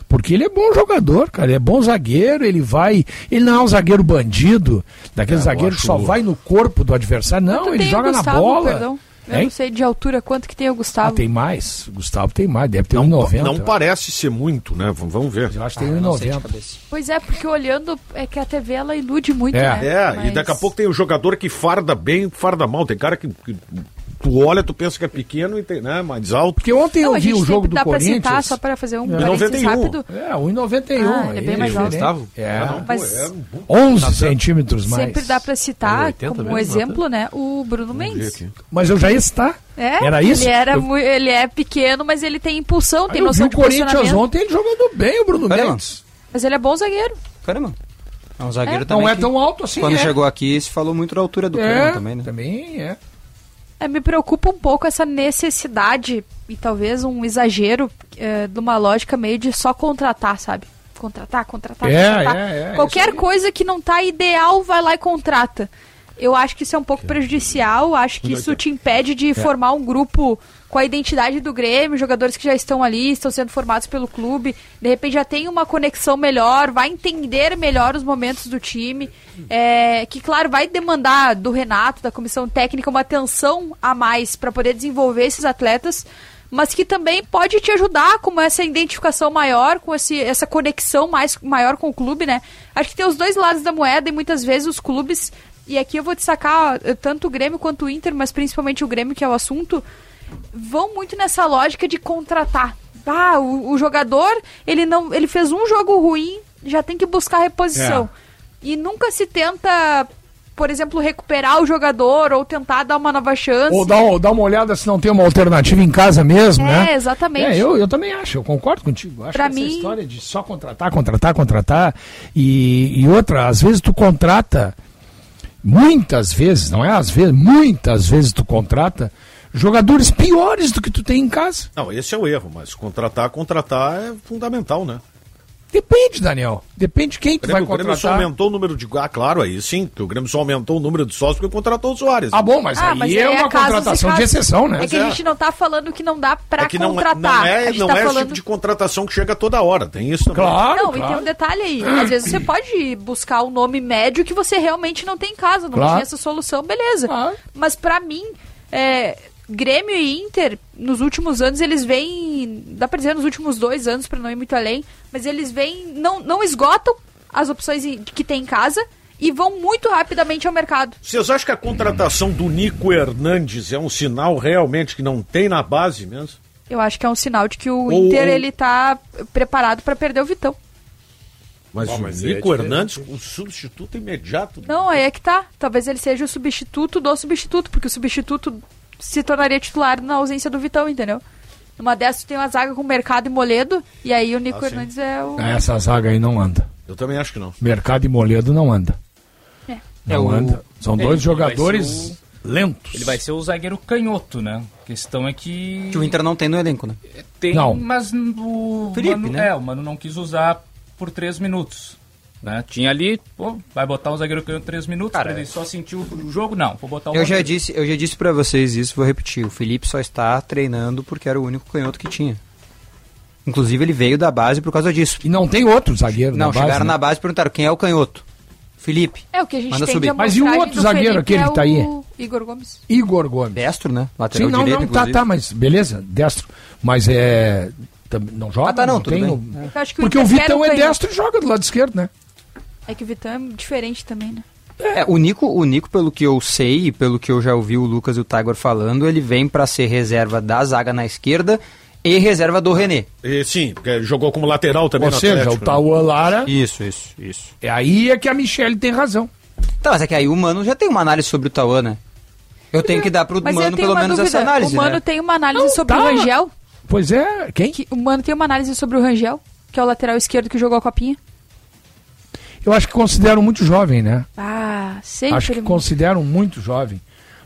Porque ele é bom jogador, cara. Ele é bom zagueiro, ele vai. Ele não é um zagueiro bandido, daquele É, zagueiro que só vai no corpo do adversário. Não, ele joga Gustavo, na bola. Perdão. Eu Hein? não sei de altura quanto que tem o Gustavo. Ah, tem mais. O Gustavo tem mais, deve ter 1,90. Não parece ser muito, né? V- Vamos ver. Eu acho que tem Ah, não sei de 1,90. cabeça. Pois é, porque olhando é que a TV ela ilude muito, É. né? É, e Mas- daqui a pouco tem o jogador que farda bem, farda mal. Tem cara que, que tu olha, tu pensa que é pequeno e tem, né, mais alto. Porque ontem Não, eu vi o jogo sempre do dá pra citar, Corinthians. só para fazer um É. parênteses 91. rápido. É, 1,91. Ah, ele é bem mais alto. Gustavo? É, Ah, não, Mas- é um- 11 centímetros mais. Sempre dá pra citar 80 como mesmo, exemplo, né, o Bruno Mendes. Mas eu já ia estar. É, Era isso? Ele, era Eu- ele é pequeno, mas ele tem impulsão, tem eu vi noção o de Corinthians posicionamento. ontem, ele jogando bem, o Bruno Caramba. Mendes. Mas ele é bom zagueiro. Caramba. É um zagueiro É. também. Não é tão alto assim, Quando é. chegou aqui, se falou muito da altura do é, Kahneman também, né? Também é. É, me preocupa um pouco essa necessidade e talvez um exagero é, de uma lógica meio de só contratar, sabe? Contratar, contratar, É, contratar. é, é, Qualquer coisa que não tá ideal, vai lá e contrata. Eu acho que isso é um pouco prejudicial, acho que isso te impede É. de formar um grupo com a identidade do Grêmio, jogadores que já estão ali, estão sendo formados pelo clube, de repente já tem uma conexão melhor, vai entender melhor os momentos do time, é, que claro, vai demandar do Renato, da comissão técnica, uma atenção a mais para poder desenvolver esses atletas, mas que também pode te ajudar com essa identificação maior, com esse, essa conexão mais, maior com o clube, né? Acho que tem os dois lados da moeda e muitas vezes os clubes, e aqui eu vou destacar tanto o Grêmio quanto o Inter, mas principalmente o Grêmio, que é o assunto, vão muito nessa lógica de contratar. Ah, o, o jogador, ele não, ele fez um jogo ruim, já tem que buscar reposição. E nunca se tenta, por exemplo, recuperar o jogador ou tentar dar uma nova chance. Ou dá, dá uma olhada se não tem uma alternativa em casa mesmo, É, né? exatamente. É, eu, eu também acho, eu concordo contigo. Acho Pra que essa mim- história de só contratar, contratar, contratar. E, e outra, às vezes tu contrata, muitas vezes, não é às vezes, muitas vezes tu contrata jogadores piores do que tu tem em casa. Não, esse é o erro, mas contratar, contratar é fundamental, né? Depende, Daniel. Depende de quem tu vai Grêmio, o Grêmio só contratar. aumentou o número de. Ah, claro, aí sim, que o Grêmio só aumentou o número de sócios porque contratou o Soares. Ah, bom, mas Ah, aí mas é aí uma contratação de exceção, né? É que a gente não tá falando que não dá pra É que não, contratar. não é, não tá é esse falando... tipo de contratação que chega toda hora. Tem isso também. Claro, Não, e tem um detalhe aí. Às vezes você pode buscar um nome médio que você realmente não tem em casa, não Claro. tinha essa solução, beleza. Mas pra mim, é, Grêmio e Inter, nos últimos anos, eles vêm. Dá pra dizer nos últimos dois anos, pra não ir muito além, mas eles vêm. Não, não esgotam as opções que tem em casa e vão muito rapidamente ao mercado. Vocês acham que a contratação do Nico Hernandes é um sinal realmente que não tem na base mesmo? Eu acho que é um sinal de que o Ou- Inter ou- ele tá preparado pra perder o Vitão. Mas Bom, o mas é Nico diferente. Hernandes, o substituto imediato. Não, aí é que tá. Talvez ele seja o substituto do substituto, porque o substituto se tornaria titular na ausência do Vitão, entendeu? Numa dessas tem uma zaga com Mercado e Moledo, e aí o Nico Ah, sim. Hernandes é o. Essa zaga aí não anda. Eu também acho que não. Mercado e Moledo não anda. É. Não É o- anda. São Ele- dois ele jogadores ser lentos. Ele vai ser o zagueiro canhoto, né? A questão é que. Que o Inter não tem no elenco, né? Tem, Não. mas o Felipe, Mano, né? É, o Mano não quis usar por três minutos. Né? Tinha ali, pô, vai botar um zagueiro canhoto três minutos Cara, ele só sentir o jogo? Não, vou botar um Eu já disse, eu já disse para vocês isso, vou repetir. O Felipe só está treinando porque era o único canhoto que tinha. Inclusive ele veio da base por causa disso. E não tem outro zagueiro Não, na base, chegaram né? na base e perguntaram quem é o canhoto. Felipe. É o que a gente Manda tem subir. Mas e o outro do zagueiro Felipe aquele é que tá aí? o Igor Gomes. Igor Gomes. Destro, né? Lateral Sim, não, direito, não, tá, inclusive. tá, mas beleza, destro. Mas é. Também não joga? Ah, tá, não, tudo tem bem. o- Eu acho que Porque o Vitão é canhoto. destro e joga do lado esquerdo, né? É que o Vitão é diferente também, né? É, o Nico, o Nico, pelo que eu sei e pelo que eu já ouvi o Lucas e o Tiger falando, ele vem pra ser reserva da zaga na esquerda e reserva do René. E, sim, porque jogou como lateral também Ou no seja, Atlético, o né? Tauan Lara. Isso, isso, isso. É aí é que a Michelle tem razão. Tá, mas é que aí o Mano já tem uma análise sobre o Tauan, né? Eu tenho que dar pro Mas Mano pelo menos dúvida. essa análise, o Mano né? tem uma análise Não, sobre tá. o Rangel. Pois é, quem? Que, o Mano tem uma análise sobre o Rangel, que é o lateral esquerdo que jogou a copinha. Eu acho que consideram muito jovem, né? Ah, sempre. Acho que consideram muito jovem.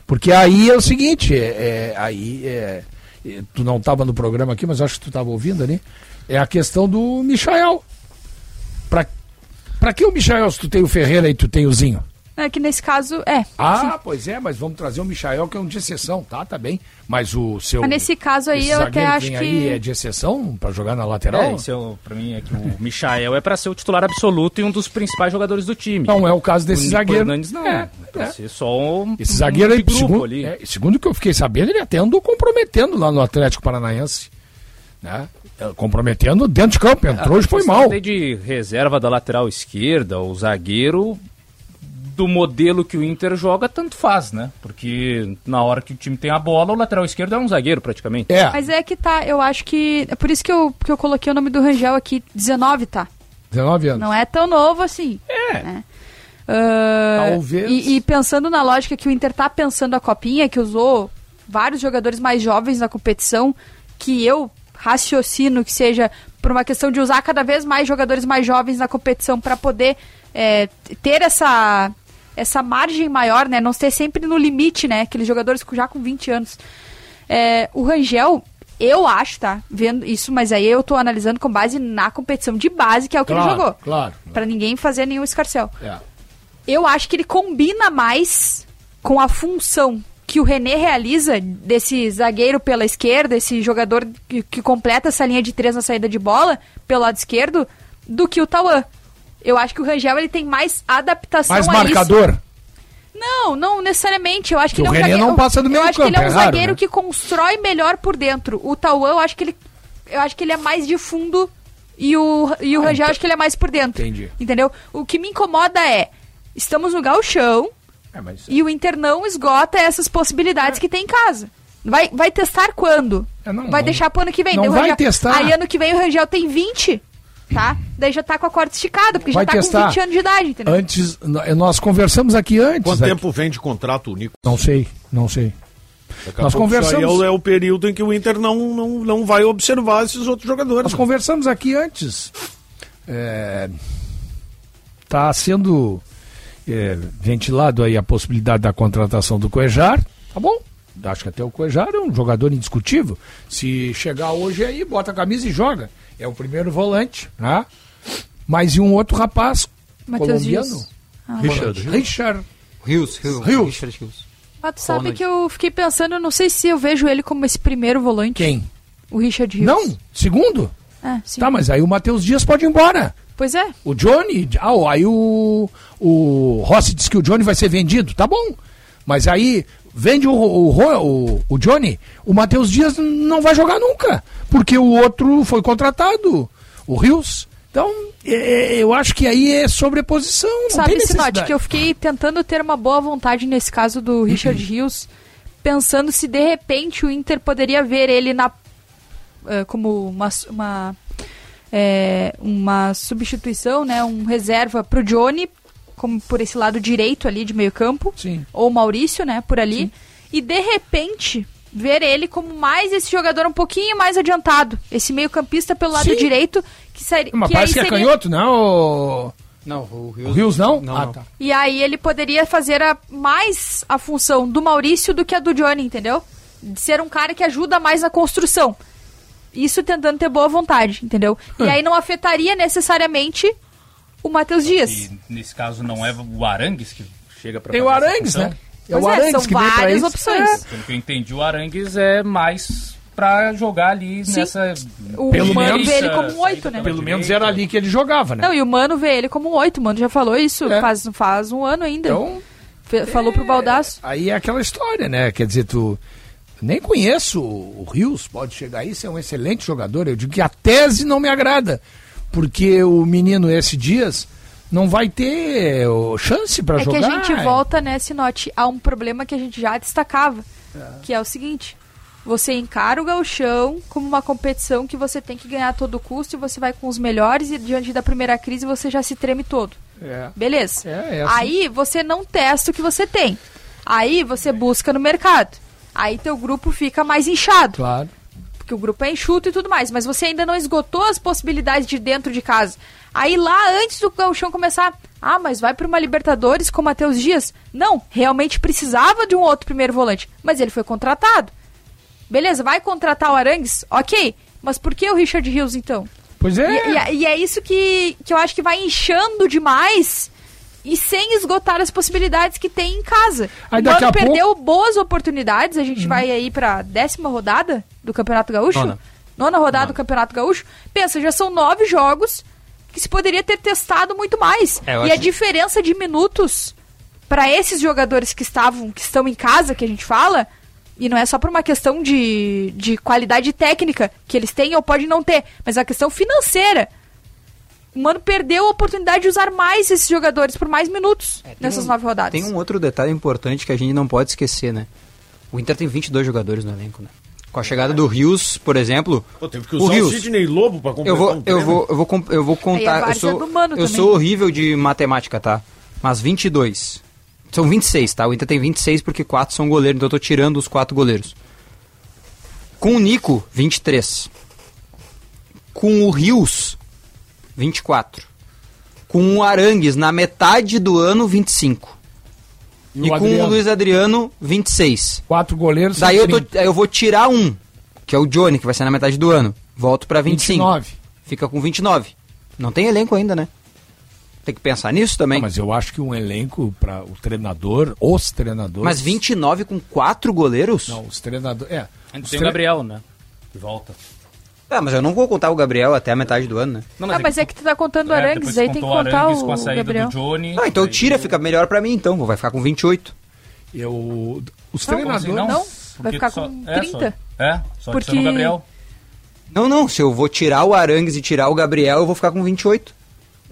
Porque aí é o seguinte, é, é- aí é, é, tu não estava no programa aqui, mas acho que tu estava ouvindo ali. É a questão do Michael. Pra que o Michael se tu tem o Ferreira e tu tem o Zinho? É que nesse caso, é. Ah, sim. pois é, mas vamos trazer o Michael que é um de exceção, tá? Tá bem. Mas o seu. Mas nesse caso aí esse eu até acho que. aí é de exceção pra jogar na lateral? É, isso é, o- pra mim é que o Michael é pra ser o titular absoluto e um dos principais jogadores do time. Não é o caso desse o zagueiro. Hernandes não. É, pra é. ser só um, Esse zagueiro aí, de grupo segundo, ali. é, segundo o que eu fiquei sabendo, ele até andou comprometendo lá no Atlético Paranaense. Né? É, Comprometendo dentro de campo, entrou e foi questão mal. de reserva da lateral esquerda, o zagueiro do modelo que o Inter joga, tanto faz, né? Porque na hora que o time tem a bola, o lateral esquerdo é um zagueiro praticamente. Mas é que tá, eu acho que. É por isso que eu, que eu coloquei o nome do Rangel aqui, 19, tá? 19 anos. Não é tão novo assim. É. Talvez. E, e pensando na lógica que o Inter tá pensando a copinha, que usou vários jogadores mais jovens na competição, que eu raciocino que seja por uma questão de usar cada vez mais jogadores mais jovens na competição para poder é, ter essa essa margem maior, né? Não ser sempre no limite, né? Aqueles jogadores já com 20 anos. É, o Rangel, eu acho, tá? Vendo isso, mas aí eu tô analisando com base na competição de base, que é o que Claro, ele jogou. claro. Pra ninguém fazer nenhum escarcel. É. Eu acho que ele combina mais com a função que o René realiza desse zagueiro pela esquerda, esse jogador que, que completa essa linha de três na saída de bola pelo lado esquerdo, do que o Tauan. Eu acho que o Rangel ele tem mais adaptação Mais a marcador. isso. Não, não necessariamente. Eu acho que, Que ele é um zagueiro. não passa do eu meio acho que ele é campo, um é raro, zagueiro né? que constrói melhor por dentro. O Tauan, eu acho que ele eu acho que ele é mais de fundo e o e o Ah, Rangel eu acho que ele é mais por dentro. Entendi. Entendeu? O que me incomoda é estamos no gauchão É, mas- e o Inter não esgota essas possibilidades que tem em casa. Vai, vai testar quando? É, não, vai não- deixar pro ano que vem. não vai Rangel- testar. Aí ano que vem o Rangel tem 20, tá? Daí já tá com a corda esticada, porque Vai já tá testar. com 20 anos de idade, entendeu? Antes, nós conversamos aqui antes. Quanto aqui. tempo vem de contrato Nico? Não sei, não sei. Daqui Nós conversamos- Isso aí é o, é o período em que o Inter não, não, não vai observar esses outros jogadores. Nós conversamos aqui antes. É, tá sendo é, ventilado aí a possibilidade da contratação do Cuejar. Tá bom? Acho que até o Cuejar é um jogador indiscutível. Se chegar hoje aí, bota a camisa e joga. É o primeiro volante, né? Mas e um outro rapaz Matheus colombiano? Dias. Ah, Richard. Richard. Rios, Rios. Rios. Richard Rios. Mas tu sabe Ronald. que eu fiquei pensando, não sei se eu vejo ele como esse primeiro volante. Quem? O Richard Rios. Não, segundo. É, sim. Tá, mas aí o Matheus Dias pode ir embora. Pois é. O Johnny, ah, aí o, o Rossi disse que o Johnny vai ser vendido, tá bom. Mas aí vende o, o, o, o Johnny, o Matheus Dias não vai jogar nunca, porque o outro foi contratado, o Rios. Então, é, é, eu acho que aí é sobreposição, não Sabe. Sinote, que eu fiquei tentando ter uma boa vontade nesse caso do Richard Rios, pensando se de repente o Inter poderia ver ele na eh, como uma, uma, eh, uma substituição, né, um reserva pro Johnny, como por esse lado direito ali de meio campo, Sim. ou Maurício, né, por ali, e de repente ver ele como mais esse jogador um pouquinho mais adiantado, esse meio campista pelo lado Sim. direito, que, seria, Mas que aí parece que é seria- canhoto, não? Não, o O Rios não? Não, ah, tá. E aí ele poderia fazer a, mais a função do Maurício do que a do Johnny, entendeu? De ser um cara que ajuda mais na construção. Isso tentando ter boa vontade, entendeu? Hum. E aí não afetaria necessariamente o Matheus Dias. E nesse caso não é o Arangues que chega pra Tem o Arangues, né? É Pois o é, Arangues são que vem pra várias isso. opções. É. Pelo que eu entendi, o Arangues é mais pra jogar ali Sim. nessa. O Pelo Mano menos, vê ele como um oito, né? Pelo menos era ali que ele jogava, né? Não, e o Mano vê ele como um oito. O Mano já falou isso faz, faz um ano ainda. Então, Fe- falou pro Baldaço. Aí é aquela história, né? Quer dizer, tu Nem conheço o Rios, pode chegar aí, ser um excelente jogador. Eu digo que a tese não me agrada, porque o menino esse Dias não vai ter chance para É jogar. que a gente volta, né, Sinote, a um problema que a gente já destacava, que é o seguinte, você encara o gauchão como uma competição que você tem que ganhar a todo custo e você vai com os melhores e diante da primeira crise você já se treme todo. É. Beleza. É, é assim. Aí você não testa o que você tem. Aí você busca no mercado. Aí teu grupo fica mais inchado. Claro. Porque o grupo é enxuto e tudo mais. Mas você ainda não esgotou as possibilidades de dentro de casa. Aí lá, antes do gauchão começar, ah, mas vai para uma Libertadores com o Matheus Dias? Não, realmente precisava de um outro primeiro volante. Mas ele foi contratado. Beleza, vai contratar o Arangues? Ok. Mas por que o Richard Rios, então? Pois é. E, e- e é isso que, que eu acho que vai inchando demais e sem esgotar as possibilidades que tem em casa. Aí o Mano a pouco- perdeu boas oportunidades. A gente vai aí pra décima rodada do Campeonato Gaúcho. Nona. Nona rodada do Campeonato Gaúcho. Pensa, já são nove jogos que se poderia ter testado muito mais. É, e a diferença de minutos para esses jogadores que estavam, que estão em casa, que a gente fala, e não é só por uma questão de, de qualidade técnica que eles têm ou podem não ter, mas a questão financeira. O Mano perdeu a oportunidade de usar mais esses jogadores por mais minutos nessas um- nove rodadas. Tem um outro detalhe importante que a gente não pode esquecer, né? O Inter tem 22 jogadores no elenco, né? Com a chegada do Rios, por exemplo. Pô, teve que o usar o, Rios. Sidney Lobo pra completar Eu vou, um eu vou, eu vou, com- eu vou contar. Eu sou, eu sou horrível de matemática, tá? Mas 22. São 26, tá? O Inter tem 26 porque 4 são goleiros, então eu tô tirando os 4 goleiros. Com o Nico, 23. Com o Rios, 24. Com o Arangues, na metade do ano, 25. E E, o com Adriano? o Luiz Adriano, 26. Quatro goleiros. Daí eu, tô- 30. aí eu vou tirar um, que é o Johnny, que vai ser na metade do ano. Volto pra 25. 29. Fica com 29. Não tem elenco ainda, né? Tem que pensar nisso também. Não, mas eu acho que um elenco para o treinador, os treinadores. Mas 29 com quatro goleiros? Não, os treinadores. É. Os tem o tre- Gabriel, né? Volta. Ah, mas eu não vou contar o Gabriel até a metade do ano, né? Não, ah, mas é que tu tá contando o É, Arangues, aí tem que contar Arangues o com a saída Gabriel. do Johnny. Ah, então tira, fica melhor pra mim então. Vai ficar com 28. Eu, os Não, treinadores. assim, não? Vai Porque ficar só- com é, 30. Só, é, só Porque- o Gabriel. Não, não. Se eu vou tirar o Arangues e tirar o Gabriel, eu vou ficar com 28.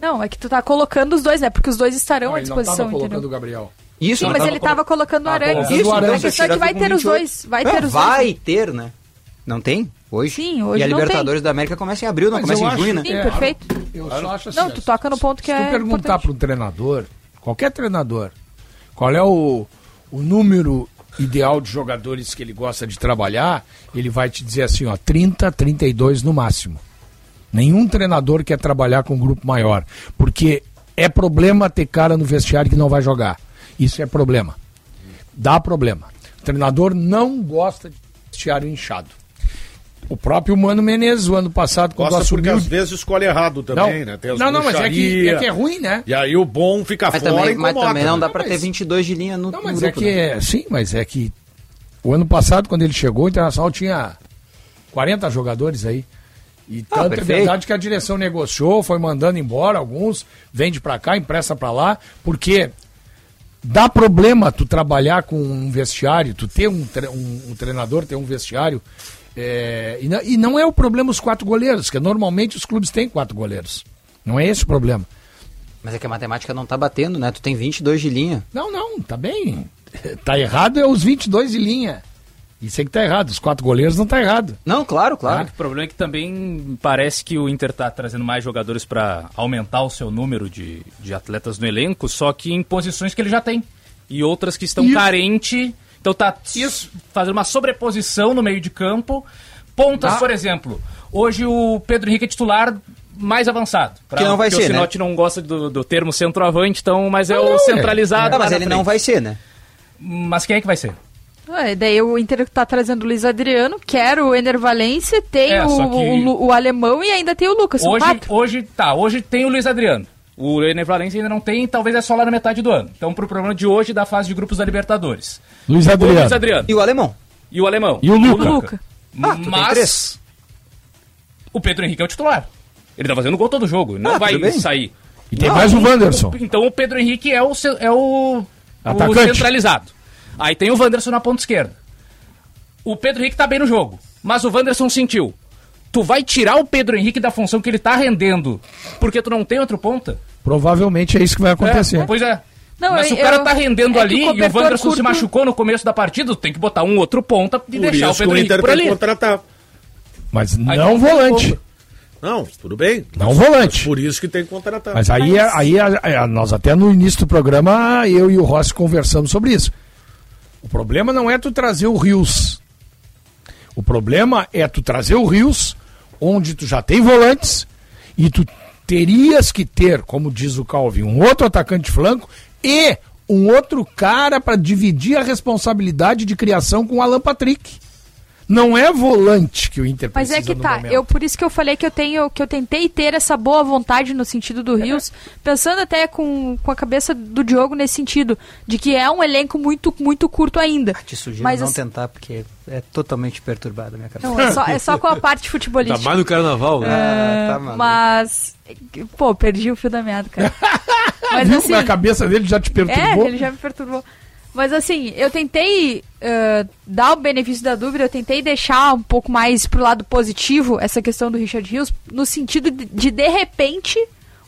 Não, é que tu tá colocando os dois, né? Porque os dois estarão Não, à não disposição, tava colocando entendeu? o Gabriel. Isso, Sim, não mas tava ele tava colocando o Arangues. colocando Isso, o então, Arangues. A questão é que vai ter os 28. dois. Vai Não, ter os vai dois. ter, né? Não tem? Hoje? Sim, hoje E a não Libertadores da América começa em abril, não Mas começa em junho, acho- né? Sim, perfeito. Eu só acho assim. Não, tu toca no ponto que se é tu perguntar para um treinador, qualquer treinador, qual é o, o número ideal de jogadores que ele gosta de trabalhar, ele vai te dizer assim, ó, 30, 32 no máximo. Nenhum treinador quer trabalhar com um grupo maior, porque é problema ter cara no vestiário que não vai jogar. Isso é problema. Dá problema. O treinador não gosta de vestiário inchado. O próprio Mano Menezes, o ano passado, quando Gosta porque assumiu... às vezes escolhe errado também, Não. né? Tem as Não, não, mas é que- é que é ruim, né? E aí o bom fica Mas fora também, e mas incomoda, também não né? dá pra Não, ter mas- 22 de linha no, Não, no mas grupo, é que né? é, sim, mas é que o ano passado, quando ele chegou, o Internacional tinha 40 jogadores aí. E Ah, tanto é perfeito. verdade que a direção negociou, foi mandando embora alguns, vende pra cá, empresta pra lá, porque dá problema tu trabalhar com um vestiário, tu ter um, tre- um- um treinador, ter um vestiário. É, e, não, e não é o problema os quatro goleiros, que normalmente os clubes têm quatro goleiros. Não é esse o problema. Mas é que a matemática não tá batendo, né? Tu tem 22 de linha. Não, não, tá bem. Tá errado é os 22 de linha. Isso é que tá errado. Os quatro goleiros não tá errado. Não, claro, claro. O problema é que também parece que o Inter tá trazendo mais jogadores para aumentar o seu número de, de atletas no elenco, só que em posições que ele já tem. E outras que estão Isso. carentes. Então tá Isso. fazendo uma sobreposição no meio de campo. Pontas, Dá. por exemplo. Hoje o Pedro Henrique é titular mais avançado. Pra- Que não vai ser, o né? Sinote não gosta do, do termo centroavante, então, mas é Ah, o não, é. centralizado. Lá mas ele não vai ser, né? Mas quem é que vai ser? É, daí o Inter tá trazendo o Luiz Adriano, quer o Ener Valência, tem É, o, que- o o alemão e ainda tem o Lucas. Hoje, hoje, tá, hoje tem o Luiz Adriano. O Ener Valencia ainda não tem, talvez é só lá na metade do ano. Então, pro problema de hoje, da fase de grupos da Libertadores. Luiz O Adriano. Luiz Adriano. E o alemão? E o alemão. E o Luca. Luca. Ah, tu tem Mas três. o Pedro Henrique é o titular. Ele tá fazendo gol todo jogo, não Ah, vai sair. E tem mais o Wanderson. Então o Pedro Henrique é o, é o, o centralizado. Aí tem o Wanderson na ponta esquerda. o Pedro Henrique tá bem no jogo, mas o Wanderson sentiu. Tu vai tirar o Pedro Henrique da função que ele tá rendendo porque tu não tem outro ponta? Provavelmente é isso que vai acontecer. É, pois é. Não, Mas se eu- o cara eu- tá rendendo é ali o e o Wanderson se curto- machucou no começo da partida, tu tem que botar um outro ponta e Por deixar o Pedro o Henrique por tem que ali. contratar. Mas Aí não volante. Não, tudo bem. Não volante. Mas Por isso que tem que contratar. Mas aí, aí a- a- nós até no início do programa, eu e o Rossi conversamos sobre isso. O problema não é tu trazer o Rios. O problema é tu trazer o Rios, onde tu já tem volantes, e tu terias que ter, como diz o Calvin, um outro atacante de flanco e um outro cara para dividir a responsabilidade de criação com o Alan Patrick. Não é volante que o Inter Mas precisa é que tá, momento. eu por isso que eu falei que eu tenho que eu tentei ter essa boa vontade no sentido do Rios, pensando até com, com a cabeça do Diogo nesse sentido, de que é um elenco muito muito curto ainda. Te sugiro Mas não assim- tentar, porque é totalmente perturbada a minha cabeça. Não, é só, é só com a parte Tá futebolística. mais no carnaval, né? É, tá maluco. mas pô, perdi o fio da meada, cara. Mas Viu assim, como a cabeça dele já te perturbou? é, ele já me perturbou. Mas assim, eu tentei eh, dar o benefício da dúvida, eu tentei deixar um pouco mais pro lado positivo essa questão do Richard Rios, no sentido de, de, de repente,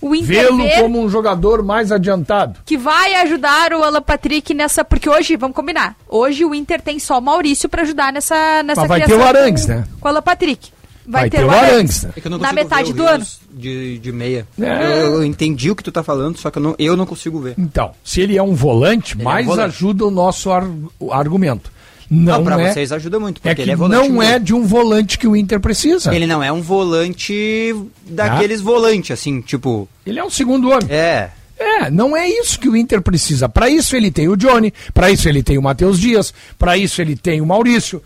o Inter Vê-lo como um jogador mais adiantado. que vai ajudar o Alan Patrick nessa. Porque hoje, vamos combinar, hoje o Inter tem só o Maurício pra ajudar nessa, nessa Mas vai ter o Arangues, com, né? Com o Alan Patrick. Vai, Vai ter, ter o o Arangues. Arangues, né? É que eu não Na consigo metade do ano. De, de meia. É. Eu, eu entendi o que tu tá falando, só que eu não, eu não consigo ver. Então, se ele é um volante, é um mais volante. ajuda o nosso ar- o argumento. Não, Não, pra é, vocês ajuda muito, porque é que ele é volante não é de um volante que o Inter precisa. Ele não é um volante daqueles volantes, assim, tipo. Ele é um segundo homem. É. É, não é isso que o Inter precisa. Para isso ele tem o Johnny, para isso ele tem o Matheus Dias, para isso ele tem o Maurício.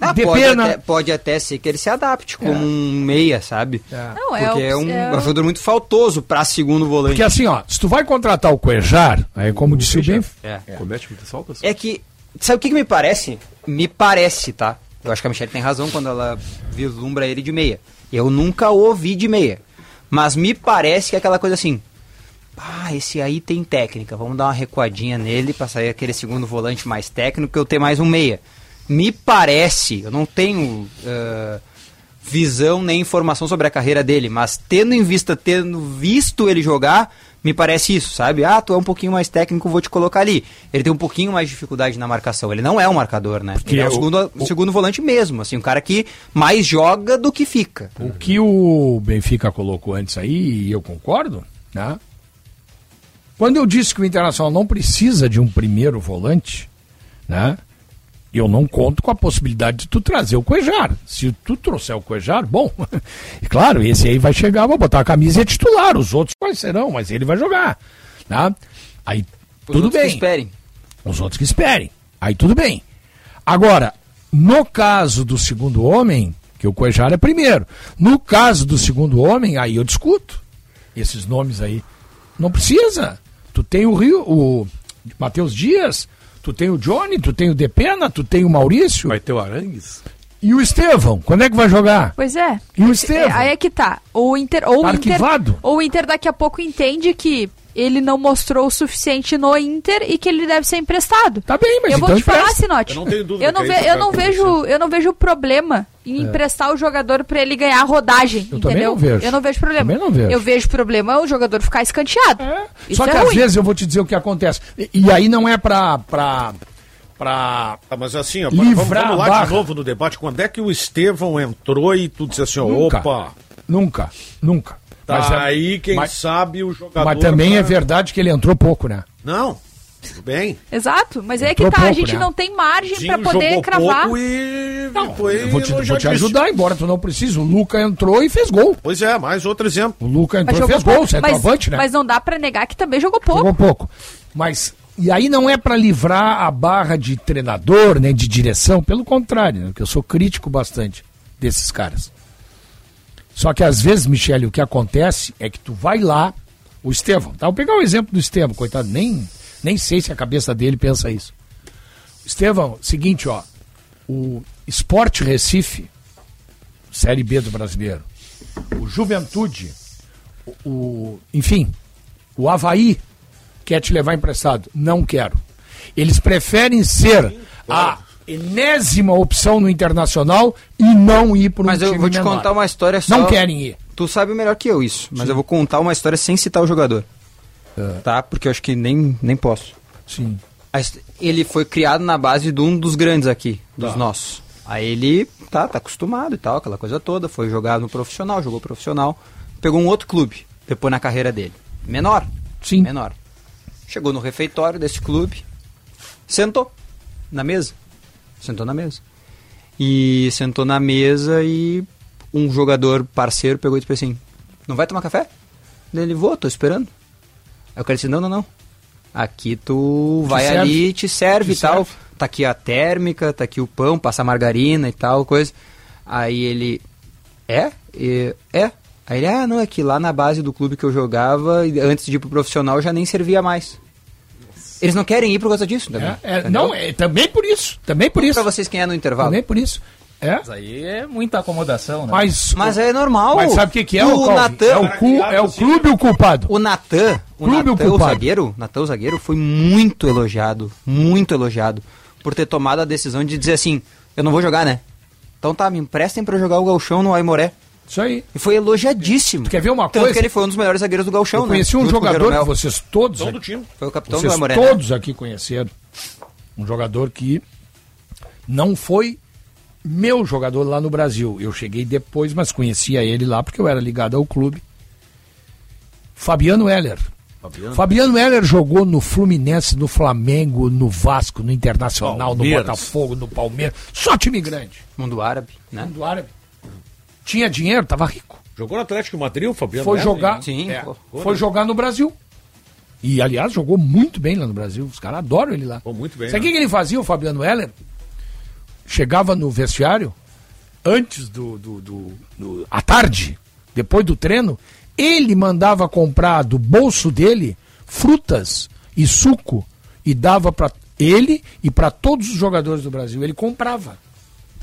Ah, de pode, pena. até, pode até ser que ele se adapte como um meia, sabe? Não, é Porque o- é, um é o- jogador muito faltoso pra segundo volante. Porque assim, ó, se tu vai contratar o Cuejar, aí como disse o bem, É. Comete muitas faltas? É que. Sabe o que, que me parece? Me parece, tá? Eu acho que a Michelle tem razão quando ela vislumbra ele de meia. Eu nunca ouvi de meia. Mas me parece que é aquela coisa assim. Ah, esse aí tem técnica. Vamos dar uma recuadinha nele pra sair aquele segundo volante mais técnico que eu ter mais um meia. Me parece, eu não tenho ah, visão nem informação sobre a carreira dele, mas tendo em vista, tendo visto ele jogar, me parece isso, sabe? Ah, tu é um pouquinho mais técnico, vou te colocar ali. Ele tem um pouquinho mais de dificuldade na marcação. Ele não é um marcador, né? ele é o, o- segundo, o segundo volante mesmo, assim, um cara que mais joga do que fica. o que o Benfica colocou antes aí, e eu concordo, né? Quando eu disse que o Internacional não precisa de um primeiro volante, né? Eu não conto com a possibilidade de tu trazer o Cuejar. Se tu trouxer o Cuejar, bom, e claro, esse aí vai chegar, vai botar a camisa e é titular. Os outros quais serão, mas ele vai jogar. Né? Aí, Os tudo outros que bem. esperem. Os outros que esperem. Aí tudo bem. Agora, no caso do segundo homem, que o Cuejar é primeiro. No caso do segundo homem, aí eu discuto. Esses nomes aí. Não precisa. Tu tem o Rio, o Matheus Dias, tu tem o Johnny, tu tem o Depena, tu tem o Maurício. Vai ter o Arangues? E o Estevão, quando é que vai jogar? Pois é. E o Estevão? É, aí é que tá. O Inter, ou o Inter, Arquivado. ou o Inter daqui a pouco entende que ele não mostrou o suficiente no Inter e que ele deve ser emprestado. Tá bem, mas eu então vou te falar, empresta. Sinote. Eu não tenho dúvida Eu não, ve- é eu não vejo, eu não vejo problema em É. emprestar o jogador pra ele ganhar rodagem, Eu também entendeu? não vejo. Eu não vejo problema. Também não vejo. Eu vejo problema o jogador ficar escanteado. Isso Só é que às ruim. vezes eu vou te dizer o que acontece. E, e aí não é pra. pra, pra Tá, mas assim, ó, Livrar vamos, vamos lá barra. de novo no debate. Quando é que o Estevão entrou e tu disse assim, ó, Nunca. opa, Nunca, nunca. Tá Mas é- aí quem mas- sabe o jogador... Mas também tá- é verdade que ele entrou pouco, né? Não, tudo bem. Exato, mas é que tá, a pouco, gente né? não tem margem pra poder jogou cravar. pouco e foi Eu vou te, vou te ajudar, embora tu não precise. O Luca entrou e fez gol. Pois é, mais outro exemplo. O Luca Mas entrou e jogou fez gol, pouco. mas, centroavante, né? mas não dá pra negar que também jogou pouco. Jogou pouco. Mas, e aí não é pra livrar a barra de treinador, nem de direção, pelo contrário, né? Porque eu sou crítico bastante desses caras. Só que às vezes, Michele, o que acontece é que tu vai lá, o Estevão, tá? Vou pegar o exemplo do Estevão, coitado, nem, nem sei se a cabeça dele pensa isso. Estevão, seguinte, ó, o Sport Recife, Série B do brasileiro, o Juventude, o, o- enfim, o Havaí quer te levar emprestado. Não quero. Eles preferem ser a, enésima opção no Internacional e não ir para um Mas eu vou te menor. contar uma história só. Não querem ir. Tu sabe melhor que eu isso, mas eu vou contar uma história sem citar o jogador. Tá? Porque eu acho que nem, nem posso. Sim. Ele foi criado na base de um dos grandes aqui, dos Tá. nossos. Aí ele tá, tá acostumado e tal, aquela coisa toda. Foi jogar no profissional, jogou profissional. Pegou um outro clube, depois na carreira dele. Menor. Sim. Menor. Chegou no refeitório desse clube, sentou na mesa. Sentou na mesa. E sentou na mesa e um jogador parceiro pegou e disse assim: Não vai tomar café? Daí Ele, vou, tô esperando. Aí o cara disse: Não, não, não. Aqui tu vai ali, te serve Te e tal. serve. Tá aqui a térmica, tá aqui o pão, passa a margarina e tal, coisa. Aí ele, é? E- é. Aí ele, ah, não, é que lá na base do clube que eu jogava, antes de ir pro profissional, já nem servia mais. Eles não querem ir por causa disso, também. É, é, não, é também por isso. Também por isso. Pra vocês quem é no intervalo. Também por isso. É. Mas aí é muita acomodação, né? Mas, Mas é normal. Mas sabe o que, que é, o o? Natan- É o, cu, é o clube o culpado. O Natan, o Clube o Natan, o culpado. zagueiro, Natan, o zagueiro, foi muito elogiado, muito elogiado, por ter tomado a decisão de dizer assim, eu não vou jogar, né? Então tá, me emprestem pra eu jogar o Galchão no Aimoré. Isso aí. E foi elogiadíssimo. quer ver uma Tanto coisa? que ele foi um dos melhores zagueiros do Galchão, Eu conheci né? um Junto com o jogador que vocês todos, Todo time. Foi o capitão vocês do Aimoré, né? todos aqui conheceram. Um jogador que não foi meu jogador lá no Brasil. Eu cheguei depois, mas conhecia ele lá porque eu era ligado ao clube. Fabiano Heller. Fabiano. Fabiano Heller jogou no Fluminense, no Flamengo, no Vasco, no Internacional, Palmeiras. no Botafogo, no Palmeiras. Só time grande. Mundo árabe, né? Mundo árabe. Tinha dinheiro, tava rico. Jogou no Atlético Madrid, o Fabiano Foi jogar? Sim, é, foi jogar no Brasil. E, aliás, jogou muito bem lá no Brasil. Os caras adoram ele lá. Pô, muito bem. Sabe o né? que, que ele fazia, o Fabiano Heller? Chegava no vestiário, antes do, do, do- do- à tarde, depois do treino, ele mandava comprar do bolso dele frutas e suco e dava para ele e para todos os jogadores do Brasil. Ele comprava.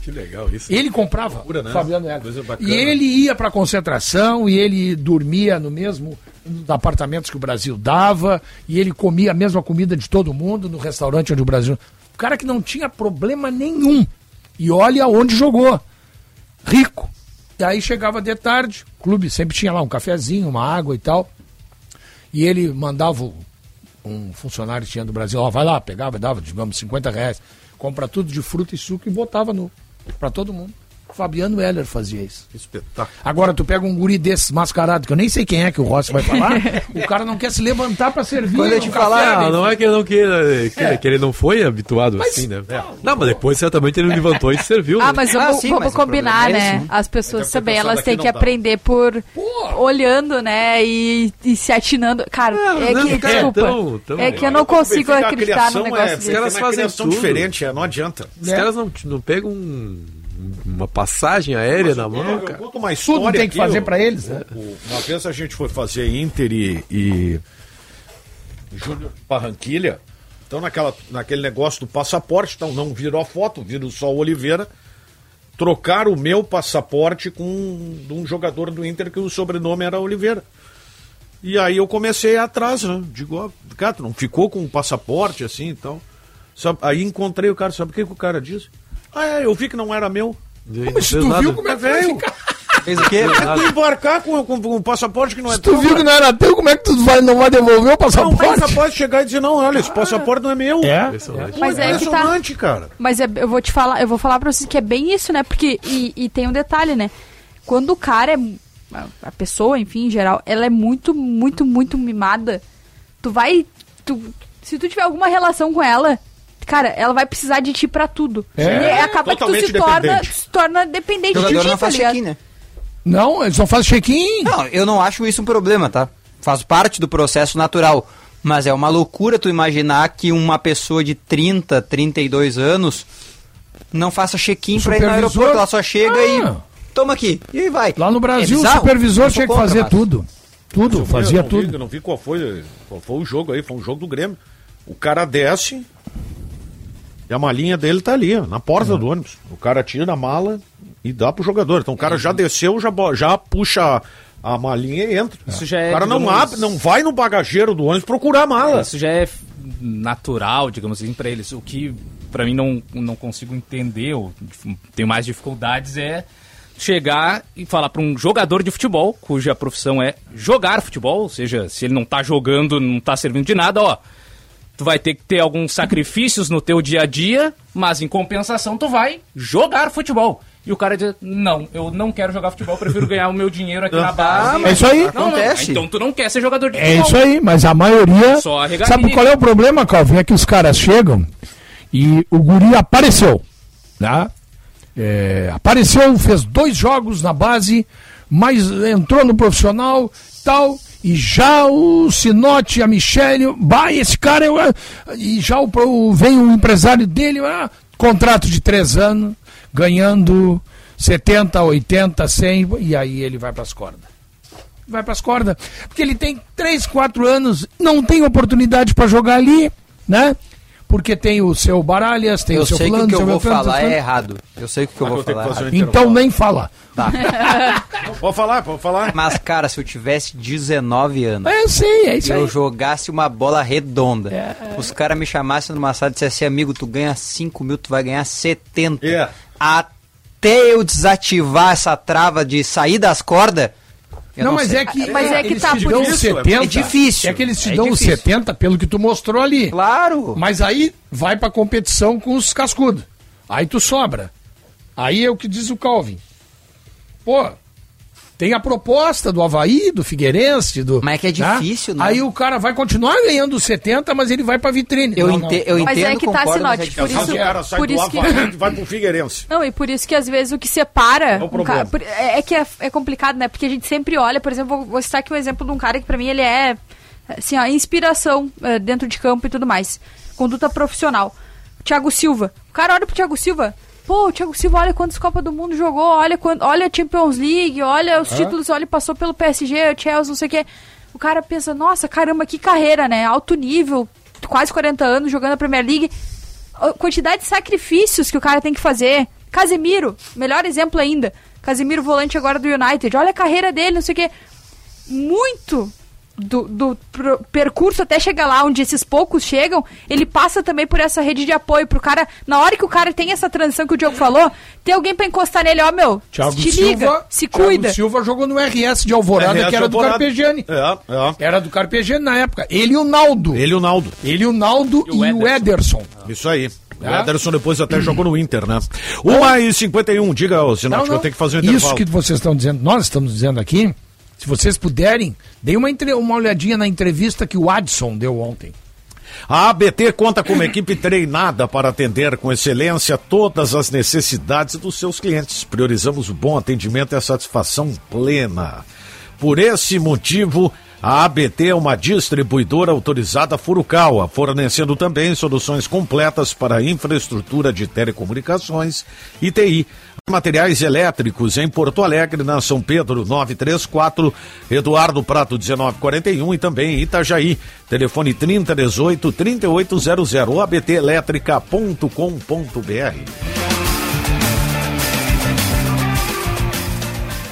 Que legal isso. Ele comprava, Loucura, né? Fabiano bacana. E ele ia para concentração e ele dormia no mesmo nos apartamentos que o Brasil dava e ele comia a mesma comida de todo mundo no restaurante onde o Brasil. O cara que não tinha problema nenhum. E olha onde jogou. Rico. E aí chegava de tarde, o clube sempre tinha lá um cafezinho, uma água e tal. E ele mandava um funcionário que tinha do Brasil, ó, vai lá, pegava, dava, digamos, 50 reais, compra tudo de fruta e suco e botava no para todo mundo. Fabiano Heller fazia isso. Espetáculo. Agora tu pega um guri desse mascarado, que eu nem sei quem é que o Rossi vai falar, o cara não quer se levantar pra servir. Quando te Ah, né? não é que ele não queira, que, É. que ele não foi habituado assim, né? É. Não, mas depois certamente ele levantou e serviu. Ah, né? mas Ah, vamos, sim, vamos mas combinar, é né? esse, né? As pessoas É também, elas têm que não dá. aprender por olhando, né? E, e se atinando. Cara, é não, que, cara, desculpa. tão- tão- é que eu não consigo acreditar num negócio é, desse. Os caras fazem tudo. diferente, é, não adianta. Os caras não, não pegam um- uma passagem aérea na mão, Eu cara. conto uma história Tudo tem que aqui, fazer pra eles, né? Uma vez a gente foi fazer Inter e, e Júnior Barranquilha. Então, naquela, naquele negócio do passaporte, então não virou a foto, virou só o Oliveira. Trocaram o meu passaporte com um, de um jogador do Inter que o sobrenome era Oliveira. E aí eu comecei atrás, né? Digo, ó, cara, tu não ficou com o passaporte assim e tal. Sabe, aí encontrei o cara, sabe o que, que o cara disse? Ah, é, eu vi que não era meu. Aí não Mas se tu nada. viu como é que ficar? Fez o quê? É tu embarcar com, com, com um passaporte que não é Se tu teu, viu que cara. não era teu, como é que tu vai, não vai devolver o Não, passaporte? é capaz de chegar e dizer, não, olha, esse passaporte não é meu. É? Impressionante. Mas é que tá. impressionante, cara. Mas é- eu vou te falar, eu vou falar pra vocês que é bem isso, né? Porque, e, e tem um detalhe, né? Quando o cara é. a- A pessoa, enfim, em geral, ela é muito, muito, muito mimada. Tu vai. Tu, se tu tiver alguma relação com ela, cara, ela vai precisar de ti pra tudo. É. E acaba que tu se torna, dependente. se torna dependente de ti, não tá faz check-in, né? Não, eles não fazem check-in. Não, eu não acho isso um problema, tá? Faz parte do processo natural. Mas é uma loucura tu imaginar que uma pessoa de 30, 32 anos não faça check-in pra ir no aeroporto. Ela só chega Ah. e toma aqui. E aí vai. Lá no Brasil, É o supervisor tinha que contra, fazer mas- tudo. Tudo, fazia eu não Vi, tudo. eu não vi qual foi, qual foi o jogo aí, foi um jogo do Grêmio. O cara desce e a malinha dele tá ali, ó, na porta do ônibus. O cara tira a mala e dá pro jogador. Então o cara já desceu, já, já puxa a malinha e entra. Isso já é, o cara não digamos- abre, não vai no bagageiro do ônibus procurar a mala. Isso já é natural, digamos assim, pra eles. O que pra mim não, não consigo entender, ou tenho mais dificuldades, é chegar e falar para um jogador de futebol, cuja profissão é jogar futebol, ou seja, se ele não tá jogando, não tá servindo de nada, ó, tu vai ter que ter alguns sacrifícios no teu dia a dia, mas em compensação tu vai jogar futebol. E o cara diz, não, eu não quero jogar futebol, eu prefiro ganhar o meu dinheiro aqui na base. É isso aí. Não, não, Acontece. então tu não quer ser jogador de É futebol. isso aí, mas a maioria. Só a. Sabe qual é o problema, Calvin? É que os caras chegam e o guri apareceu. Né? É, apareceu, fez dois jogos na base, mas entrou no profissional tal. E já o Sinote, a Michele, vai, esse cara é. o- E já o, o- vem o empresário dele, ah, contrato de três anos, ganhando 70, 80, 100, e aí ele vai para as cordas vai para as cordas. Porque ele tem 3, 4 anos, não tem oportunidade para jogar ali, né? Porque tem o seu Baralhas, tem eu o seu sei que o que eu vou Beltrano, falar fulano. é errado. Eu sei que o que eu vou eu falar é Então nem fala. Pode falar, pode falar. Mas, cara, se eu tivesse 19 anos. É, eu sei, é isso e eu aí. jogasse uma bola redonda. Os caras me chamassem numa sala e dissessem, amigo, tu ganha 5 mil, tu vai ganhar 70. É. Até eu desativar essa trava de sair das cordas. Eu Não, mas sei. é que, Mas é que eles tá, te dão isso- 70. É difícil. É que eles te É dão difícil. 70 pelo que tu mostrou ali. Claro. Mas aí vai pra competição com os cascudos. Aí tu sobra. Aí é o que diz o Calvin. Pô, tem a proposta do Havaí, do Figueirense, do. Mas é que é difícil, né? Aí o cara vai continuar ganhando os 70, mas ele vai pra vitrine. Eu Não, ente- não. eu Mas é que tá, Sinote, por isso, o cara sai por do isso que... Havaí e vai pro Figueirense. Não, e por isso que às vezes o que separa. o um ca- é, é que é, é complicado, né? Porque a gente sempre olha, por exemplo, vou, vou citar aqui um exemplo de um cara que pra mim ele é assim, ó, inspiração eh, dentro de campo e tudo mais. Conduta profissional. Thiago Silva. O cara olha pro Thiago Silva. Pô, o Thiago Silva, olha quantas Copas do Mundo jogou, olha, quant, olha a Champions League, olha os Hã? títulos, olha, passou pelo PSG, o Chelsea, não sei o quê. O cara pensa, nossa, caramba, que carreira, né? Alto nível, quase 40 anos jogando a Premier League a quantidade de sacrifícios que o cara tem que fazer. Casemiro, melhor exemplo ainda. Casemiro, volante agora do United. Olha a carreira dele, não sei o quê. Muito do, do percurso até chegar lá onde esses poucos chegam, ele passa também por essa rede de apoio. Pro cara, na hora que o cara tem essa transição que o Diogo falou, tem alguém pra encostar nele, ó, meu, Thiago te Silva, liga, se Thiago cuida. Silva jogou no RS de Alvorada, RS que era do Alvorada. Carpegiani. É, é. Era do Carpegiani na época. Ele e o Naldo. Ele e o Naldo. Ele e o Naldo e o Ederson. Isso aí. O É? Ederson depois até jogou no Inter, né? 1 e 51, diga, Sinal, que eu tenho que fazer um Isso intervalo. que vocês estão dizendo, nós estamos dizendo aqui, se vocês puderem, deem uma, uma olhadinha na entrevista que o Adson deu ontem. A ABT conta com uma equipe treinada para atender com excelência todas as necessidades dos seus clientes. Priorizamos o bom atendimento e a satisfação plena. Por esse motivo, a ABT é uma distribuidora autorizada Furukawa, fornecendo também soluções completas para infraestrutura de telecomunicações e TI. Materiais elétricos em Porto Alegre, na São Pedro 934, Eduardo Prato 1941 e também Itajaí. Telefone 3018 3800 ou abtelétrica.com.br.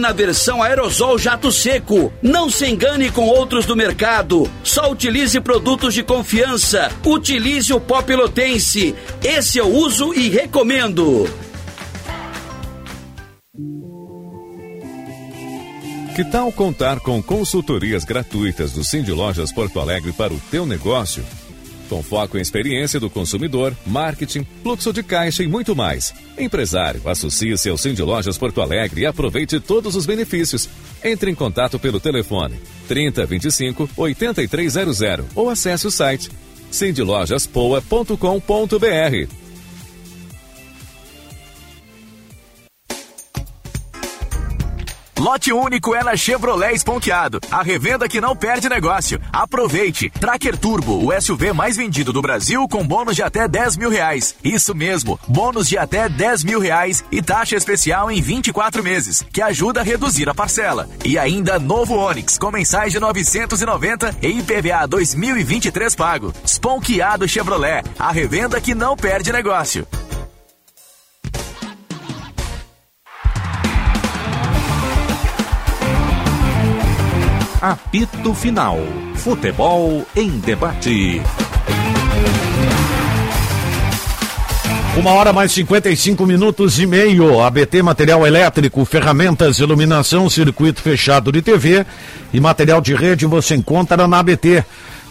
na versão aerosol jato seco. Não se engane com outros do mercado. Só utilize produtos de confiança. Utilize o pó pelotense. Esse eu uso e recomendo. Que tal contar com consultorias gratuitas do Cindy Lojas Porto Alegre para o teu negócio? Com foco em experiência do consumidor, marketing, fluxo de caixa e muito mais. Empresário, associe-se ao Cindy Lojas Porto Alegre e aproveite todos os benefícios. Entre em contato pelo telefone 3025 8300 ou acesse o site cindylojaspoa.com.br. Lote único é na Chevrolet Esponqueado. A revenda que não perde negócio. Aproveite. Tracker Turbo, o SUV mais vendido do Brasil com bônus de até 10 mil reais. Isso mesmo, bônus de até 10 mil reais e taxa especial em 24 meses, que ajuda a reduzir a parcela. E ainda novo Onix com mensais de 990 e IPVA 2023 pago. Esponqueado Chevrolet, a revenda que não perde negócio. Apito Final. Futebol em debate. Uma hora mais 55 minutos e meio. ABT Material Elétrico, ferramentas, iluminação, circuito fechado de TV e material de rede você encontra na ABT.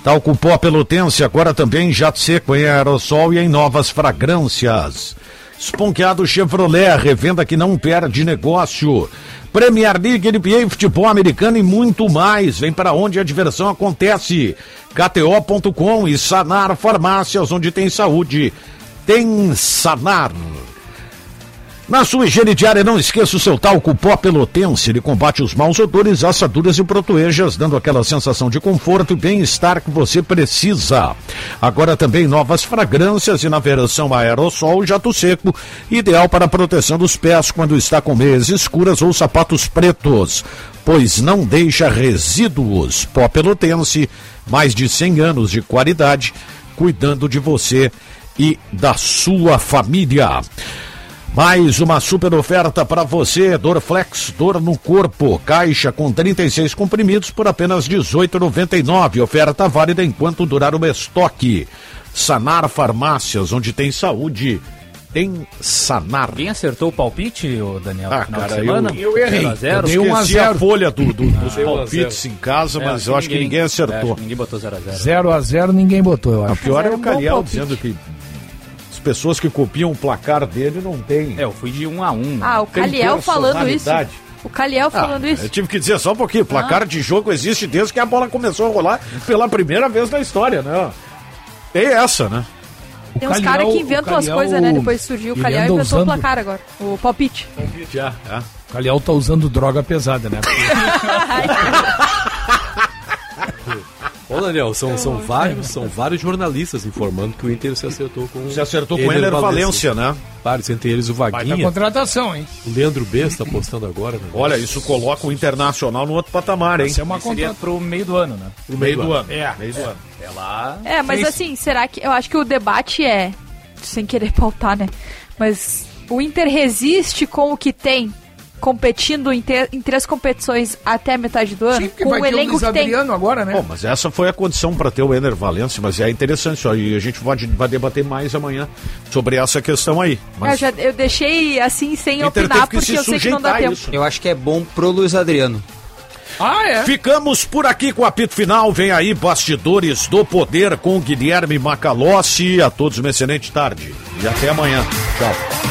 Talco pó pelotense, agora também jato seco em aerossol e em novas fragrâncias. Esponqueado Chevrolet, revenda que não perde negócio. Premier League, NBA, futebol americano e muito mais. Vem para onde a diversão acontece. KTO.com e Sanar Farmácias, onde tem saúde. Tem Sanar. Na sua higiene diária, não esqueça o seu talco pó pelotense. Ele combate os maus odores, assaduras e protoejas, dando aquela sensação de conforto e bem-estar que você precisa. Agora também novas fragrâncias e na versão aerossol jato seco, ideal para a proteção dos pés quando está com meias escuras ou sapatos pretos, pois não deixa resíduos. Pó pelotense, mais de 100 anos de qualidade, cuidando de você e da sua família. Mais uma super oferta para você, Dorflex, dor no corpo, caixa com 36 comprimidos por apenas R$ 18,99. Oferta válida enquanto durar o estoque. Sanar Farmácias, onde tem saúde, tem Sanar. Quem acertou o palpite, ô Daniel? Ah, cara, semana? eu, eu errei. 0 a 0? Eu dei um a zero. a folha do, do- dos Ah, palpites em casa, mas eu acho que ninguém acertou. ninguém botou 0 a 0 0 a 0 ninguém botou, eu O acho. pior é era o Cariel dizendo que as pessoas que copiam o placar dele não tem. É, eu fui de 1 a 1 Ah, o Caliel falando isso. O Caliel falando isso. Eu tive que dizer só um pouquinho. Placar de jogo existe desde que a bola começou a rolar pela primeira vez na história, né? Tem essa, né? Tem uns caras que inventam as coisas, né? Depois surgiu o Caliel e inventou usando- o placar agora. O palpite. Já, é. O Caliel tá usando droga pesada, né? Ô, Daniel, são, são, vários, são vários jornalistas informando que o Inter se acertou com Se acertou com o Ener Valência, né? Vários, entre eles o Baita Vaguinha. contratação, hein? O Leandro B está postando agora. Né? Olha, isso coloca o Internacional no outro patamar, hein? Isso é uma contra... pro meio do ano, né? No meio do ano. É. Meio do ano. É lá. É, mas Isso. assim, será que. Eu acho que o debate é. Sem querer pautar, né? Mas o Inter resiste com o que tem, competindo em, te- em três competições até a metade do ano? Porque com vai o ter o elenco Luiz que tem. Adriano agora, né? Bom, mas essa foi a condição para ter o Ener Valência, mas é interessante isso aí. A gente pode, vai debater mais amanhã sobre essa questão aí. Eu, Mas já, eu deixei assim sem Inter opinar, porque eu sei que não dá tempo. isso. Eu acho que é bom pro Luiz Adriano. Ah, é? Ficamos por aqui com o apito final. Vem aí, Bastidores do Poder com Guilherme Macalossi. A todos uma excelente tarde e até amanhã. Tchau.